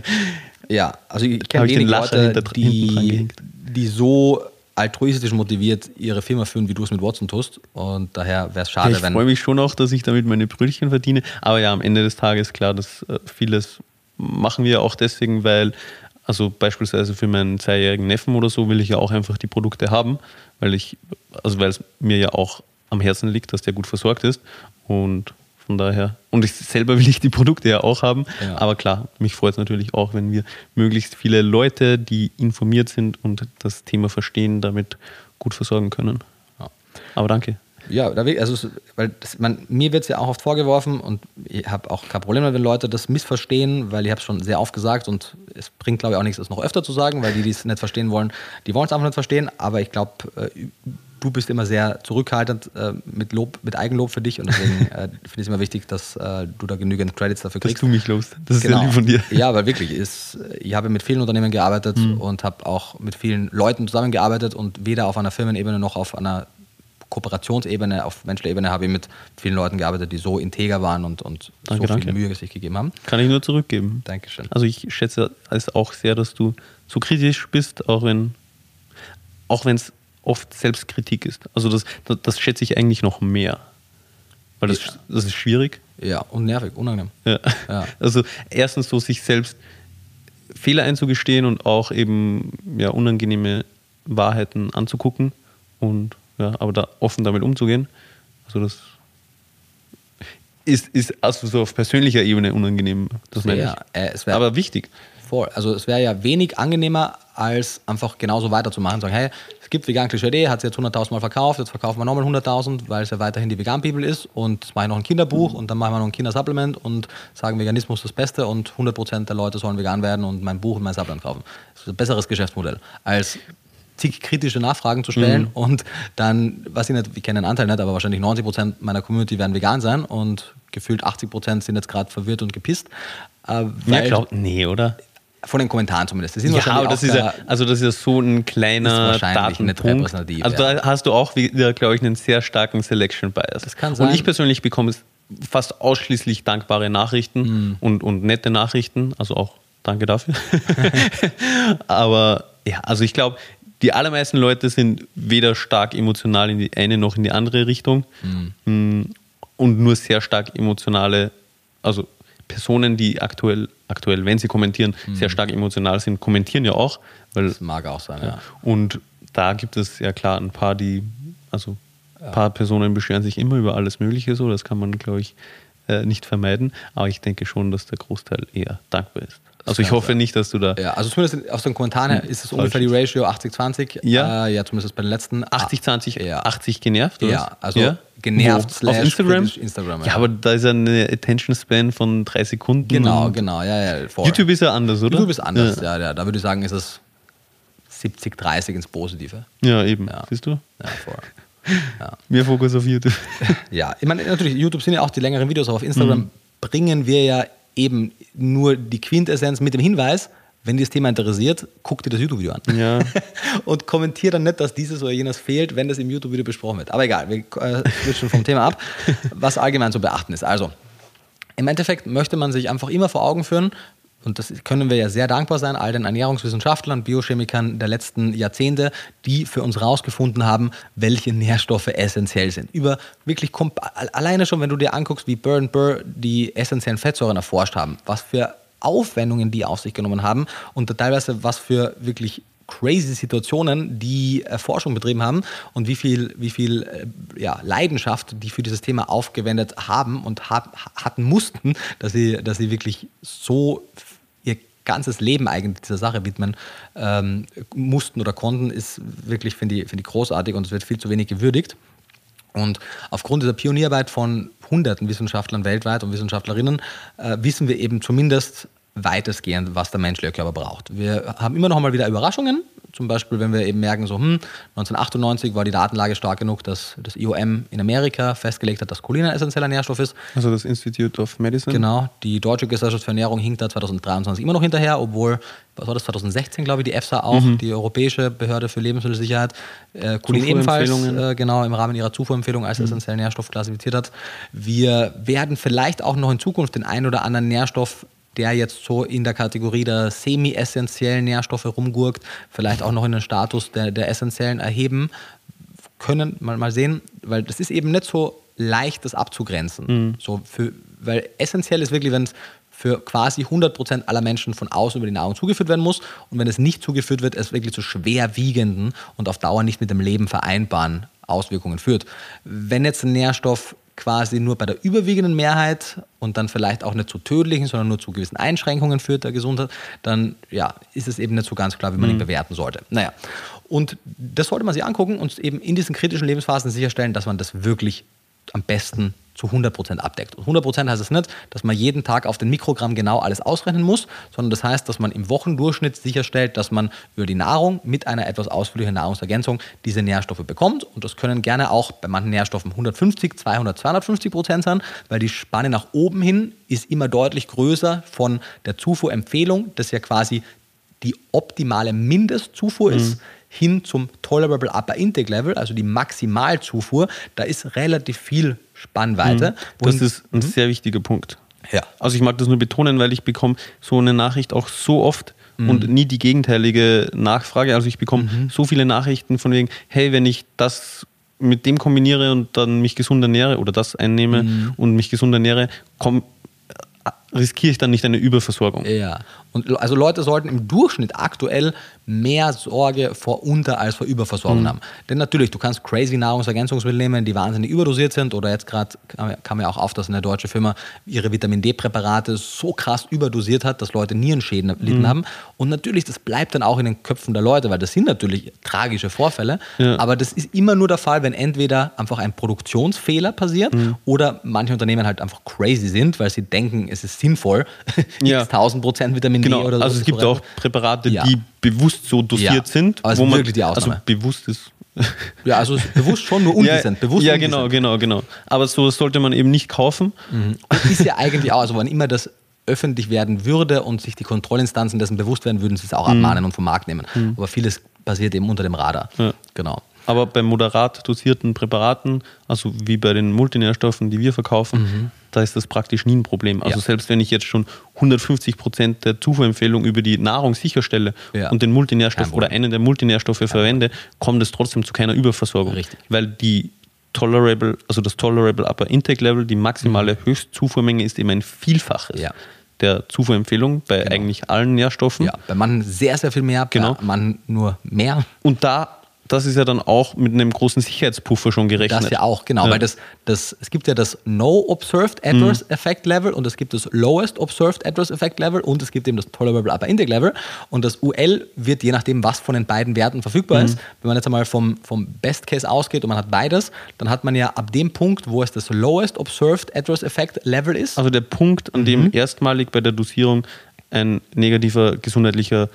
ja, also ich kenne wenig Leute, die, die so altruistisch motiviert ihre Firma führen, wie du es mit Watson tust. Und daher wäre es schade, ja, ich wenn. Ich freue mich schon auch, dass ich damit meine Brötchen verdiene. Aber ja, am Ende des Tages klar, dass äh, vieles machen wir auch deswegen, weil also beispielsweise für meinen zweijährigen Neffen oder so will ich ja auch einfach die Produkte haben, weil ich, also weil es mir ja auch am Herzen liegt, dass der gut versorgt ist. Und von daher, und ich selber will ich die Produkte ja auch haben. Ja. Aber klar, mich freut es natürlich auch, wenn wir möglichst viele Leute, die informiert sind und das Thema verstehen, damit gut versorgen können. Ja. Aber danke. Ja, also weil das, man, mir wird es ja auch oft vorgeworfen und ich habe auch kein Problem, wenn Leute das missverstehen, weil ich habe es schon sehr oft gesagt und es bringt, glaube ich, auch nichts, es noch öfter zu sagen, weil die, die es nicht verstehen wollen, die wollen es einfach nicht verstehen. Aber ich glaube, äh, du bist immer sehr zurückhaltend äh, mit Lob, mit Eigenlob für dich und deswegen äh, finde ich es immer wichtig, dass äh, du da genügend Credits dafür kriegst. Dass du mich lobst. Das ist genau. sehr lieb von dir. Ja, weil wirklich, ist, ich habe mit vielen Unternehmen gearbeitet mhm. und habe auch mit vielen Leuten zusammengearbeitet und weder auf einer Firmenebene noch auf einer Kooperationsebene, auf menschlicher Ebene habe ich mit vielen Leuten gearbeitet, die so integer waren und, und danke, so viel danke. Mühe sich gegeben haben. Kann ich nur zurückgeben. Dankeschön. Also ich schätze es auch sehr, dass du so kritisch bist, auch wenn auch wenn es oft Selbstkritik ist. Also das, das, das, schätze ich eigentlich noch mehr. Weil das, ja. das ist schwierig. Ja, und nervig, unangenehm. Ja. ja. (laughs) Also erstens so sich selbst Fehler einzugestehen und auch eben ja, unangenehme Wahrheiten anzugucken und ja, aber da offen damit umzugehen, also das ist, ist also so auf persönlicher Ebene unangenehm. Das ja, äh, aber wichtig. Voll. Also es wäre ja wenig angenehmer, als einfach genauso weiterzumachen. Sagen, hey, es gibt vegan Klischee, hat sie jetzt 100.000 Mal verkauft, jetzt verkaufen wir nochmal 100.000, weil es ja weiterhin die Vegan-Bibel ist und jetzt mache ich noch ein Kinderbuch und dann machen wir noch ein Kindersupplement und sagen, Veganismus ist das Beste und 100% der Leute sollen vegan werden und mein Buch und mein Supplement kaufen. Das ist ein besseres Geschäftsmodell, als zig kritische Nachfragen zu stellen mhm. und dann, was ich nicht, ich kenne den Anteil nicht, aber wahrscheinlich 90% meiner Community werden vegan sein und gefühlt 80% sind jetzt gerade verwirrt und gepisst. Äh, ja, glaub, nee, oder? Von den Kommentaren zumindest. Das ja, aber das ist ja, also das ist ja so ein kleiner Datenpunkt. Also da hast du auch wieder, glaube ich, einen sehr starken Selection Bias. Das kann sein. Und ich persönlich bekomme fast ausschließlich dankbare Nachrichten mhm. und, und nette Nachrichten. Also auch danke dafür. (laughs) (laughs) aber ja, also ich glaube, die allermeisten Leute sind weder stark emotional in die eine noch in die andere Richtung mhm. und nur sehr stark emotionale, also Personen, die aktuell, aktuell, wenn sie kommentieren, mhm. sehr stark emotional sind, kommentieren ja auch. Weil, das mag auch sein, ja. Und da gibt es ja klar ein paar, die, also ein paar Personen beschweren sich immer über alles Mögliche so, das kann man, glaube ich, äh, nicht vermeiden. Aber ich denke schon, dass der Großteil eher dankbar ist. Also ich hoffe sein. nicht, dass du da. Ja, also zumindest aus den Kommentaren hm, ist es ungefähr die Ratio 80-20. Ja. Äh, ja, zumindest bei den letzten. 80-20, ja. 80 genervt, oder? Ja, also ja? genervt Wo? slash auf Instagram? Instagram ja. ja. aber da ist ja eine Attention Span von drei Sekunden. Genau, genau, ja, ja. Voll. YouTube ist ja anders, oder? YouTube ist anders, ja. ja, Da würde ich sagen, ist es 70, 30 ins Positive. Ja, eben. Siehst du? Ja, voll. Ja. (laughs) Mehr Fokus auf YouTube. (laughs) ja, ich meine, natürlich, YouTube sind ja auch die längeren Videos, aber auf Instagram mhm. bringen wir ja eben nur die Quintessenz mit dem Hinweis, wenn dir das Thema interessiert, guck dir das YouTube-Video an. Ja. (laughs) und kommentier dann nicht, dass dieses oder jenes fehlt, wenn das im YouTube-Video besprochen wird. Aber egal, wir äh, switchen vom Thema ab, (laughs) was allgemein zu beachten ist. Also, im Endeffekt möchte man sich einfach immer vor Augen führen, und das können wir ja sehr dankbar sein, all den Ernährungswissenschaftlern, Biochemikern der letzten Jahrzehnte, die für uns herausgefunden haben, welche Nährstoffe essentiell sind. Über wirklich alleine schon, wenn du dir anguckst, wie Burr Burr die essentiellen Fettsäuren erforscht haben, was für Aufwendungen die auf sich genommen haben und teilweise was für wirklich crazy Situationen, die Forschung betrieben haben und wie viel, wie viel äh, ja, Leidenschaft die für dieses Thema aufgewendet haben und hat, hatten mussten, dass sie, dass sie wirklich so ganzes Leben eigentlich dieser Sache widmen ähm, mussten oder konnten, ist wirklich, finde ich, find ich großartig und es wird viel zu wenig gewürdigt. Und aufgrund dieser Pionierarbeit von hunderten Wissenschaftlern weltweit und Wissenschaftlerinnen äh, wissen wir eben zumindest weitestgehend, was der menschliche Körper braucht. Wir haben immer noch mal wieder Überraschungen. Zum Beispiel, wenn wir eben merken, so, hm, 1998 war die Datenlage stark genug, dass das IOM in Amerika festgelegt hat, dass Cholin ein essentieller Nährstoff ist. Also das Institute of Medicine? Genau. Die Deutsche Gesellschaft für Ernährung hinkt da 2023 immer noch hinterher, obwohl, was war das, 2016, glaube ich, die EFSA auch, mhm. die Europäische Behörde für Lebensmittelsicherheit, äh, Cholin ebenfalls äh, genau im Rahmen ihrer Zufuhrempfehlung als mhm. essentiellen Nährstoff klassifiziert hat. Wir werden vielleicht auch noch in Zukunft den einen oder anderen Nährstoff der jetzt so in der Kategorie der semi-essentiellen Nährstoffe rumgurkt, vielleicht auch noch in den Status der, der essentiellen erheben können. Mal, mal sehen, weil das ist eben nicht so leicht, das abzugrenzen. Mhm. So für, weil essentiell ist wirklich, wenn es für quasi 100% aller Menschen von außen über die Nahrung zugeführt werden muss und wenn es nicht zugeführt wird, es wirklich zu schwerwiegenden und auf Dauer nicht mit dem Leben vereinbaren Auswirkungen führt. Wenn jetzt ein Nährstoff quasi nur bei der überwiegenden Mehrheit und dann vielleicht auch nicht zu tödlichen, sondern nur zu gewissen Einschränkungen führt der Gesundheit, dann ja, ist es eben nicht so ganz klar, wie man mhm. ihn bewerten sollte. Naja, und das sollte man sich angucken und eben in diesen kritischen Lebensphasen sicherstellen, dass man das wirklich am besten zu 100% abdeckt. Und 100% heißt es nicht, dass man jeden Tag auf den Mikrogramm genau alles ausrechnen muss, sondern das heißt, dass man im Wochendurchschnitt sicherstellt, dass man über die Nahrung mit einer etwas ausführlichen Nahrungsergänzung diese Nährstoffe bekommt. Und das können gerne auch bei manchen Nährstoffen 150, 200, 250 Prozent sein, weil die Spanne nach oben hin ist immer deutlich größer von der Zufuhrempfehlung, das ja quasi die optimale Mindestzufuhr mhm. ist hin zum Tolerable Upper Intake Level, also die Maximalzufuhr, da ist relativ viel Spannweite. Mhm. Das ist ein mhm. sehr wichtiger Punkt. Ja. Also ich mag das nur betonen, weil ich bekomme so eine Nachricht auch so oft mhm. und nie die gegenteilige Nachfrage. Also ich bekomme mhm. so viele Nachrichten von wegen, hey, wenn ich das mit dem kombiniere und dann mich gesund ernähre oder das einnehme mhm. und mich gesund ernähre, komm, riskiere ich dann nicht eine Überversorgung. Ja. Und also Leute sollten im Durchschnitt aktuell mehr Sorge vor Unter- als vor Überversorgung Mhm. haben. Denn natürlich, du kannst crazy Nahrungsergänzungsmittel nehmen, die wahnsinnig überdosiert sind. Oder jetzt gerade kam, ja auch auf, dass eine deutsche Firma ihre Vitamin D-Präparate so krass überdosiert hat, dass Leute Nierenschäden erlitten Mhm. haben. Und natürlich, das bleibt dann auch in den Köpfen der Leute, weil das sind natürlich tragische Vorfälle. Ja. Aber das ist immer nur der Fall, wenn entweder einfach ein Produktionsfehler passiert Mhm. oder manche Unternehmen halt einfach crazy sind, weil sie denken, es ist sinnvoll, Ja. (laughs) x 1000 Prozent Vitamin Genau, oder so. also es gibt auch Präparate, Ja. die bewusst so dosiert Ja, sind, es ist wirklich die Ausnahme. also bewusst ist. Ja, also bewusst schon nur undecent. (laughs) ja, bewusst ja undecent. genau, genau, genau. Aber so sollte man eben nicht kaufen. Und ist ja eigentlich auch, also wann immer das öffentlich werden würde und sich die Kontrollinstanzen dessen bewusst werden, würden sie es auch abmahnen und vom Markt nehmen. Aber vieles passiert eben unter dem Radar. Ja. Genau. Aber bei moderat dosierten Präparaten, also wie bei den Multinährstoffen, die wir verkaufen, da ist das praktisch nie ein Problem. Also Mhm. Ja. selbst wenn ich jetzt schon 150 Prozent der Zufuhrempfehlung über die Nahrung sicherstelle Ja. und den Kein Multinährstoff oder einen der Multinährstoffe verwende, kommt es trotzdem zu keiner Überversorgung. Richtig. Weil die Tolerable, also das Tolerable Upper Intake Level, die maximale Höchstzufuhrmenge ist eben ein Vielfaches Mhm. Ja. der Zufuhrempfehlung bei eigentlich allen Nährstoffen. Ja, bei manchen sehr, sehr viel mehr, Genau. bei manchen nur mehr. Und da, das ist ja dann auch mit einem großen Sicherheitspuffer schon gerechnet. Das ja auch, genau. Ja. Weil das, das, es gibt ja das No Observed Adverse Effect Level und es gibt das Lowest Observed Adverse Effect Level und es gibt eben das Tolerable Upper Intake Level. Und das UL wird je nachdem, was von den beiden Werten verfügbar ist. Wenn man jetzt einmal vom, vom Best Case ausgeht und man hat beides, dann hat man ja ab dem Punkt, wo es das Lowest Observed Adverse Effect Level ist. Also der Punkt, an Mhm. dem erstmalig bei der Dosierung ein negativer gesundheitlicher,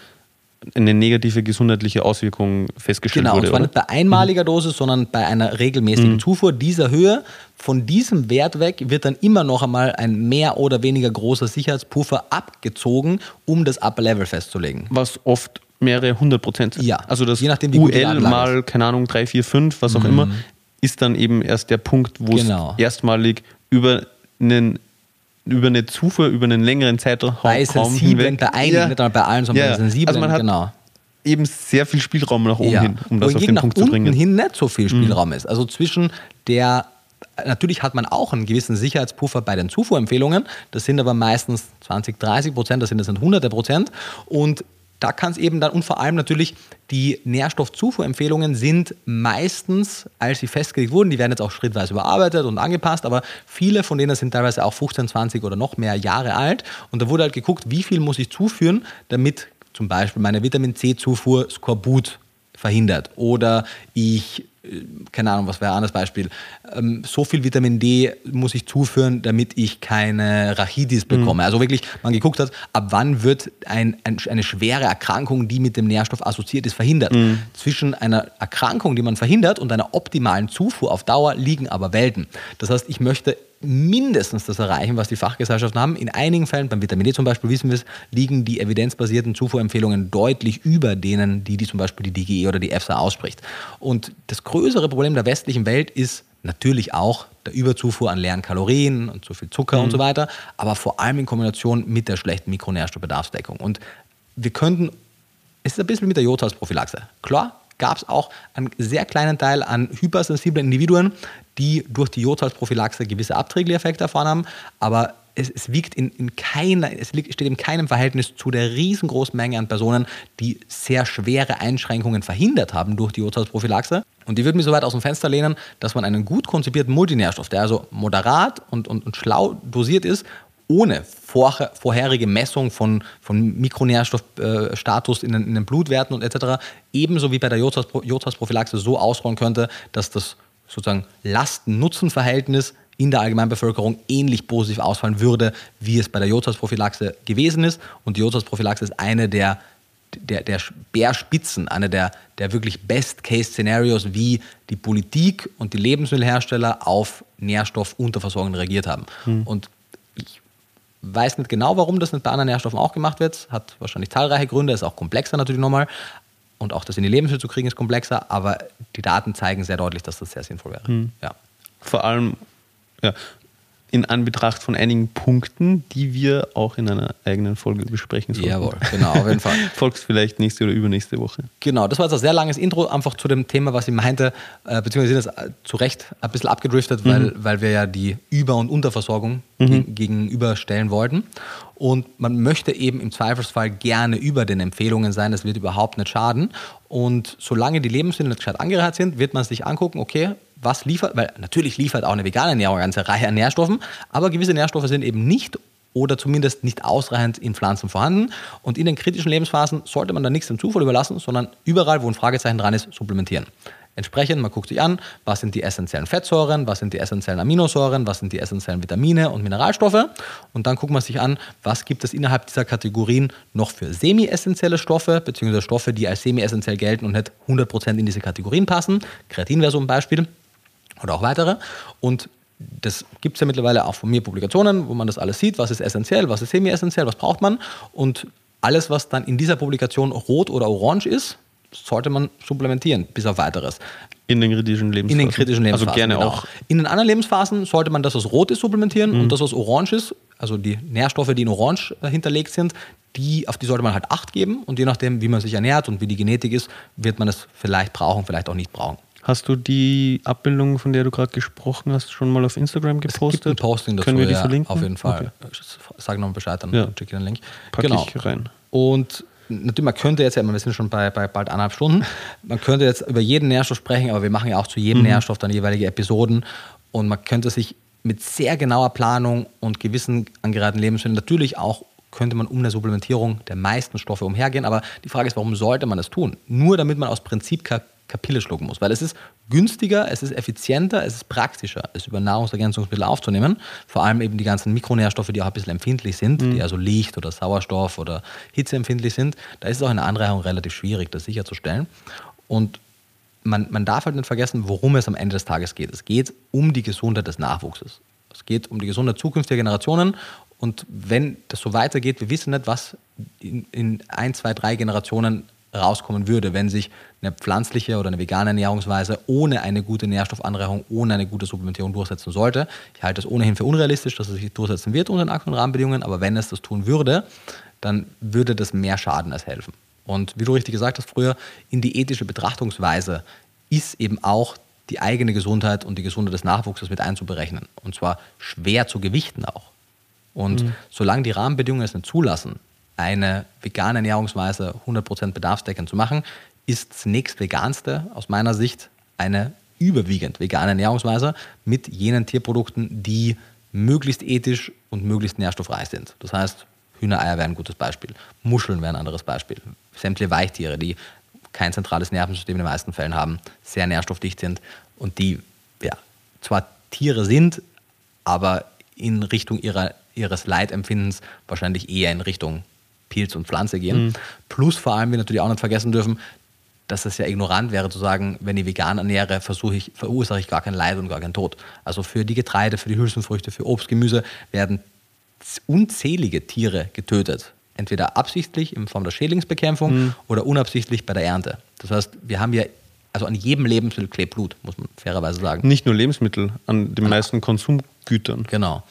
eine negative gesundheitliche Auswirkung festgestellt Genau, und wurde. zwar oder? nicht bei einmaliger Dosis, sondern bei einer regelmäßigen Mhm. Zufuhr dieser Höhe. Von diesem Wert weg wird dann immer noch einmal ein mehr oder weniger großer Sicherheitspuffer abgezogen, um das Upper Level festzulegen. Was oft mehrere hundert Prozent sind. Ja, Also das je nachdem, wie UL mal, keine Ahnung, 3, 4, 5, was auch immer, ist dann eben erst der Punkt, wo Genau. es erstmalig über einen über eine Zufuhr, über einen längeren Zeitraum Bei sensiblen, bei einigen, nicht einmal bei allen, sondern Ja. bei sensiblen, also man hat genau. eben sehr viel Spielraum nach oben Ja. hin, um das auf den nach Punkt zu unten bringen. Mhm. hin nicht so viel Spielraum ist. Also zwischen der Natürlich hat man auch einen gewissen Sicherheitspuffer bei den Zufuhrempfehlungen. Das sind aber meistens 20, 30 Prozent, das sind, das sind hunderte Prozent. Und da kann es eben dann, und vor allem natürlich, die Nährstoffzufuhrempfehlungen sind meistens, als sie festgelegt wurden, die werden jetzt auch schrittweise überarbeitet und angepasst, aber viele von denen sind teilweise auch 15, 20 oder noch mehr Jahre alt. Und da wurde halt geguckt, wie viel muss ich zuführen, damit zum Beispiel meine Vitamin C-Zufuhr Skorbut verhindert. Oder ich, keine Ahnung, was wäre ein anderes Beispiel, ähm, so viel Vitamin D muss ich zuführen, damit ich keine Rachitis bekomme. Also wirklich, man geguckt hat, ab wann wird ein, ein, eine schwere Erkrankung, die mit dem Nährstoff assoziiert ist, verhindert. Zwischen einer Erkrankung, die man verhindert, und einer optimalen Zufuhr auf Dauer liegen aber Welten. Das heißt, ich möchte mindestens das erreichen, was die Fachgesellschaften haben. In einigen Fällen, beim Vitamin D zum Beispiel, wissen wir es, liegen die evidenzbasierten Zufuhrempfehlungen deutlich über denen, die, die zum Beispiel die DGE oder die EFSA ausspricht. Und das größere Problem der westlichen Welt ist natürlich auch der Überzufuhr an leeren Kalorien und zu viel Zucker und so weiter, aber vor allem in Kombination mit der schlechten Mikronährstoffbedarfsdeckung. Und wir könnten, es ist ein bisschen mit der Jodsalzprophylaxe. Klar, gab es auch einen sehr kleinen Teil an hypersensiblen Individuen, die durch die Jodsalzprophylaxe gewisse abträgliche Effekte erfahren haben, aber es, es wiegt in, in keiner, es liegt, steht in keinem Verhältnis zu der riesengroßen Menge an Personen, die sehr schwere Einschränkungen verhindert haben durch die Jodsalzprophylaxe. Und die würden mich so weit aus dem Fenster lehnen, dass man einen gut konzipierten Multinährstoff, der also moderat und, und, und schlau dosiert ist, ohne vor, vorherige Messung von, von Mikronährstoffstatus in, den- in den Blutwerten und etc. ebenso wie bei der Jodsalzprophylaxe so ausrollen könnte, dass das sozusagen Lasten-Nutzen-Verhältnis in der Allgemeinbevölkerung ähnlich positiv ausfallen würde, wie es bei der Jodsalzprophylaxe gewesen ist. Und die Jodsalzprophylaxe ist eine der, der, der Speerspitzen, eine der, der wirklich Best-Case-Szenarios, wie die Politik und die Lebensmittelhersteller auf Nährstoffunterversorgung reagiert haben. Und ich weiß nicht genau, warum das nicht bei anderen Nährstoffen auch gemacht wird. Hat wahrscheinlich zahlreiche Gründe, ist auch komplexer natürlich nochmal. Und auch das in die Lebensmittel zu kriegen ist komplexer, aber die Daten zeigen sehr deutlich, dass das sehr sinnvoll wäre. Ja. Vor allem, ja, in Anbetracht von einigen Punkten, die wir auch in einer eigenen Folge besprechen sollen. Jawohl, genau, auf jeden Fall. (laughs) Folgst vielleicht nächste oder übernächste Woche. Genau, das war jetzt ein sehr langes Intro, einfach zu dem Thema, was ich meinte, äh, beziehungsweise sind das äh, zu Recht ein bisschen abgedriftet, weil, Mhm. weil wir ja die Über- und Unterversorgung geg- gegenüberstellen wollten. Und man möchte eben im Zweifelsfall gerne über den Empfehlungen sein, das wird überhaupt nicht schaden. Und solange die Lebensmittel nicht gescheit angereichert sind, wird man sich angucken, okay, was liefert, weil natürlich liefert auch eine vegane Ernährung eine ganze Reihe an Nährstoffen, aber gewisse Nährstoffe sind eben nicht oder zumindest nicht ausreichend in Pflanzen vorhanden. Und in den kritischen Lebensphasen sollte man dann nichts dem Zufall überlassen, sondern überall, wo ein Fragezeichen dran ist, supplementieren. Entsprechend, man guckt sich an, was sind die essentiellen Fettsäuren, was sind die essentiellen Aminosäuren, was sind die essentiellen Vitamine und Mineralstoffe. Und dann guckt man sich an, was gibt es innerhalb dieser Kategorien noch für semi-essentielle Stoffe, beziehungsweise Stoffe, die als semi-essentiell gelten und nicht 100% in diese Kategorien passen. Kreatin wäre so ein Beispiel oder auch weitere. Und das gibt es ja mittlerweile auch von mir Publikationen, wo man das alles sieht, was ist essentiell, was ist semi-essentiell, was braucht man. Und alles, was dann in dieser Publikation rot oder orange ist, sollte man supplementieren, bis auf weiteres. In den kritischen Lebensphasen. In den kritischen Lebensphasen. Also gerne genau. auch. In den anderen Lebensphasen sollte man das, was rot ist, supplementieren Mhm. und das, was orange ist, also die Nährstoffe, die in orange äh, hinterlegt sind, die, auf die sollte man halt Acht geben und je nachdem, wie man sich ernährt und wie die Genetik ist, wird man es vielleicht brauchen, vielleicht auch nicht brauchen. Hast du die Abbildung, von der du gerade gesprochen hast, schon mal auf Instagram Es gepostet? gibt ein Posting dazu, Können wir die ja, verlinken? auf jeden Fall. Okay. Sag nochmal Bescheid, dann Ja. schicke den Link. Pack ich rein. Und natürlich, man könnte jetzt, ja, wir sind schon bei, bei bald eineinhalb Stunden, man könnte jetzt über jeden Nährstoff sprechen, aber wir machen ja auch zu Mhm. jedem Nährstoff dann jeweilige Episoden und man könnte sich mit sehr genauer Planung und gewissen angereihten Lebensmitteln natürlich auch könnte man um eine Supplementierung der meisten Stoffe umhergehen, aber die Frage ist, warum sollte man das tun? Nur damit man aus Prinzip Kapille schlucken muss, weil es ist günstiger, es ist effizienter, es ist praktischer, es über Nahrungsergänzungsmittel aufzunehmen, vor allem eben die ganzen Mikronährstoffe, die auch ein bisschen empfindlich sind, die also Licht oder Sauerstoff oder hitzeempfindlich sind, da ist es auch in der Anreicherung relativ schwierig, das sicherzustellen. Und man, man darf halt nicht vergessen, worum es am Ende des Tages geht. Es geht um die Gesundheit des Nachwuchses. Es geht um die Gesundheit zukünftiger Generationen. Und wenn das so weitergeht, wir wissen nicht, was in, in ein, zwei, drei Generationen rauskommen würde, wenn sich eine pflanzliche oder eine vegane Ernährungsweise ohne eine gute Nährstoffanreicherung, ohne eine gute Supplementierung durchsetzen sollte. Ich halte es ohnehin für unrealistisch, dass es sich durchsetzen wird unter den aktuellen Rahmenbedingungen, aber wenn es das tun würde, dann würde das mehr schaden als helfen. Und wie du richtig gesagt hast früher, in die ethische Betrachtungsweise ist eben auch die eigene Gesundheit und die Gesundheit des Nachwuchses mit einzuberechnen. Und zwar schwer zu gewichten auch. Und solange die Rahmenbedingungen es nicht zulassen, eine vegane Ernährungsweise 100% bedarfsdeckend zu machen, ist das nächst veganste aus meiner Sicht eine überwiegend vegane Ernährungsweise mit jenen Tierprodukten, die möglichst ethisch und möglichst nährstoffreich sind. Das heißt, Hühnereier wären ein gutes Beispiel, Muscheln wären ein anderes Beispiel, sämtliche Weichtiere, die kein zentrales Nervensystem in den meisten Fällen haben, sehr nährstoffdicht sind und die ja, zwar Tiere sind, aber in Richtung ihrer, ihres Leidempfindens wahrscheinlich eher in Richtung Pilz und Pflanze gehen. Plus vor allem wir natürlich auch nicht vergessen dürfen, dass es ja ignorant wäre zu sagen, wenn ich vegan ernähre, versuche ich, verursache ich gar kein Leid und gar keinen Tod. Also für die Getreide, für die Hülsenfrüchte, für Obst, Gemüse werden unzählige Tiere getötet. Entweder absichtlich in Form der Schädlingsbekämpfung oder unabsichtlich bei der Ernte. Das heißt, wir haben ja, also an jedem Lebensmittel klebt Blut, muss man fairerweise sagen. Nicht nur Lebensmittel, an den meisten Konsumgütern. Genau.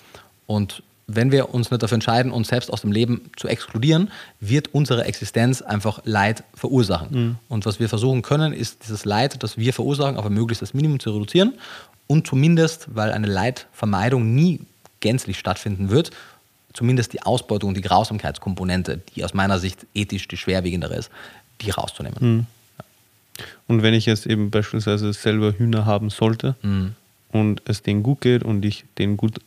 Und wenn wir uns nicht dafür entscheiden, uns selbst aus dem Leben zu exkludieren, wird unsere Existenz einfach Leid verursachen. Und was wir versuchen können, ist dieses Leid, das wir verursachen, auf ein möglichst das Minimum zu reduzieren und zumindest, weil eine Leidvermeidung nie gänzlich stattfinden wird, zumindest die Ausbeutung und die Grausamkeitskomponente, die aus meiner Sicht ethisch die schwerwiegendere ist, die rauszunehmen. Und wenn ich jetzt eben beispielsweise selber Hühner haben sollte Mhm. und es denen gut geht und ich denen gut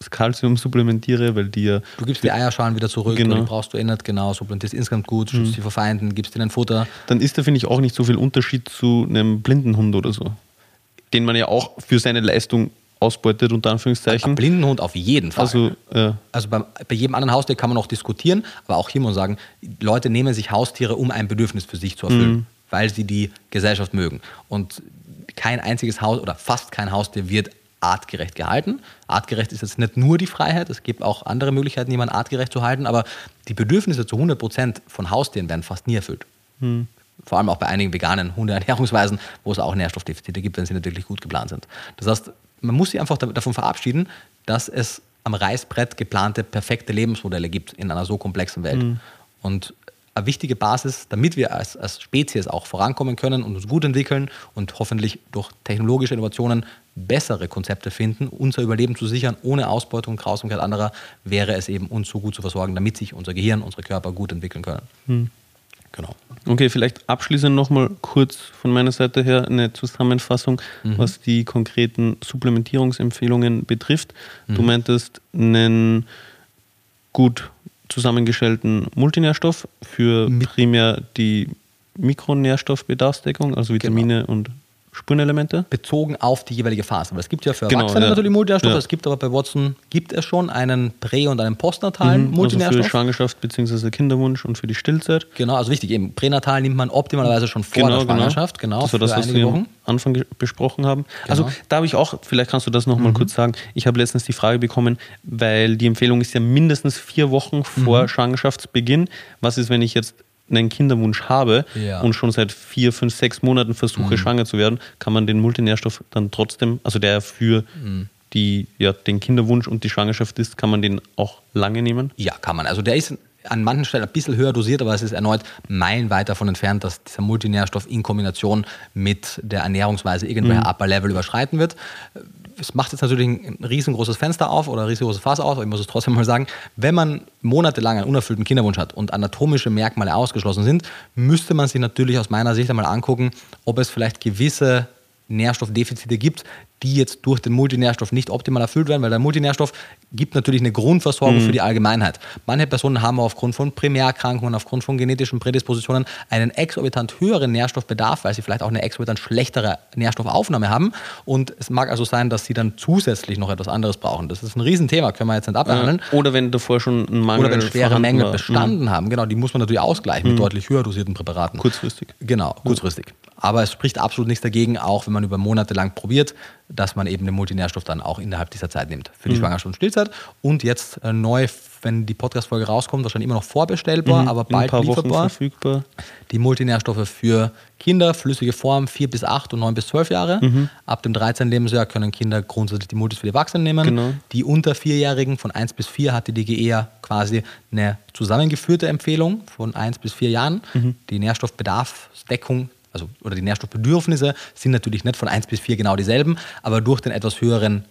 das Kalzium supplementiere, weil die ja Du gibst die Eierschalen wieder zurück, Genau. die brauchst du eh nicht, genau, supplementierst insgesamt gut, schützt sie vor Feinden, gibst ihnen Futter. dann ist da, finde ich, auch nicht so viel Unterschied zu einem blinden Hund oder so. Den man ja auch für seine Leistung ausbeutet, unter Ein Anführungszeichen. Blindenhund auf jeden Fall. Also, ja. Also beim, bei jedem anderen Haustier kann man auch diskutieren, aber auch hier muss man sagen, Leute nehmen sich Haustiere, um ein Bedürfnis für sich zu erfüllen, weil sie die Gesellschaft mögen. Und kein einziges Haus oder fast kein Haustier wird artgerecht gehalten. Artgerecht ist jetzt nicht nur die Freiheit, es gibt auch andere Möglichkeiten, jemanden artgerecht zu halten, aber die Bedürfnisse zu 100% von Haustieren werden fast nie erfüllt. Vor allem auch bei einigen veganen Hundeernährungsweisen, wo es auch Nährstoffdefizite gibt, wenn sie natürlich gut geplant sind. Das heißt, man muss sich einfach da- davon verabschieden, dass es am Reißbrett geplante perfekte Lebensmodelle gibt in einer so komplexen Welt. Mhm. Und eine wichtige Basis, damit wir als, als Spezies auch vorankommen können und uns gut entwickeln und hoffentlich durch technologische Innovationen bessere Konzepte finden, unser Überleben zu sichern, ohne Ausbeutung und Grausamkeit anderer, wäre es eben uns so gut zu versorgen, damit sich unser Gehirn, unsere Körper gut entwickeln können. Hm. Genau. Okay, vielleicht abschließend nochmal kurz von meiner Seite her eine Zusammenfassung, mhm. was die konkreten Supplementierungsempfehlungen betrifft. Mhm. Du meintest einen gut zusammengestellten Multinährstoff für primär die Mikronährstoffbedarfsdeckung, also Vitamine genau. und Spurenelemente? Bezogen auf die jeweilige Phase. Weil es gibt ja für genau, Erwachsene ja. natürlich Multinährstoffe, ja. es gibt aber bei Watson gibt es schon einen prä- und einen postnatalen mhm, Multinährstoff. Also für Schwangerschaft bzw. Kinderwunsch und für die Stillzeit. Genau, also wichtig, eben pränatal nimmt man optimalerweise schon vor genau, der genau. Schwangerschaft, genau. genau das war das, was wir am Anfang besprochen haben. Genau. Also da habe ich auch, vielleicht kannst du das nochmal mhm. kurz sagen, ich habe letztens die Frage bekommen, weil die Empfehlung ist ja mindestens vier Wochen vor mhm. Schwangerschaftsbeginn. Was ist, wenn ich jetzt einen Kinderwunsch habe ja. und schon seit vier, fünf, sechs Monaten versuche, mhm. schwanger zu werden, kann man den Multinährstoff dann trotzdem, also der für mhm. die, ja, den Kinderwunsch und die Schwangerschaft ist, kann man den auch lange nehmen? Ja, kann man. Also der ist an manchen Stellen ein bisschen höher dosiert, aber es ist erneut meilenweit davon entfernt, dass dieser Multinährstoff in Kombination mit der Ernährungsweise irgendwelche mhm. Upper Level überschreiten wird es macht jetzt natürlich ein riesengroßes Fenster auf oder ein riesengroßes Fass auf, aber ich muss es trotzdem mal sagen, wenn man monatelang einen unerfüllten Kinderwunsch hat und anatomische Merkmale ausgeschlossen sind, müsste man sich natürlich aus meiner Sicht einmal angucken, ob es vielleicht gewisse Nährstoffdefizite gibt, die jetzt durch den Multinährstoff nicht optimal erfüllt werden, weil der Multinährstoff gibt natürlich eine Grundversorgung mhm. für die Allgemeinheit. Manche Personen haben aufgrund von Primärerkrankungen, aufgrund von genetischen Prädispositionen einen exorbitant höheren Nährstoffbedarf, weil sie vielleicht auch eine exorbitant schlechtere Nährstoffaufnahme haben. Und es mag also sein, dass sie dann zusätzlich noch etwas anderes brauchen. Das ist ein Riesenthema, können wir jetzt nicht abhandeln. Oder wenn davor schon ein Mangel Oder wenn schwere Mängel war. bestanden mhm. haben. Genau, die muss man natürlich ausgleichen mhm. mit deutlich höher dosierten Präparaten. Kurzfristig. Genau, kurzfristig. Aber es spricht absolut nichts dagegen, auch wenn man über Monate lang probiert, dass man eben den Multinährstoff dann auch innerhalb dieser Zeit nimmt. Für die mhm. Schwangerschaft und Stillzeit. Und jetzt äh, neu, wenn die Podcast-Folge rauskommt, wahrscheinlich immer noch vorbestellbar, mhm. aber bald lieferbar. Verfügbar. Die Multinährstoffe für Kinder, flüssige Form 4 bis 8 und 9 bis 12 Jahre. Mhm. Ab dem 13. Lebensjahr können Kinder grundsätzlich die Multis für die Erwachsenen nehmen. Genau. Die unter 4-Jährigen von 1 bis 4 hat die DGE quasi eine zusammengeführte Empfehlung von 1 bis 4 Jahren. Mhm. Die Nährstoffbedarfsdeckung also oder die Nährstoffbedürfnisse sind natürlich nicht von 1 bis 4 genau dieselben, aber durch den etwas höheren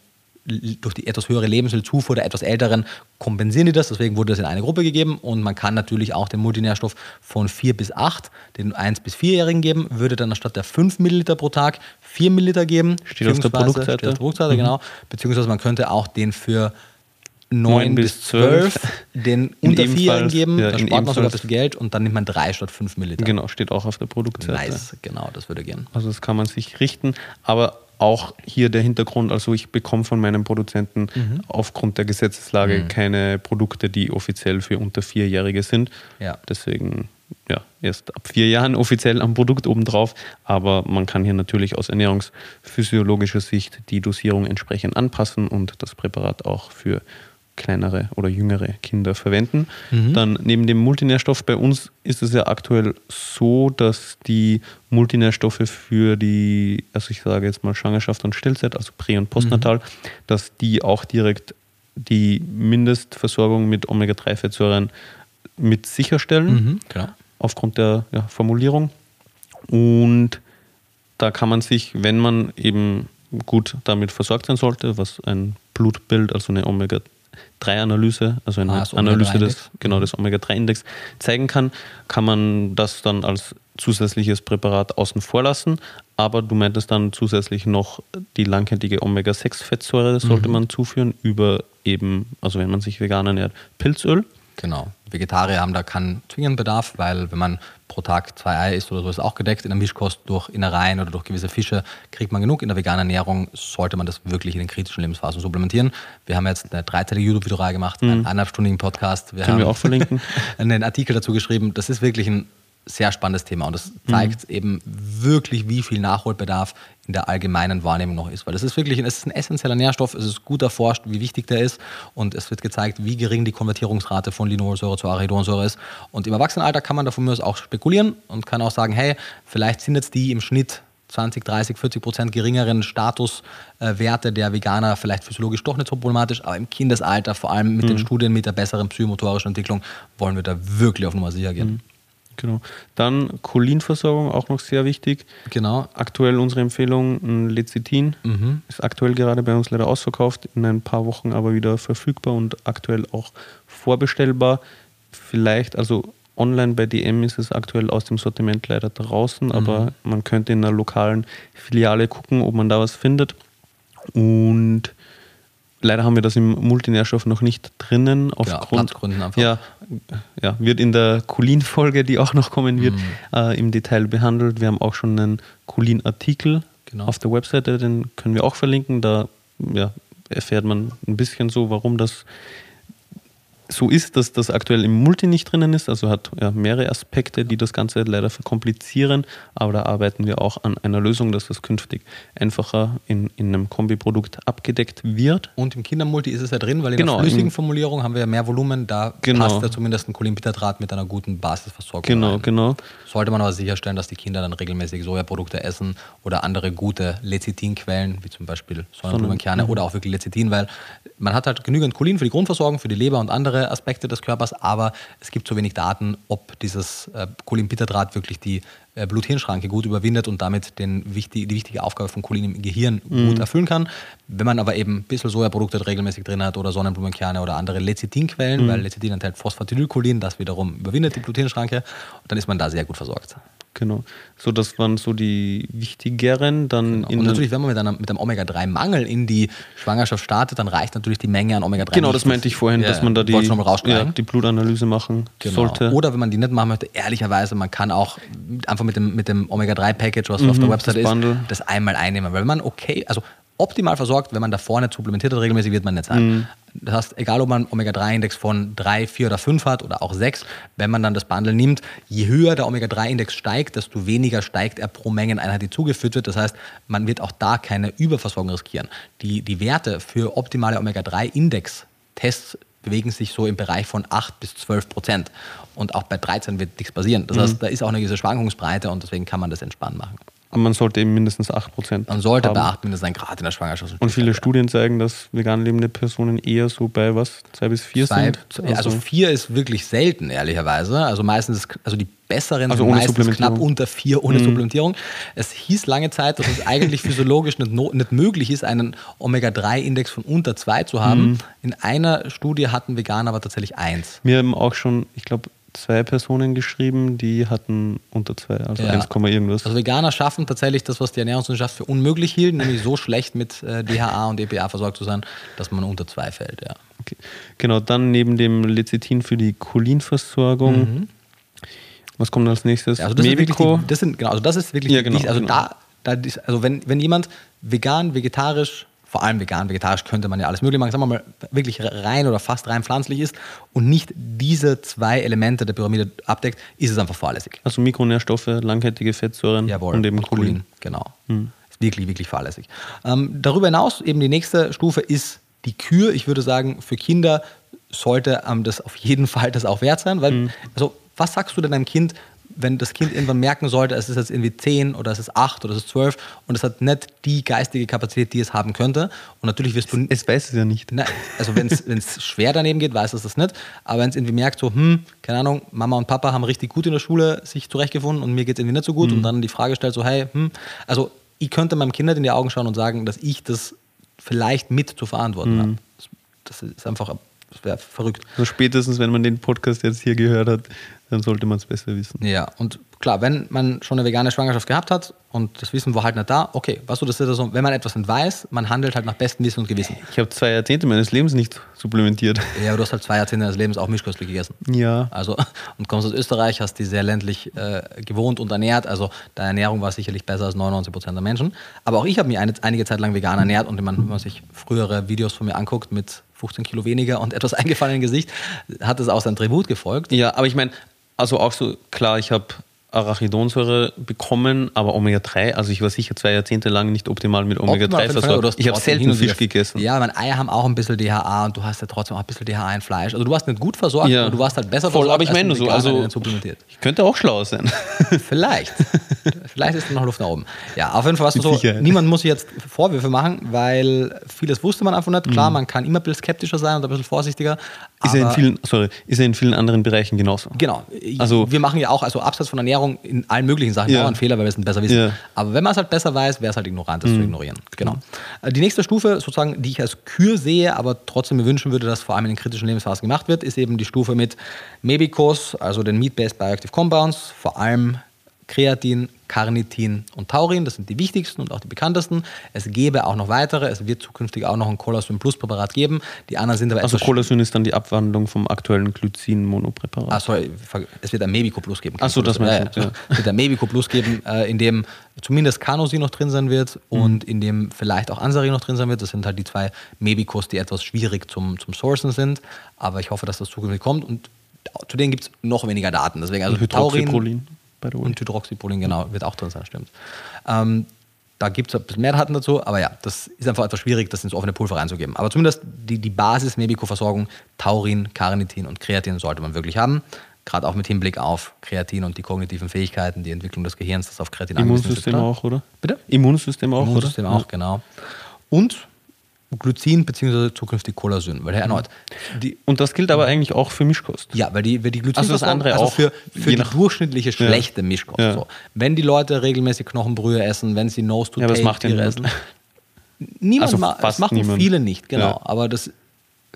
durch die etwas höhere Lebensmittelzufuhr der etwas älteren kompensieren die das, deswegen wurde das in eine Gruppe gegeben und man kann natürlich auch den Multinährstoff von 4 bis 8, den 1 bis 4-Jährigen geben, würde dann anstatt der 5 Milliliter pro Tag 4 Milliliter geben. Steht auf der Produktseite. Steht auf der Produktseite, mhm. genau. Beziehungsweise man könnte auch den für 9 bis 12 den unter 4 geben, ja, da spart man sogar ein bisschen Geld und dann nimmt man 3 statt 5 Milliliter. Genau, steht auch auf der Produktseite. Nice, genau, das würde gehen. Also das kann man sich richten, aber auch hier der Hintergrund, also ich bekomme von meinem Produzenten mhm. aufgrund der Gesetzeslage mhm. keine Produkte, die offiziell für unter Vierjährige sind. Ja. Deswegen ja, erst ab vier Jahren offiziell am Produkt obendrauf, aber man kann hier natürlich aus ernährungsphysiologischer Sicht die Dosierung entsprechend anpassen und das Präparat auch für kleinere oder jüngere Kinder verwenden. Mhm. Dann neben dem Multinährstoff bei uns ist es ja aktuell so, dass die Multinährstoffe für die, also ich sage jetzt mal Schwangerschaft und Stillzeit, also Prä- und Postnatal, mhm. dass die auch direkt die Mindestversorgung mit Omega-3-Fettsäuren mit sicherstellen, mhm, aufgrund der ja, Formulierung. Und da kann man sich, wenn man eben gut damit versorgt sein sollte, was ein Blutbild, also eine Omega 3-Analyse, also eine ah, Analyse des, genau, des Omega-3-Index zeigen kann, kann man das dann als zusätzliches Präparat außen vor lassen. Aber du meintest dann zusätzlich noch die langkettige Omega-6-Fettsäure, sollte mhm. man zuführen, über eben, also wenn man sich vegan ernährt, Pilzöl. Genau. Vegetarier haben da keinen zwingenden Bedarf, weil wenn man pro Tag zwei Eier isst oder so, ist auch gedeckt. In der Mischkost durch Innereien oder durch gewisse Fische kriegt man genug. In der veganen Ernährung sollte man das wirklich in den kritischen Lebensphasen supplementieren. Wir haben jetzt eine dreiteilige YouTube-Videoreihe gemacht, mhm. einen eineinhalbstündigen Podcast. Wir Können haben wir auch verlinken. (laughs) einen Artikel dazu geschrieben. Das ist wirklich ein sehr spannendes Thema und das zeigt mhm. eben wirklich, wie viel Nachholbedarf in der allgemeinen Wahrnehmung noch ist. Weil das ist wirklich es ist ein essentieller Nährstoff, es ist gut erforscht, wie wichtig der ist und es wird gezeigt, wie gering die Konvertierungsrate von Linolsäure zu Arachidonsäure ist. Und im Erwachsenenalter kann man davon aus auch spekulieren und kann auch sagen, hey, vielleicht sind jetzt die im Schnitt 20, 30, 40 Prozent geringeren Statuswerte der Veganer vielleicht physiologisch doch nicht so problematisch, aber im Kindesalter, vor allem mit den Studien mit der besseren psychomotorischen Entwicklung, wollen wir da wirklich auf Nummer sicher gehen. Genau. Dann Cholinversorgung, auch noch sehr wichtig. Genau. Aktuell unsere Empfehlung, ein Lecithin. Ist aktuell gerade bei uns leider ausverkauft, in ein paar Wochen aber wieder verfügbar und aktuell auch vorbestellbar. Vielleicht, also online bei DM ist es aktuell aus dem Sortiment leider draußen, aber man könnte in einer lokalen Filiale gucken, ob man da was findet. Und leider haben wir das im Multinährstoff noch nicht drinnen. Aufgrund, Platzgründen einfach. Ja, ja, wird in der Cholin-Folge, die auch noch kommen wird, äh, im Detail behandelt. Wir haben auch schon einen Cholin-Artikel Genau. auf der Webseite, den können wir auch verlinken. Da ja, erfährt man ein bisschen so, warum das so ist, dass das aktuell im Multi nicht drinnen ist. Also hat ja, mehrere Aspekte, die das Ganze leider verkomplizieren. Aber da arbeiten wir auch an einer Lösung, dass das künftig einfacher in, in einem Kombiprodukt abgedeckt wird. Und im Kindermulti ist es ja drin, weil in Genau, der flüssigen Formulierung haben wir ja mehr Volumen, da Genau. passt ja zumindest ein Cholinbittertrat mit einer guten Basisversorgung. Genau, rein. genau. Sollte man aber sicherstellen, dass die Kinder dann regelmäßig Sojaprodukte essen oder andere gute Lecithinquellen, wie zum Beispiel Sonnenblumenkerne oder auch wirklich Lecithin, weil man hat halt genügend Cholin für die Grundversorgung, für die Leber und andere Aspekte des Körpers, aber es gibt zu wenig Daten, ob dieses äh, Cholinbitterdraht wirklich die äh, Blut-Hirn-Schranke gut überwindet und damit den wichtig, die wichtige Aufgabe von Cholin im Gehirn gut erfüllen kann. Wenn man aber eben ein bisschen Sojaprodukte regelmäßig drin hat oder Sonnenblumenkerne oder andere Lecithinquellen, weil Lecithin enthält Phosphatidylcholin, das wiederum überwindet die Blut-Hirn-Schranke, dann ist man da sehr gut versorgt. Genau. So, das waren so die wichtigeren. Dann in Und natürlich, wenn man mit, einer, mit einem Omega-3-Mangel in die Schwangerschaft startet, dann reicht natürlich die Menge an Omega-3 Genau, das meinte ich vorhin, Ja, dass man da die, ja, die Blutanalyse machen Genau. sollte. Oder wenn man die nicht machen möchte, ehrlicherweise, man kann auch einfach mit dem, mit dem Omega-3-Package, was auf der Website Mhm, das ist, das einmal einnehmen. Weil wenn man okay, also optimal versorgt, wenn man da vorne supplementiert hat, regelmäßig wird man nicht sein. Mhm. Das heißt, egal ob man Omega-3-Index von 3, 4 oder 5 hat oder auch 6, wenn man dann das Bundle nimmt, je höher der Omega-3-Index steigt, desto weniger steigt er pro Mengeneinheit, die zugeführt wird. Das heißt, man wird auch da keine Überversorgung riskieren. Die, die Werte für optimale Omega-3-Index-Tests bewegen sich so im Bereich von 8 bis 12 Prozent. Und auch bei 13 wird nichts passieren. Das heißt, da ist auch eine gewisse Schwankungsbreite und deswegen kann man das entspannt machen. Aber man sollte eben mindestens 8% Man sollte haben. beachten, dass ein Grad in der Schwangerschaft Und viele Studien zeigen, dass vegan lebende Personen eher so bei was? Zwei bis vier Zwei, sind? also, vier ist wirklich selten, ehrlicherweise. Also meistens, ist- also die besseren Also sind meistens. Mhm. knapp unter vier ohne Supplementierung. Es hieß lange Zeit, dass es eigentlich (laughs) physiologisch nicht, no, nicht möglich ist, einen Omega-3-Index von unter zwei zu haben. Mhm. In einer Studie hatten Veganer aber tatsächlich eins. Wir haben auch schon, ich glaube, zwei Personen geschrieben, die hatten unter zwei, also Ja. 1, irgendwas. Also Veganer schaffen tatsächlich das, was die Ernährungswissenschaft für unmöglich hielt, nämlich so (laughs) schlecht mit äh, DHA und EPA versorgt zu sein, dass man unter zwei fällt. Ja. Okay. Genau, dann neben dem Lecithin für die Cholinversorgung. Was kommt als nächstes? Ja, also das, Mevico. die, das sind genau, also das ist wirklich Ja, genau, wichtig. Also genau. da, da ist, also wenn, wenn jemand vegan, vegetarisch, vor allem vegan, vegetarisch könnte man ja alles mögliche machen, sagen wir mal wirklich rein oder fast rein pflanzlich ist und nicht diese zwei Elemente der Pyramide abdeckt, ist es einfach fahrlässig. Also Mikronährstoffe, langkettige Fettsäuren Jawohl. und eben Cholin. Cholin. Genau. Ist wirklich, wirklich fahrlässig. Ähm, darüber hinaus, eben die nächste Stufe ist die Kür. Ich würde sagen, für Kinder sollte ähm, das auf jeden Fall das auch wert sein, weil, also, was sagst du denn einem Kind, wenn das Kind irgendwann merken sollte, es ist jetzt irgendwie 10 oder es ist 8 oder es ist 12 und es hat nicht die geistige Kapazität, die es haben könnte. Und natürlich wirst du Es weiß es ja nicht. Nein, also wenn es (laughs) schwer daneben geht, weiß es das nicht. Aber wenn es irgendwie merkt, so, hm, keine Ahnung, Mama und Papa haben richtig gut in der Schule sich zurechtgefunden und mir geht es irgendwie nicht so gut und dann die Frage stellt, so, hey, hm, also ich könnte meinem Kind in die Augen schauen und sagen, dass ich das vielleicht mit zu verantworten habe. Das, das ist einfach, das wäre verrückt. Also spätestens, wenn man den Podcast jetzt hier gehört hat, dann sollte man es besser wissen. Ja, und klar, wenn man schon eine vegane Schwangerschaft gehabt hat und das Wissen war halt nicht da, okay, weißt du, das ist so, wenn man etwas nicht weiß, man handelt halt nach bestem Wissen und Gewissen. Ich habe zwei Jahrzehnte meines Lebens nicht supplementiert. Ja, aber du hast halt zwei Jahrzehnte deines Lebens auch mischköstlich gegessen. Ja. Also, und kommst aus Österreich, hast die sehr ländlich äh, gewohnt und ernährt. Also, deine Ernährung war sicherlich besser als 99 Prozent der Menschen. Aber auch ich habe mich eine, einige Zeit lang vegan ernährt. Und wenn man, wenn man sich frühere Videos von mir anguckt mit 15 Kilo weniger und etwas (laughs) eingefallenen Gesicht, hat es auch sein Tribut gefolgt. Ja, aber ich meine, also auch so, klar, ich habe Arachidonsäure bekommen, aber Omega-3, also ich war sicher zwei Jahrzehnte lang nicht optimal mit Optimal auf Omega-3 jeden Fall, versorgt. du hast Ich habe selten Fisch gegessen. Ja, meine Eier haben auch ein bisschen DHA und du hast ja trotzdem auch ein bisschen DHA in Fleisch. Also du warst nicht gut versorgt, Ja. aber du warst halt besser Voll, versorgt. aber ich als meine ein nur so, also-. Ich könnte auch schlau sein. (laughs) (laughs) Vielleicht. Vielleicht ist da noch Luft nach oben. Ja, auf jeden Fall was Mit so. Sicherheit. Niemand muss sich jetzt Vorwürfe machen, weil vieles wusste man einfach nicht. Mhm. Klar, man kann immer ein bisschen skeptischer sein und ein bisschen vorsichtiger. Ist ja in vielen, sorry, ist ja in vielen anderen Bereichen genauso. Genau. Also- wir machen ja auch, also abseits von Ernährung, in allen möglichen Sachen Ja. dauernd Fehler, weil wir es nicht besser wissen. Ja. Aber wenn man es halt besser weiß, wäre es halt ignorant, Mhm. das zu ignorieren. Genau. Äh, Die nächste Stufe, sozusagen, die ich als Kür sehe, aber trotzdem mir wünschen würde, dass vor allem in den kritischen Lebensphasen gemacht wird, ist eben die Stufe mit Mebicos, also den Meat-Based Bioactive Compounds, vor allem Kreatin, Carnitin und Taurin, das sind die wichtigsten und auch die bekanntesten. Es gäbe auch noch weitere, es wird zukünftig auch noch ein Colasyn Plus Präparat geben. Die anderen sind aber Also Colasyn ist dann die Abwandlung vom aktuellen Glycin-Monopräparat. Ah, sorry, ver- es wird ein Mebico Plus geben. Ach so, das meinst du, ja, ja. Es wird ein Mebico Plus geben, äh, in dem zumindest Canosi noch drin sein wird Mhm. und in dem vielleicht auch Ansari noch drin sein wird. Das sind halt die zwei Mebicos, die etwas schwierig zum, zum Sourcen sind. Aber ich hoffe, dass das zukünftig kommt und zu denen gibt es noch weniger Daten. Deswegen also Taurin By the way. und Hydroxyprolin, genau, wird auch drin sein, stimmt. Ähm, da gibt es ein bisschen mehr Daten dazu, aber ja, das ist einfach etwas schwierig, das ins offene Pulver reinzugeben. Aber zumindest die, die Basis Mebico-Versorgung, Taurin, Carnitin und Kreatin sollte man wirklich haben. Gerade auch mit Hinblick auf Kreatin und die kognitiven Fähigkeiten, die Entwicklung des Gehirns, das auf Kreatin angewiesen ist, Immunsystem auch, oder? Bitte? Immunsystem auch, Immunsystem oder? auch, genau. Und Glycin bzw. zukünftig Colasyn, weil erneut, die, Und das gilt aber eigentlich auch für Mischkost. ja, weil die, weil die Also das andere also auch, für, für die nach- durchschnittliche schlechte Mischkost. Ja. So. Wenn die Leute regelmäßig Knochenbrühe essen, wenn sie Nose to Ja, Tail macht ja essen. Niemand Also ma- das machen niemand. viele nicht, genau. Ja. Aber das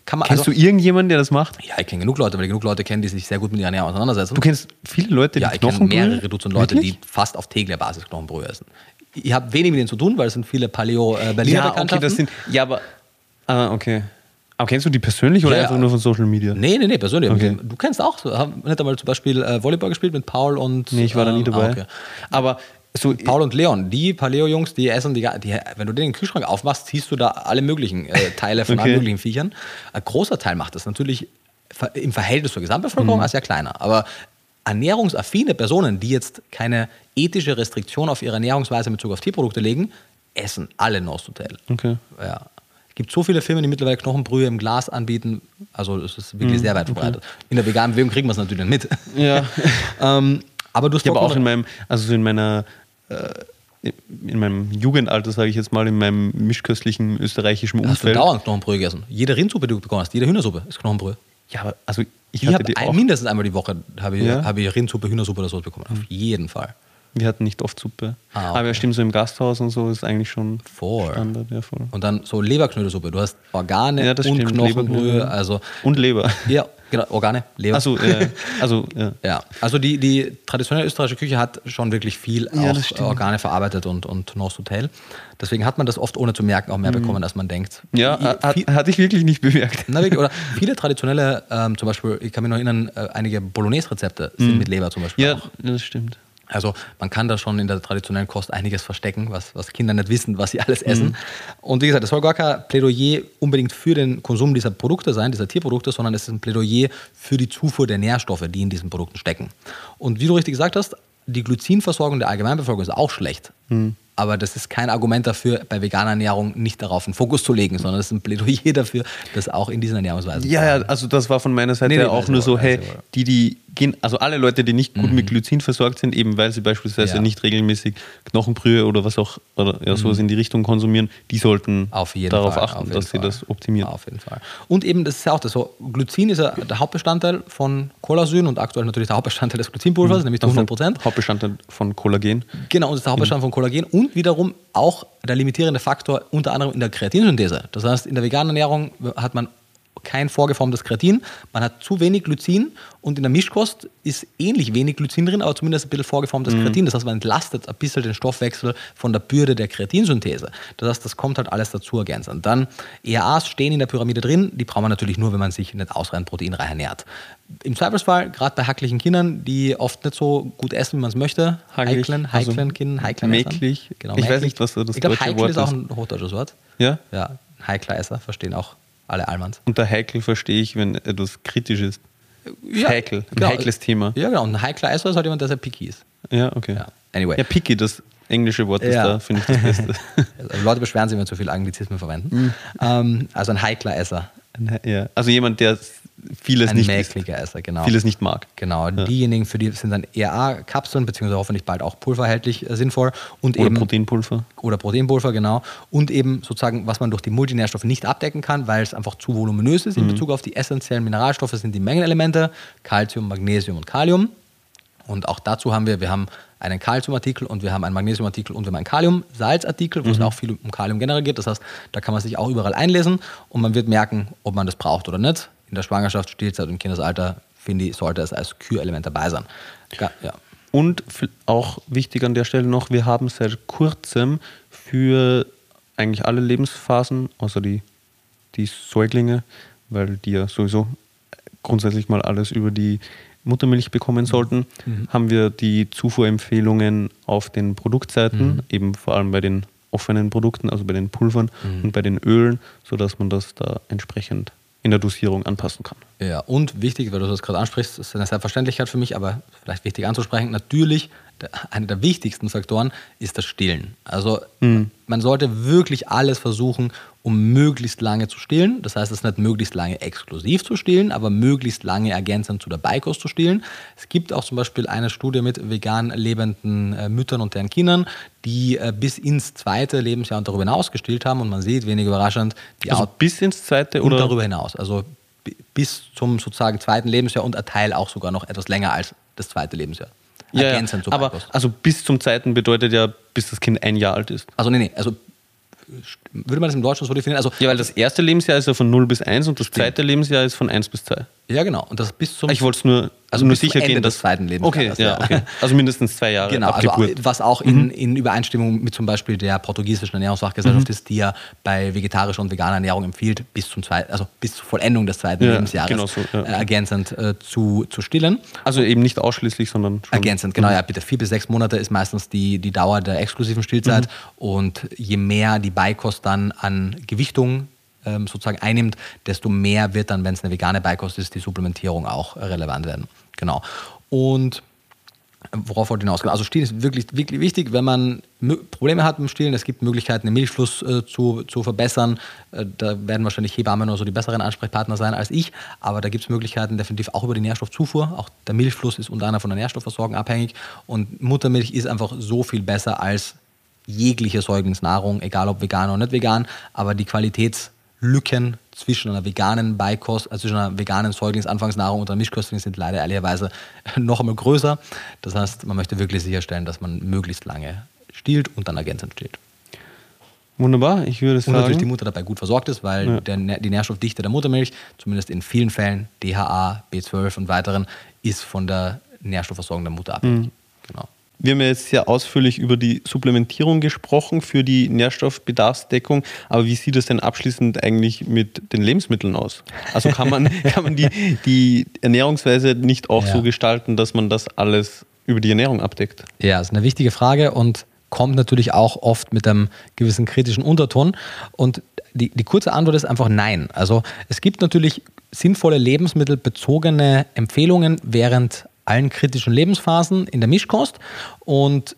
kann man Kennst also, du irgendjemanden, der das macht? Ja, ich kenne genug Leute, weil ich genug Leute kenne, die sich sehr gut mit ihrer Ernährung auseinandersetzen. Du kennst viele Leute, die ja, ich kenne Knochenbrühe? mehrere Dutzend Leute, Wirklich? die fast auf täglicher Basis Knochenbrühe essen. Ich habe wenig mit denen zu tun, weil es sind viele Paleo-Berliner Ja, okay, das sind. Ja, aber. Ah, okay. Aber kennst du die persönlich oder Ja, einfach ja. nur von Social Media? Nee, nee, nee, persönlich. Okay. Du kennst auch, haben nicht einmal zum Beispiel äh, Volleyball gespielt mit Paul und. Nee, ich war da nie ähm, dabei. ah, okay. Aber so. Paul und Leon, die Paleo-Jungs, die essen, die, die, wenn du den Kühlschrank aufmachst, siehst du da alle möglichen äh, Teile von Okay. allen möglichen Viechern. Ein großer Teil macht das natürlich im Verhältnis zur Gesamtbevölkerung Mhm. als sehr kleiner. Aber ernährungsaffine Personen, die jetzt keine ethische Restriktion auf ihre Ernährungsweise mit Bezug auf Tierprodukte legen, essen alle Tail. Okay. Ja. Es gibt so viele Firmen, die mittlerweile Knochenbrühe im Glas anbieten. Also es ist wirklich sehr weit verbreitet. In der veganen Bewegung kriegen wir es natürlich nicht mit. Ja. (laughs) ähm, aber du hast Ich habe auch in meinem, also so in meiner, äh, in meinem Jugendalter, sage ich jetzt mal, in meinem mischköstlichen österreichischen Hast du Umfeld. dauernd Knochenbrühe gegessen? Jede Rindsuppe, die du bekommen hast, jede Hühnersuppe ist Knochenbrühe. Ja, aber also ich, Ich habe mindestens einmal die Woche habe ich, Ja? Mhm. habe ich Rindsuppe, Hühnersuppe oder sowas bekommen. Auf jeden Fall. Wir hatten nicht oft Suppe. Ah, okay. Aber ja, stimmt, so im Gasthaus und so ist eigentlich schon Voll. Standard. Ja, voll. Und dann so Leberknödelsuppe. Du hast Organe Ja, und stimmt, Knochenbrühe. Also, Und Leber. ja, genau, Organe, Leber. Also, äh, also ja. (laughs) Ja, also die, die traditionelle österreichische Küche hat schon wirklich viel Ja. Organe verarbeitet und, und Nose to Tail. Deswegen hat man das oft ohne zu merken auch mehr bekommen, als man denkt. Mhm. Ja, I- hat, viel- hatte ich wirklich nicht bemerkt. Na, wirklich, oder (laughs) viele traditionelle, ähm, zum Beispiel, ich kann mich noch erinnern, äh, einige Bolognese-Rezepte sind mit Leber zum Beispiel Mhm. Ja, auch. das stimmt. Also man kann da schon in der traditionellen Kost einiges verstecken, was, was Kinder nicht wissen, was sie alles essen. Und wie gesagt, es soll gar kein Plädoyer unbedingt für den Konsum dieser Produkte sein, dieser Tierprodukte, sondern es ist ein Plädoyer für die Zufuhr der Nährstoffe, die in diesen Produkten stecken. Und wie du richtig gesagt hast, die Glycinversorgung der Allgemeinbevölkerung ist auch schlecht. Aber das ist kein Argument dafür, bei veganer Ernährung nicht darauf einen Fokus zu legen, sondern es ist ein Plädoyer (laughs) dafür, das auch in diesen Ernährungsweisen Ja, ja, also das war von meiner Seite Nee, nee, auch weiß nur so, wohl, hey, wohl. die, die gehen, also alle Leute, die nicht gut mit Glycin versorgt sind, eben weil sie beispielsweise Ja. nicht regelmäßig Knochenbrühe oder was auch, oder ja, sowas in die Richtung konsumieren, die sollten Auf jeden darauf Fall, achten, dass sie Fall. das optimieren. Auf jeden Fall. Und eben, das ist ja auch das so, Glycin ist ja der Hauptbestandteil von Colasyn und aktuell natürlich der Hauptbestandteil des Glycinpulvers, nämlich zu 100 Prozent. Hauptbestandteil von Kollagen. Genau, und das ist der Hauptbestandteil von Kollagen und wiederum auch der limitierende Faktor unter anderem in der Kreatinsynthese. Das heißt, in der veganen Ernährung hat man kein vorgeformtes Kreatin, man hat zu wenig Glycin und in der Mischkost ist ähnlich wenig Glycin drin, aber zumindest ein bisschen vorgeformtes Kreatin. Das heißt, man entlastet ein bisschen den Stoffwechsel von der Bürde der Kreatinsynthese. Das heißt, das kommt halt alles dazu ergänzend. Dann ERAs stehen in der Pyramide drin, die braucht man natürlich nur, wenn man sich nicht ausreichend proteinreich ernährt. Im Zweifelsfall, gerade bei hacklichen Kindern, die oft nicht so gut essen, wie man es möchte, Hackelig, heiklen, also heiklen Kindern, heiklen mäklig. Genau, Ich weiß mäklig. nicht, was da das Ich glaube, deutsche Wort ist auch ist. ein hochdeutsches Wort. Ja? Ja, heikler Esser, verstehen auch alle Allmanns. Unter heikel verstehe ich, wenn etwas kritisch ist. Ja, heikel, ein genau. heikles Thema. Ja, genau. Und ein heikler Esser ist halt jemand, der sehr picky ist. Ja, okay. Ja. Anyway. Ja, picky, das englische Wort ist Ja. da, finde ich das Beste. (laughs) Also Leute beschweren sich, wenn zu viel Anglizismen verwenden. Ähm, also ein heikler Esser. ja. Also jemand, der vieles Ein nicht mäkliger Esser, genau. vieles nicht mag. Genau, diejenigen, für die sind dann ERA-Kapseln, beziehungsweise hoffentlich bald auch pulverhältlich äh, sinnvoll. Und Oder eben, Proteinpulver. Oder Proteinpulver, genau. Und eben sozusagen, was man durch die Multinährstoffe nicht abdecken kann, weil es einfach zu voluminös ist in Bezug auf die essentiellen Mineralstoffe, sind die Mengenelemente, Calcium, Magnesium und Kalium. Und auch dazu haben wir, wir haben einen Calciumartikel und wir haben einen Magnesiumartikel und wir haben einen Kalium-Salzartikel, wo es auch viel um Kalium generell geht. Das heißt, da kann man sich auch überall einlesen und man wird merken, ob man das braucht oder nicht. In der Schwangerschaft, Stillzeit und Kindesalter, finde ich, sollte es als Kürelement dabei sein. Ja, ja. Und auch wichtig an der Stelle noch, wir haben seit kurzem für eigentlich alle Lebensphasen, außer die, die Säuglinge, weil die ja sowieso grundsätzlich mal alles über die Muttermilch bekommen sollten, haben wir die Zufuhrempfehlungen auf den Produktseiten, eben vor allem bei den offenen Produkten, also bei den Pulvern und bei den Ölen, sodass man das da entsprechend in der Dosierung anpassen kann. Ja, und wichtig, weil du das gerade ansprichst, ist eine Selbstverständlichkeit für mich, aber vielleicht wichtig anzusprechen, natürlich, einer der wichtigsten Faktoren ist das Stillen. Also man sollte wirklich alles versuchen, um möglichst lange zu stillen. Das heißt, es ist nicht möglichst lange exklusiv zu stillen, aber möglichst lange ergänzend zu der Beikost zu stillen. Es gibt auch zum Beispiel eine Studie mit vegan lebenden äh, Müttern und deren Kindern, die äh, bis ins zweite Lebensjahr und darüber hinaus gestillt haben und man sieht, wenig überraschend, die Also Out- bis ins zweite und oder darüber hinaus. Also bi- bis zum sozusagen zweiten Lebensjahr und ein Teil auch sogar noch etwas länger als das zweite Lebensjahr. Ja, ja, Ergänzend zur aber Beikost. also bis zum zweiten bedeutet ja, bis das Kind ein Jahr alt ist. Also nee, nee, also würde man das im Deutschen so definieren? Also Ja, weil das erste Lebensjahr ist ja von 0 bis 1 und das zweite Lebensjahr ist von 1 bis 2. ja genau, und das bis zum Ich wollte es nur, Also nur sicher Ende gehen, des zweiten Lebensjahres, Okay, ja, okay. Also mindestens zwei Jahre Genau, ab also was auch in, in Übereinstimmung mit zum Beispiel der portugiesischen Ernährungsfachgesellschaft ist, die ja bei vegetarischer und veganer Ernährung empfiehlt, bis zum zweiten, also bis zur Vollendung des zweiten Ja, Lebensjahres genau so, ja. äh, ergänzend äh, zu, zu stillen. Also eben nicht ausschließlich, sondern schon. Ergänzend, genau, ja, bitte. Vier bis sechs Monate ist meistens die, die Dauer der exklusiven Stillzeit. Und je mehr die Beikost dann an Gewichtung ähm, sozusagen einnimmt, desto mehr wird dann, wenn es eine vegane Beikost ist, die Supplementierung auch äh, relevant werden. Genau. Und worauf wollte ich hinaus? Also Stillen ist wirklich, wirklich wichtig, wenn man Probleme hat mit dem Stillen. Es gibt Möglichkeiten, den Milchfluss äh, zu, zu verbessern. Äh, da werden wahrscheinlich Hebammen oder so die besseren Ansprechpartner sein als ich. Aber da gibt es Möglichkeiten definitiv auch über die Nährstoffzufuhr. Auch der Milchfluss ist unter anderem von der Nährstoffversorgung abhängig. Und Muttermilch ist einfach so viel besser als jegliche Säuglingsnahrung, egal ob vegan oder nicht vegan. Aber die Qualitätslücken zwischen einer veganen Beikost, also zwischen einer veganen Säuglingsanfangsnahrung und einer Mischköstling sind leider ehrlicherweise (laughs) noch einmal größer. Das heißt, man möchte wirklich sicherstellen, dass man möglichst lange stillt und dann ergänzend stillt. Wunderbar, ich würde Und natürlich die sagen. Mutter dabei gut versorgt ist, weil Ja. der, die Nährstoffdichte der Muttermilch, zumindest in vielen Fällen, DHA, B12 und weiteren, ist von der Nährstoffversorgung der Mutter abhängig. Genau. Wir haben ja jetzt sehr ausführlich über die Supplementierung gesprochen für die Nährstoffbedarfsdeckung, aber wie sieht es denn abschließend eigentlich mit den Lebensmitteln aus? Also kann man, (laughs) kann man die, die Ernährungsweise nicht auch Ja. so gestalten, dass man das alles über die Ernährung abdeckt? Ja, ist eine wichtige Frage und kommt natürlich auch oft mit einem gewissen kritischen Unterton. Und die, die kurze Antwort ist einfach nein. Also es gibt natürlich sinnvolle lebensmittelbezogene Empfehlungen während allen kritischen Lebensphasen in der Mischkost. Und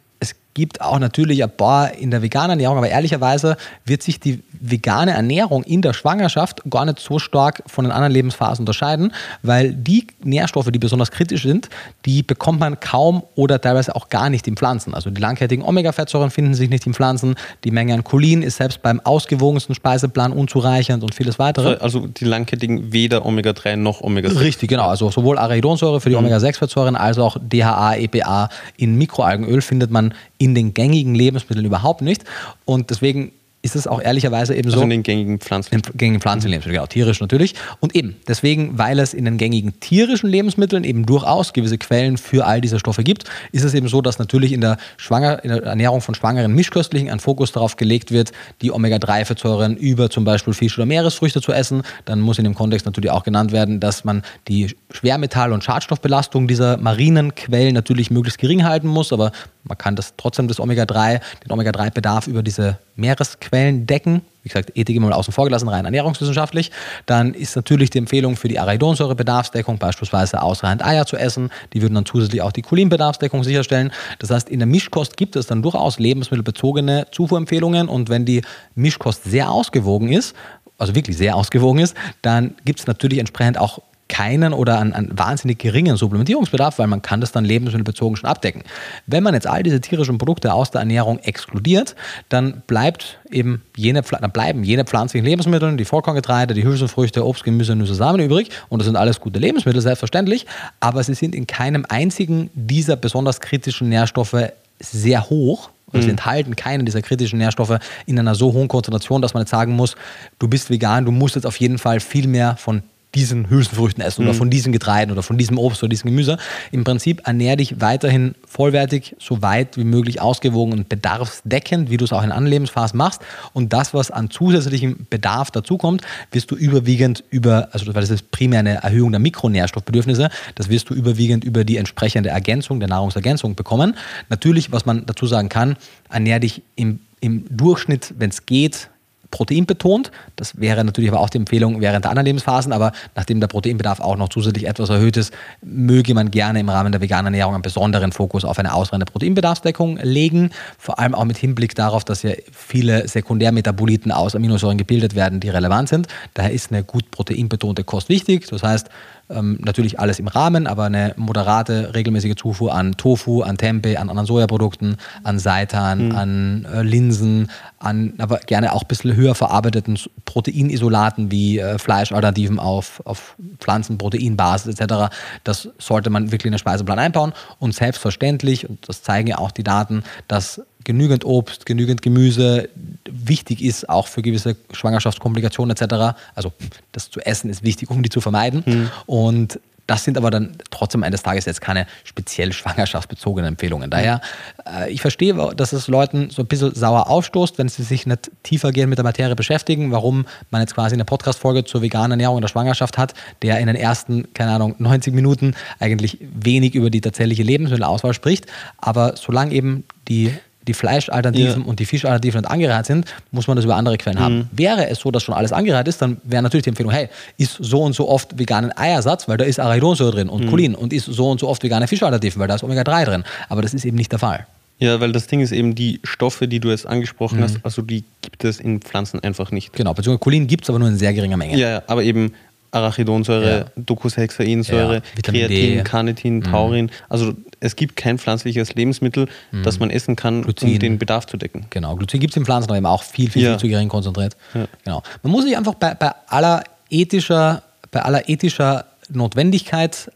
gibt auch natürlich ein paar in der veganen Ernährung, aber ehrlicherweise wird sich die vegane Ernährung in der Schwangerschaft gar nicht so stark von den anderen Lebensphasen unterscheiden, weil die Nährstoffe, die besonders kritisch sind, die bekommt man kaum oder teilweise auch gar nicht in Pflanzen. Also die langkettigen Omega-Fettsäuren finden sich nicht in Pflanzen, die Menge an Cholin ist selbst beim ausgewogensten Speiseplan unzureichend und vieles weitere. Also die langkettigen weder Omega-3 noch Omega-6. Richtig, genau. Also sowohl Arachidonsäure für die Omega-6-Fettsäuren als auch DHA, EPA in Mikroalgenöl findet man in den gängigen Lebensmitteln überhaupt nicht. Und deswegen ist es auch ehrlicherweise eben so. Also in den gängigen Pflanzen. In gängigen Pflanzenlebensmitteln, genau, tierisch natürlich. Und eben, deswegen, weil es in den gängigen tierischen Lebensmitteln eben durchaus gewisse Quellen für all diese Stoffe gibt, ist es eben so, dass natürlich in der, Schwanger, in der Ernährung von schwangeren Mischköstlichen ein Fokus darauf gelegt wird, die Omega-3-Fettsäuren über zum Beispiel Fisch oder Meeresfrüchte zu essen. Dann muss in dem Kontext natürlich auch genannt werden, dass man die Schwermetall- und Schadstoffbelastung dieser marinen Quellen natürlich möglichst gering halten muss, aber Man kann das trotzdem das Omega-3, den Omega-3-Bedarf über diese Meeresquellen decken. Wie gesagt, Ethik immer mal außen vor gelassen, rein ernährungswissenschaftlich. Dann ist natürlich die Empfehlung für die Arachidonsäure-Bedarfsdeckung beispielsweise ausreichend Eier zu essen. Die würden dann zusätzlich auch die Cholinbedarfsdeckung sicherstellen. Das heißt, in der Mischkost gibt es dann durchaus lebensmittelbezogene Zufuhrempfehlungen. Und wenn die Mischkost sehr ausgewogen ist, also wirklich sehr ausgewogen ist, dann gibt es natürlich entsprechend auch keinen oder einen, einen, wahnsinnig geringen Supplementierungsbedarf, weil man kann das dann lebensmittelbezogen schon abdecken. Wenn man jetzt all diese tierischen Produkte aus der Ernährung exkludiert, dann bleibt eben jene, dann bleiben jene pflanzlichen Lebensmittel, die Vollkorngetreide, die Hülsenfrüchte, Obst, Gemüse, Nüsse, Samen übrig und das sind alles gute Lebensmittel, selbstverständlich, aber sie sind in keinem einzigen dieser besonders kritischen Nährstoffe sehr hoch, also sie mhm. enthalten keinen dieser kritischen Nährstoffe in einer so hohen Konzentration, dass man jetzt sagen muss, du bist vegan, du musst jetzt auf jeden Fall viel mehr von diesen Hülsenfrüchten essen mhm. oder von diesen Getreiden oder von diesem Obst oder diesem Gemüse. Im Prinzip ernähr dich weiterhin vollwertig, so weit wie möglich ausgewogen und bedarfsdeckend, wie du es auch in anderen Lebensphasen machst. Und das, was an zusätzlichem Bedarf dazukommt, wirst du überwiegend über, also weil das ist primär eine Erhöhung der Mikronährstoffbedürfnisse, das wirst du überwiegend über die entsprechende Ergänzung, der Nahrungsergänzung bekommen. Natürlich, was man dazu sagen kann, ernähr dich im, im Durchschnitt, wenn es geht, Protein betont. Das wäre natürlich aber auch die Empfehlung während der anderen Lebensphasen, aber nachdem der Proteinbedarf auch noch zusätzlich etwas erhöht ist, möge man gerne im Rahmen der veganen Ernährung einen besonderen Fokus auf eine ausreichende Proteinbedarfsdeckung legen, vor allem auch mit Hinblick darauf, dass ja viele Sekundärmetaboliten aus Aminosäuren gebildet werden, die relevant sind. Daher ist eine gut proteinbetonte Kost wichtig. Das heißt, ähm, natürlich alles im Rahmen, aber eine moderate, regelmäßige Zufuhr an Tofu, an Tempeh, an anderen Sojaprodukten, an Seitan, mhm. an äh, Linsen, an aber gerne auch ein bisschen höher verarbeiteten Proteinisolaten wie äh, Fleischalternativen auf, auf Pflanzenproteinbasis etc. Das sollte man wirklich in den Speiseplan einbauen und selbstverständlich, und das zeigen ja auch die Daten, dass genügend Obst, genügend Gemüse wichtig ist, auch für gewisse Schwangerschaftskomplikationen etc. Also das zu essen ist wichtig, um die zu vermeiden. Mhm. Und das sind aber dann trotzdem eines Tages jetzt keine speziell schwangerschaftsbezogenen Empfehlungen. Daher, äh, ich verstehe, dass es Leuten so ein bisschen sauer aufstoßt, wenn sie sich nicht tiefer gehen mit der Materie beschäftigen, warum man jetzt quasi eine Podcast-Folge zur veganen Ernährung in der Schwangerschaft hat, der in den ersten, keine Ahnung, 90 Minuten eigentlich wenig über die tatsächliche Lebensmittelauswahl spricht. Aber solange eben die die Fleischalternativen ja. und die Fischalternativen nicht angereiht sind, muss man das über andere Quellen mhm. haben. Wäre es so, dass schon alles angereiht ist, dann wäre natürlich die Empfehlung, hey, isst so und so oft veganen Eiersatz, weil da ist Arachidonsäure drin und mhm. Cholin und isst so und so oft vegane Fischalternativen, weil da ist Omega-3 drin. Aber das ist eben nicht der Fall. Ja, weil das Ding ist eben, die Stoffe, die du jetzt angesprochen mhm. hast, also die gibt es in Pflanzen einfach nicht. Genau, beziehungsweise Cholin gibt es aber nur in sehr geringer Menge. Ja, aber eben Arachidonsäure, ja. Docosahexainsäure, ja, Kreatin, D. Carnitin, mhm. Taurin. Also es gibt kein pflanzliches Lebensmittel, mhm. das man essen kann, Glycin. um den Bedarf zu decken. Genau, Glycin gibt es in Pflanzen, aber eben auch viel, viel, ja. viel zu gering konzentriert. Genau. Man muss sich einfach bei, bei, aller ethischer, bei aller ethischer Notwendigkeit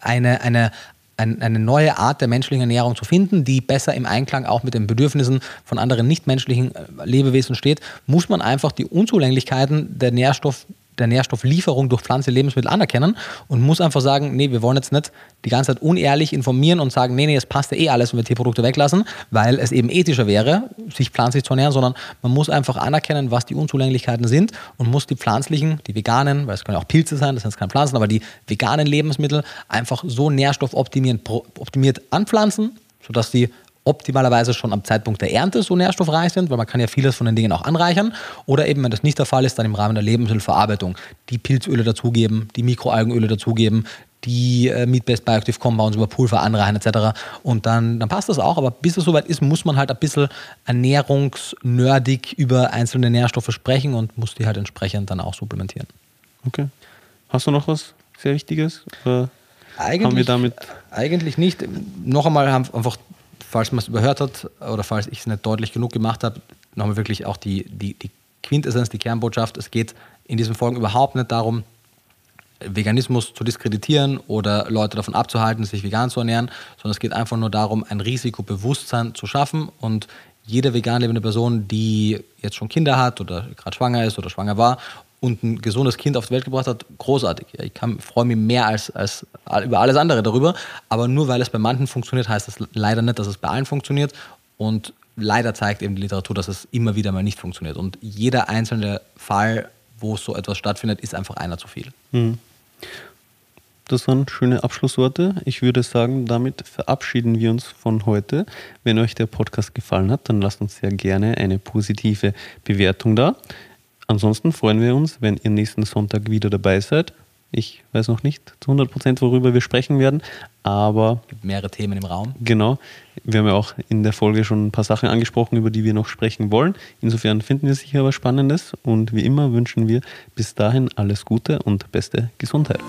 eine, eine, eine neue Art der menschlichen Ernährung zu finden, die besser im Einklang auch mit den Bedürfnissen von anderen nichtmenschlichen äh, Lebewesen steht, muss man einfach die Unzulänglichkeiten der Nährstoff der Nährstofflieferung durch pflanzliche Lebensmittel anerkennen und muss einfach sagen, nee, wir wollen jetzt nicht die ganze Zeit unehrlich informieren und sagen, nee, nee, es passt ja eh alles, wenn wir Tierprodukte weglassen, weil es eben ethischer wäre, sich pflanzlich zu ernähren, sondern man muss einfach anerkennen, was die Unzulänglichkeiten sind und muss die pflanzlichen, die veganen, weil es können auch Pilze sein, das sind jetzt keine Pflanzen, aber die veganen Lebensmittel einfach so nährstoffoptimiert anpflanzen, sodass die optimalerweise schon am Zeitpunkt der Ernte so nährstoffreich sind, weil man kann ja vieles von den Dingen auch anreichern. Oder eben, wenn das nicht der Fall ist, dann im Rahmen der Lebensmittelverarbeitung die Pilzöle dazugeben, die Mikroalgenöle dazugeben, die äh, Meat-Based Bioactive Compounds über Pulver anreichen etc. Und dann, dann passt das auch. Aber bis es soweit ist, muss man halt ein bisschen ernährungsnördig über einzelne Nährstoffe sprechen und muss die halt entsprechend dann auch supplementieren. Okay. Hast du noch was sehr Wichtiges? Oder eigentlich, haben wir damit eigentlich nicht. Noch einmal haben einfach falls man es überhört hat oder falls ich es nicht deutlich genug gemacht habe, nochmal wirklich auch die, die, die Quintessenz, die Kernbotschaft. Es geht in diesen Folgen überhaupt nicht darum, Veganismus zu diskreditieren oder Leute davon abzuhalten, sich vegan zu ernähren, sondern es geht einfach nur darum, ein Risikobewusstsein zu schaffen und jede vegan lebende Person, die jetzt schon Kinder hat oder gerade schwanger ist oder schwanger war und ein gesundes Kind auf die Welt gebracht hat, großartig. Ich freue mich mehr als, als über alles andere darüber. Aber nur weil es bei manchen funktioniert, heißt das leider nicht, dass es bei allen funktioniert. Und leider zeigt eben die Literatur, dass es immer wieder mal nicht funktioniert. Und jeder einzelne Fall, wo so etwas stattfindet, ist einfach einer zu viel. Mhm. das waren schöne Abschlussworte. Ich würde sagen, damit verabschieden wir uns von heute. Wenn euch der Podcast gefallen hat, dann lasst uns sehr gerne eine positive Bewertung da. Ansonsten freuen wir uns, wenn ihr nächsten Sonntag wieder dabei seid. Ich weiß noch nicht zu 100 Prozent, worüber wir sprechen werden, aber. Es gibt mehrere Themen im Raum. Genau. Wir haben ja auch in der Folge schon ein paar Sachen angesprochen, über die wir noch sprechen wollen. Insofern finden wir sicher was Spannendes und wie immer wünschen wir bis dahin alles Gute und beste Gesundheit.